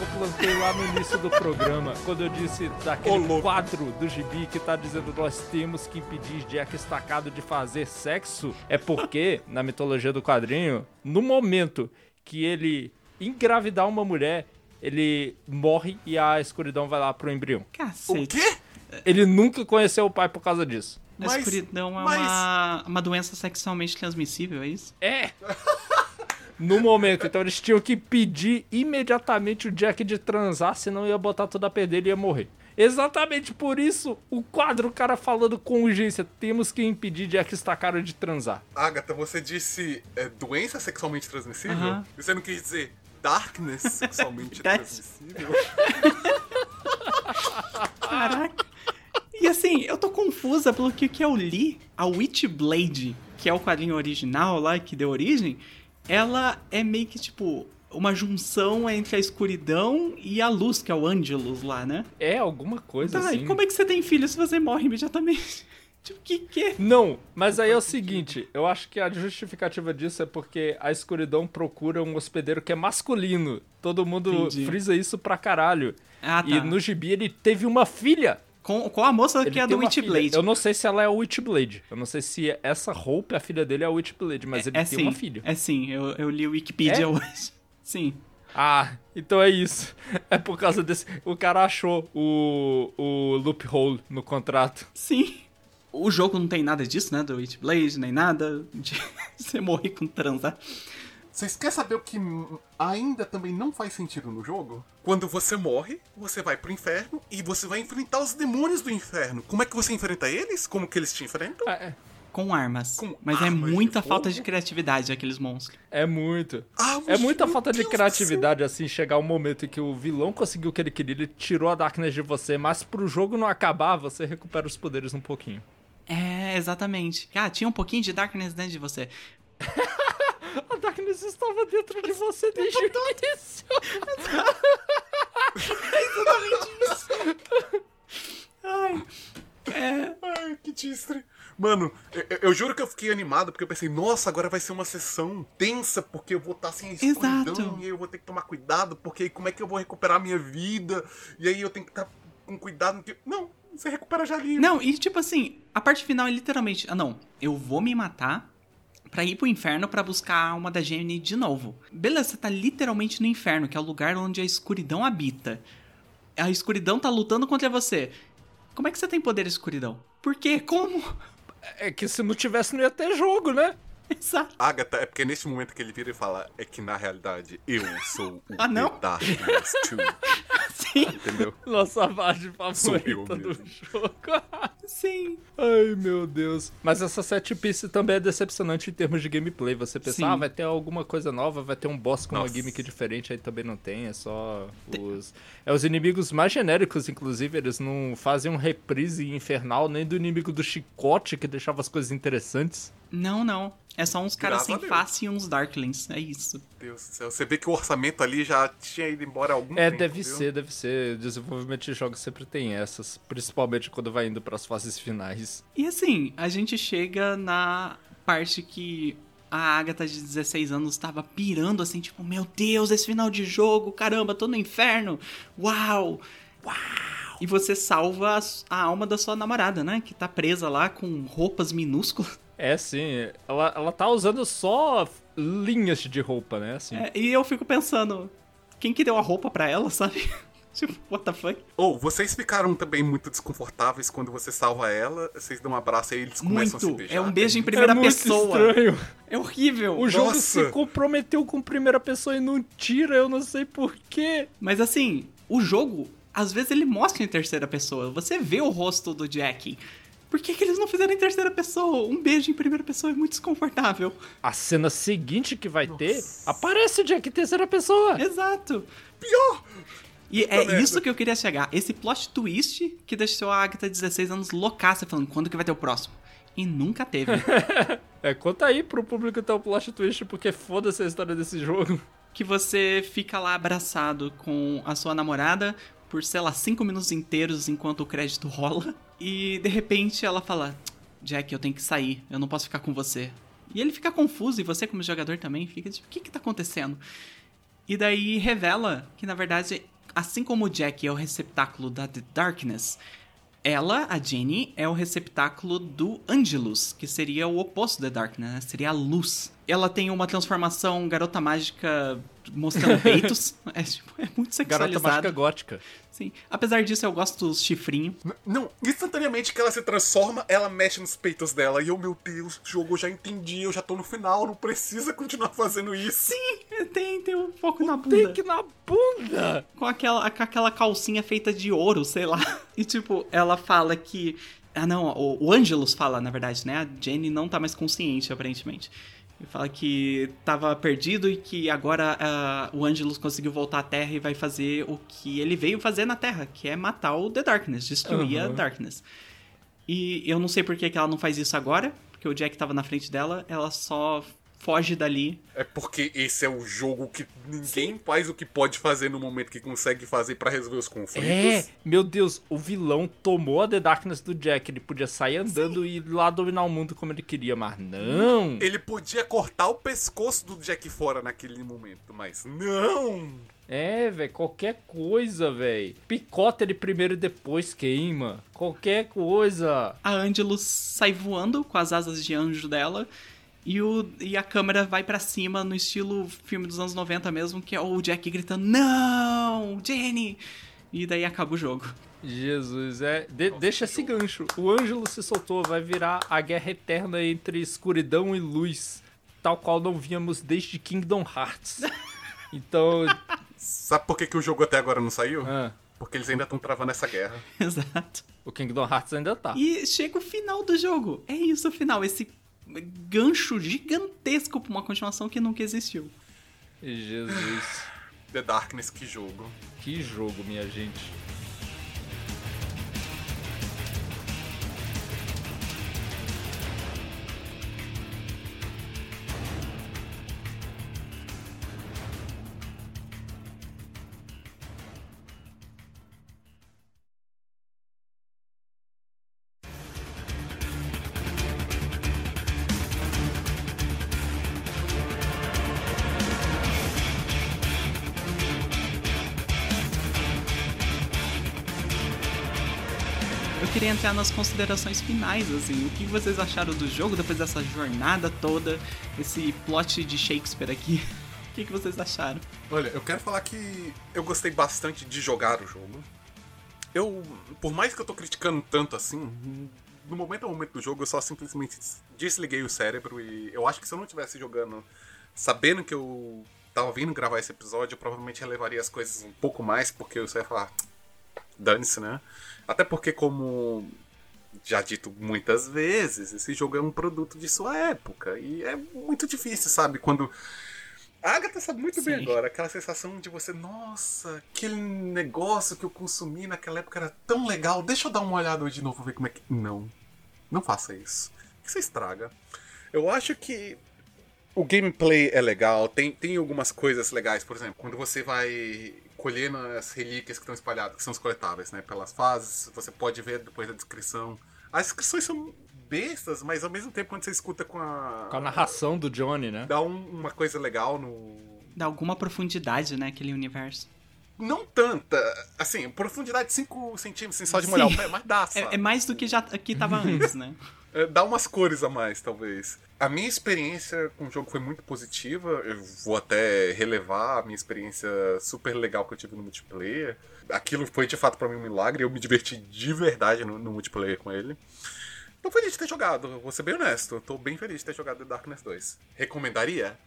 É eu plantei lá no início do programa, quando eu disse daquele quadro do gibi que tá dizendo nós temos que impedir Jack Estacado de fazer sexo, é porque, na mitologia do quadrinho, no momento que ele engravidar uma mulher, ele morre e a escuridão vai lá pro embrião. Cacete. O quê? Ele nunca conheceu o pai por causa disso. A mas, escuridão é mas... uma, uma doença sexualmente transmissível, é isso? É! No momento. Então eles tinham que pedir imediatamente o Jack de transar, senão ia botar tudo a perder e ia morrer. Exatamente por isso, o quadro, o cara falando com urgência, temos que impedir Jack Stacaro de transar. Agatha, você disse é, doença sexualmente transmissível? Uhum. Você não quis dizer darkness sexualmente transmissível? Caraca. E assim, eu tô confusa pelo que, que eu li. A Witchblade, que é o quadrinho original lá que deu origem, ela é meio que tipo uma junção entre a escuridão e a luz, que é o Angelus lá, né? É, alguma coisa tá, assim. E como é que você tem filho se você morre imediatamente? Tipo, que que? Não, mas aí é o seguinte, eu acho que a justificativa disso é porque a escuridão procura um hospedeiro que é masculino. Todo mundo Entendi. frisa isso pra caralho. Ah, tá. E no gibi ele teve uma filha. Com, com a moça ele que é do Witchblade. Eu não sei se ela é o Witchblade. Eu não sei se essa roupa, a filha dele é o Witchblade, mas é, ele é tem sim, uma filha. É sim, eu, eu li o Wikipedia é? hoje. Sim. Ah, então é isso. É por causa desse. O cara achou o, o loophole no contrato. Sim. O jogo não tem nada disso, né? Do Witchblade, nem nada. De você morrer com transar. Vocês querem saber o que ainda também não faz sentido no jogo? Quando você morre, você vai pro inferno e você vai enfrentar os demônios do inferno. Como é que você enfrenta eles? Como que eles te enfrentam? É, é. Com armas. Com Mas é armas é muita de falta de criatividade aqueles monstros. É muito. Ah, é muita falta Deus de criatividade, assim, chegar um momento em que o vilão conseguiu o que ele queria, ele tirou a Darkness de você, mas pro jogo não acabar, você recupera os poderes um pouquinho. É, exatamente. Ah, tinha um pouquinho de Darkness dentro de você. A Darkness estava dentro de você desde o início. é exatamente isso. Ai. É. Ai, que tistre. Mano, eu, eu, juro que eu fiquei animado porque eu pensei, nossa, agora vai ser uma sessão tensa porque eu vou estar sem a escuridão Exato. e aí eu vou ter que tomar cuidado porque como é que eu vou recuperar a minha vida? E aí eu tenho que estar com cuidado. Não, você recupera já ali. Não, e tipo assim, a parte final é literalmente, ah não, eu vou me matar para ir pro inferno para buscar a alma da Jenny de novo. Beleza, você tá literalmente no inferno, que é o lugar onde a escuridão habita. A escuridão tá lutando contra você. Como é que você tem poder de escuridão? Por quê? Como? É que se não tivesse não ia ter jogo, né? Exato. Agatha, é porque neste momento que ele vira e fala, é que na realidade eu sou o Ah, não? The Darkness 2. Sim, Entendeu? Nossa parte Sou eu favorita do mesmo. jogo. sim. Ai, meu Deus. Mas essa set piece também é decepcionante em termos de gameplay. Você pensa, Sim. ah, vai ter alguma coisa nova, vai ter um boss com uma Nossa. gimmick diferente, aí também não tem, é só os... É os inimigos mais genéricos, inclusive, eles não fazem um reprise infernal nem do inimigo do chicote, que deixava as coisas interessantes. Não, não. É só uns caras sem a Deus. face e uns Darklings. É isso. Deus do céu. Você vê que o orçamento ali já tinha ido embora há algum É, tempo. deve viu? ser, deve ser. Desenvolvimento de jogos sempre tem essas, principalmente quando vai indo pras fases finais. E assim, a gente chega na parte que a Agatha de 16 anos tava pirando assim, tipo, meu Deus, esse final de jogo, caramba, tô no inferno. Uau! Uau! E você salva a, a alma da sua namorada, né? Que tá presa lá com roupas minúsculas. É, sim. Ela, ela tá usando só linhas de roupa, né? Assim. É, e eu fico pensando, quem que deu a roupa pra ela, sabe? tipo, what the fuck? Ou, vocês ficaram também muito desconfortáveis quando você salva ela, vocês dão um abraço e eles começam a se beijar. É um beijo em É primeira muito pessoa. estranho. É horrível. O jogo Nossa. se comprometeu com primeira pessoa e não tira, eu não sei porquê. Mas assim, o jogo, às vezes ele mostra em terceira pessoa. Você vê o rosto do Jack. Por que, que eles não fizeram em terceira pessoa? Um beijo em primeira pessoa é muito desconfortável. A cena seguinte que vai ter, aparece o Jack em terceira pessoa. Exato. Pior! E Puta é merda. isso que eu queria chegar. Esse plot twist que deixou a Agatha 16 anos loucaça, falando quando que vai ter o próximo. E nunca teve. É, conta aí pro público então o plot twist, porque foda-se a história desse jogo. que você fica lá abraçado com a sua namorada por, sei lá, cinco minutos inteiros enquanto o crédito rola. E de repente ela fala: Jack, eu tenho que sair, eu não posso ficar com você. E ele fica confuso, e você, como jogador, também fica tipo: o que que tá acontecendo? E daí revela que, na verdade, assim como o Jack é o receptáculo da The Darkness, ela, a Jenny, é o receptáculo do Angelus, que seria o oposto da Darkness, né? seria a luz. Ela tem uma transformação garota mágica mostrando peitos. É, tipo, é muito Garota mágica sexualizado. gótica. Sim. Apesar disso, eu gosto dos chifrinhos. Não, instantaneamente que ela se transforma, ela mexe nos peitos dela. E eu, meu Deus, jogo, eu já entendi, eu já tô no final, não precisa continuar fazendo isso. Sim, tem, tem um pouco na bunda. Tem que na bunda! com aquela, com aquela calcinha feita de ouro, sei lá. E tipo, ela fala que. Ah, não, o, o Angelus fala, na verdade, né? A Jenny não tá mais consciente, aparentemente. Fala que tava perdido e que agora ah, o Angelus conseguiu voltar à Terra e vai fazer o que ele veio fazer na Terra, que é matar o The Darkness, destruir a Uhum. Darkness. E eu não sei por que, que ela não faz isso agora, porque o Jack tava na frente dela, ela só foge dali É porque esse é o jogo que ninguém faz o que pode fazer no momento que consegue fazer pra resolver os conflitos. É, meu Deus, o vilão tomou a The Darkness do Jack. Ele podia sair andando e ir lá dominar o mundo como ele queria, mas não. Ele podia cortar o pescoço do Jack fora naquele momento, mas não! É, velho, qualquer coisa, velho. Picota ele primeiro e depois queima. Qualquer coisa. a Angelus sai voando com as asas de anjo dela e, o, e a câmera vai pra cima no estilo filme dos anos 90 mesmo, que é o Jack gritando: Não! Jenny! E daí acaba o jogo. Jesus, é. de- deixa esse gancho. O Ângelo se soltou, vai virar a guerra eterna entre escuridão e luz. Tal qual não víamos desde Kingdom Hearts. Então. Sabe por que, que o jogo até agora não saiu? ah, Porque eles ainda estão travando essa guerra. Exato. o Kingdom Hearts ainda tá. E chega o final do jogo. É isso o final, esse gancho gigantesco pra uma continuação que nunca existiu. Jesus. The Darkness, que jogo. Que jogo, minha gente. Entrar nas considerações finais, assim. O que vocês acharam do jogo depois dessa jornada toda, esse plot de Shakespeare aqui? O que, que vocês acharam? Olha, eu quero falar que eu gostei bastante de jogar o jogo. Eu, por mais que eu tô criticando tanto assim, no momento ao momento do jogo, eu só simplesmente desliguei o cérebro e eu acho que se eu não estivesse jogando sabendo que eu tava vindo gravar esse episódio, eu provavelmente relevaria as coisas um pouco mais, porque eu só ia falar, dane-se, né? Até porque, como já dito muitas vezes, esse jogo é um produto de sua época. E é muito difícil, sabe? Quando. A Agatha sabe muito Sim. bem agora, aquela sensação de você, nossa, aquele negócio que eu consumi naquela época era tão legal, deixa eu dar uma olhada de novo, ver como é que. Não. Não faça isso. Que você estraga. Eu acho que o gameplay é legal, tem, tem algumas coisas legais, por exemplo, quando você vai colhendo as relíquias que estão espalhadas, que são os coletáveis, né, pelas fases, você pode ver depois da descrição. As descrições são bestas, mas ao mesmo tempo quando você escuta com a. Com a narração do Johnny, né? Dá um, uma coisa legal no. Dá alguma profundidade, né, aquele universo. Não tanta. Assim, profundidade 5 centímetros, assim, só de molhar Sim. o pé, mas dá, é, é, mais do que já que tava antes, né? É, dá umas cores a mais, talvez. A minha experiência com o jogo foi muito positiva. Eu vou até relevar a minha experiência super legal que eu tive no multiplayer. Aquilo foi de fato para mim um milagre. Eu me diverti de verdade no, no multiplayer com ele. Tô feliz de ter jogado, vou ser bem honesto. Tô bem feliz de ter jogado The Darkness 2. Recomendaria?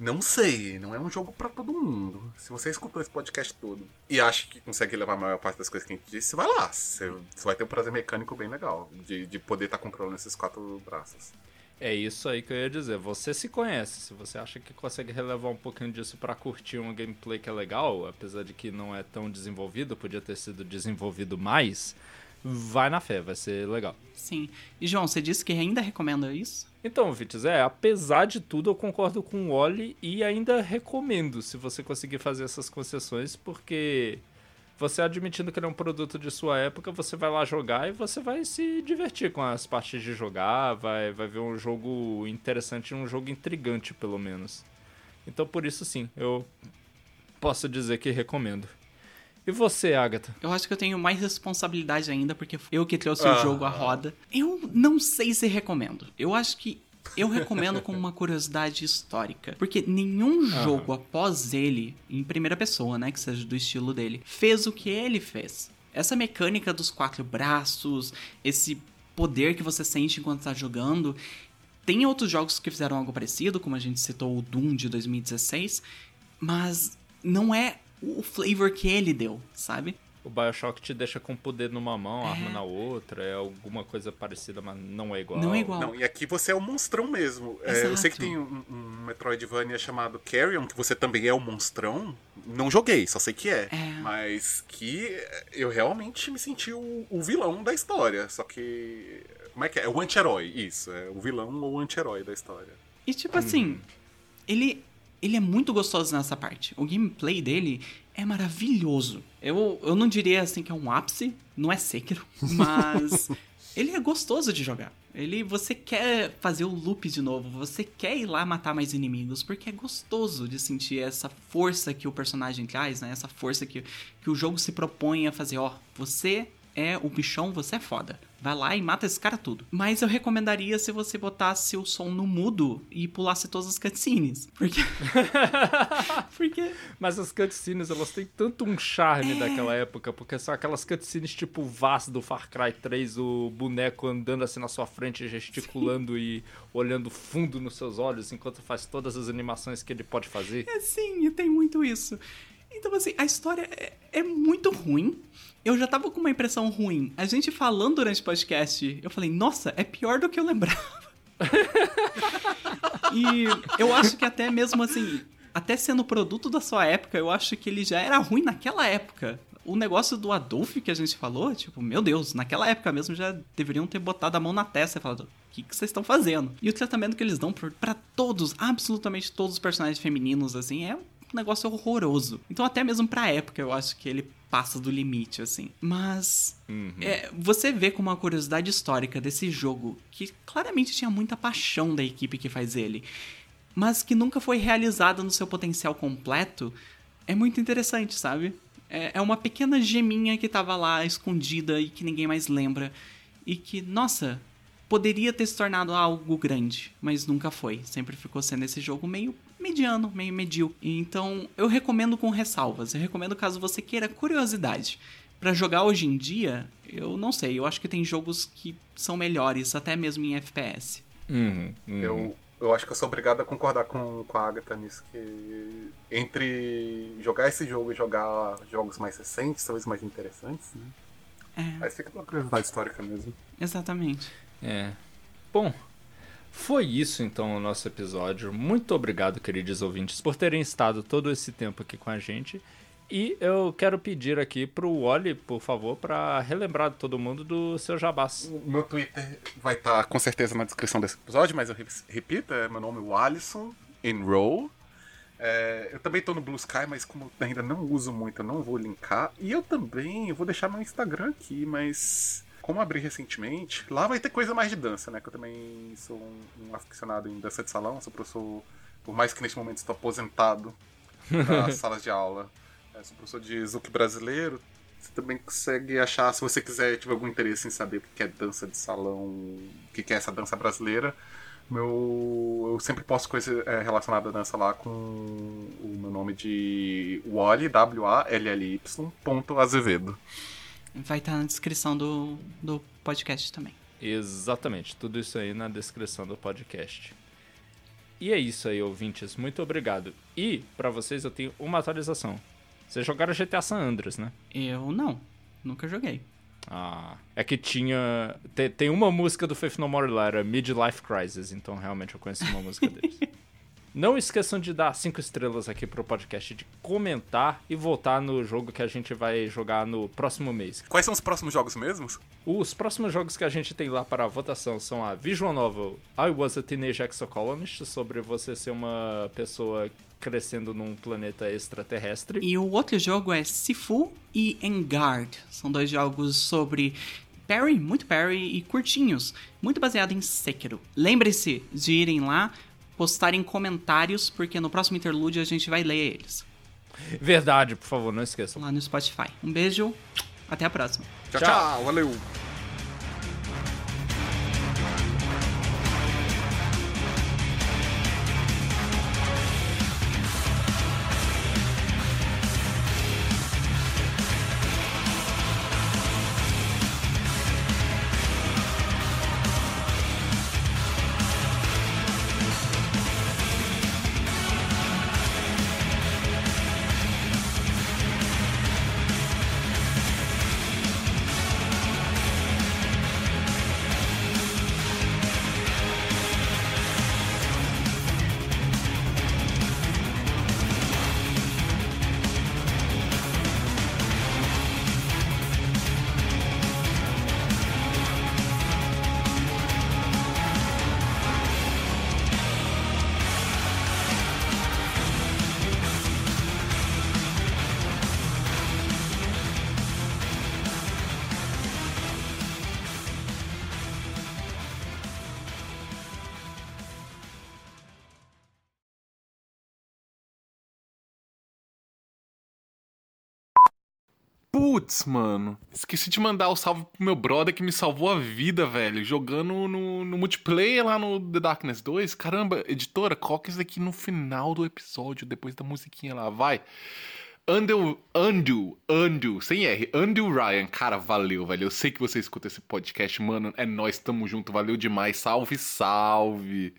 Não sei, não é um jogo para todo mundo. Se você escutou esse podcast todo e acha que consegue levar a maior parte das coisas que a gente disse, vai lá. Você, vai ter um prazer mecânico bem legal de, de poder estar tá controlando esses quatro braços. É isso aí que eu ia dizer. Você se conhece. Se você acha que consegue relevar um pouquinho disso para curtir um gameplay que é legal, apesar de que não é tão desenvolvido, podia ter sido desenvolvido mais, vai na fé, vai ser legal. Sim. E João, você disse que ainda recomenda isso? Então, Vites, é, apesar de tudo, eu concordo com o Oli e ainda recomendo se você conseguir fazer essas concessões, porque você admitindo que ele é um produto de sua época, você vai lá jogar e você vai se divertir com as partes de jogar, vai, vai ver um jogo interessante, um jogo intrigante, pelo menos. Então, por isso, sim, eu posso dizer que recomendo. E você, Agatha? Eu acho que eu tenho mais responsabilidade ainda, porque eu que trouxe ah. o jogo à roda. Eu não sei se recomendo. Eu acho que eu recomendo como uma curiosidade histórica. Porque nenhum jogo após ele, em primeira pessoa, né, que seja do estilo dele, fez o que ele fez. Essa mecânica dos quatro braços, esse poder que você sente enquanto está jogando. Tem outros jogos que fizeram algo parecido, como a gente citou o Doom de 2016, mas não é o flavor que ele deu, sabe? O Bioshock te deixa com poder numa mão, é. arma na outra, é alguma coisa parecida, mas não é igual. Não é igual. Não, e aqui você é o monstrão mesmo. É, eu sei que tem um, um Metroidvania chamado Carrion, que você também é o monstrão. Não joguei, só sei que é. é. Mas que eu realmente me senti o, o, vilão da história. Só que. Como é que é? É o anti-herói, isso. É o vilão ou o anti-herói da história. E tipo assim, hum. ele ele é muito gostoso nessa parte. O gameplay dele é maravilhoso. Eu, eu não diria assim que é um ápice, não é Sekiro, mas ele é gostoso de jogar. Ele, você quer fazer o loop de novo, você quer ir lá matar mais inimigos, porque é gostoso de sentir essa força que o personagem traz, né? Essa força que, que o jogo se propõe a fazer. Ó, você é o bichão, você é foda. Vai lá e mata esse cara tudo. Mas eu recomendaria se você botasse o som no mudo e pulasse todas as cutscenes. Porque. porque. Mas as cutscenes, elas têm tanto um charme é... daquela época, porque são aquelas cutscenes tipo Vaz do Far Cry 3, o boneco andando assim na sua frente, gesticulando sim. e olhando fundo nos seus olhos enquanto faz todas as animações que ele pode fazer. É sim, e tem muito isso. Então, assim, a história é, é muito ruim eu já tava com uma impressão ruim. A gente falando durante o podcast, eu falei, nossa, é pior do que eu lembrava. e eu acho que até mesmo assim, até sendo produto da sua época, eu acho que ele já era ruim naquela época. O negócio do Adolf que a gente falou, tipo, meu Deus, naquela época mesmo já deveriam ter botado a mão na testa e falado: o que, que vocês estão fazendo? E o tratamento que eles dão para todos, absolutamente todos os personagens femininos, assim, é negócio horroroso. Então, até mesmo pra época, eu acho que ele passa do limite, assim. Mas uhum. é, você vê com uma curiosidade histórica desse jogo que claramente tinha muita paixão da equipe que faz ele, mas que nunca foi realizada no seu potencial completo, é muito interessante, sabe? É, é uma pequena geminha que tava lá escondida e que ninguém mais lembra. E que, nossa, poderia ter se tornado algo grande, mas nunca foi. Sempre ficou sendo esse jogo meio mediano, meio medíocre. Então, eu recomendo com ressalvas. Eu recomendo caso você queira curiosidade. Pra jogar hoje em dia, eu não sei. Eu acho que tem jogos que são melhores, até mesmo em FPS. Uhum, uhum. Eu, eu acho que eu sou obrigado a concordar com, com a Agatha nisso, que entre jogar esse jogo e jogar jogos mais recentes, talvez mais interessantes, né? É, Mas fica uma curiosidade histórica mesmo. exatamente. É. Bom, foi isso então o nosso episódio. Muito obrigado, queridos ouvintes, por terem estado todo esse tempo aqui com a gente. E eu quero pedir aqui pro Wally, por favor, para relembrar todo mundo do seu jabás. O meu Twitter vai estar com certeza na descrição desse episódio, mas eu re- repito, é meu nome é Wallison Enroll. É, eu também tô no Blue Sky, mas como ainda não uso muito, eu não vou linkar. E eu também, vou deixar meu Instagram aqui, mas como abri recentemente, lá vai ter coisa mais de dança, né? Que eu também sou um, um aficionado em dança de salão, sou professor, por mais que neste momento estou aposentado das salas de aula. É, sou professor de Zouk brasileiro. Você também consegue achar, se você quiser, tiver algum interesse em saber o que é dança de salão, o que é essa dança brasileira. Meu, eu sempre posto coisa é, relacionada à dança lá com o meu nome de Wally, W-A-L-L-Y, ponto Azevedo. Vai estar na descrição do, do podcast também. Exatamente, tudo isso aí na descrição do podcast. E é isso aí, ouvintes. Muito obrigado. E, pra vocês, eu tenho uma atualização. Vocês jogaram GTA San Andreas, né? Eu não. Nunca joguei. Ah, é que tinha. te- Tem, uma música do Faith No More lá, era Midlife Crisis, então realmente eu conheci uma música deles. Não esqueçam de dar cinco estrelas aqui pro podcast, de comentar e votar no jogo que a gente vai jogar no próximo mês. Quais são os próximos jogos mesmos? Os próximos jogos que a gente tem lá para votação são a Visual Novel I Was a Teenage Exocolonist, sobre você ser uma pessoa crescendo num planeta extraterrestre. E o outro jogo é Sifu e Engard. São dois jogos sobre parry, muito parry e curtinhos, muito baseado em Sekiro. Lembre-se de irem lá, postarem comentários, porque no próximo interlúdio a gente vai ler eles Verdade, por favor, não esqueçam. lá no Spotify. Um beijo, até a próxima. Tchau, Tchau. tchau valeu! Putz, mano. Esqueci de mandar o salve pro meu brother que me salvou a vida, velho. Jogando no, no multiplayer lá no The Darkness 2. Caramba, editora, coloca isso aqui no final do episódio, depois da musiquinha lá. Vai. Andrew, Andrew, Andrew, sem R, Andrew Ryan, cara, valeu, velho. Eu sei que você escuta esse podcast, mano. É nós, tamo junto, valeu demais. Salve, salve.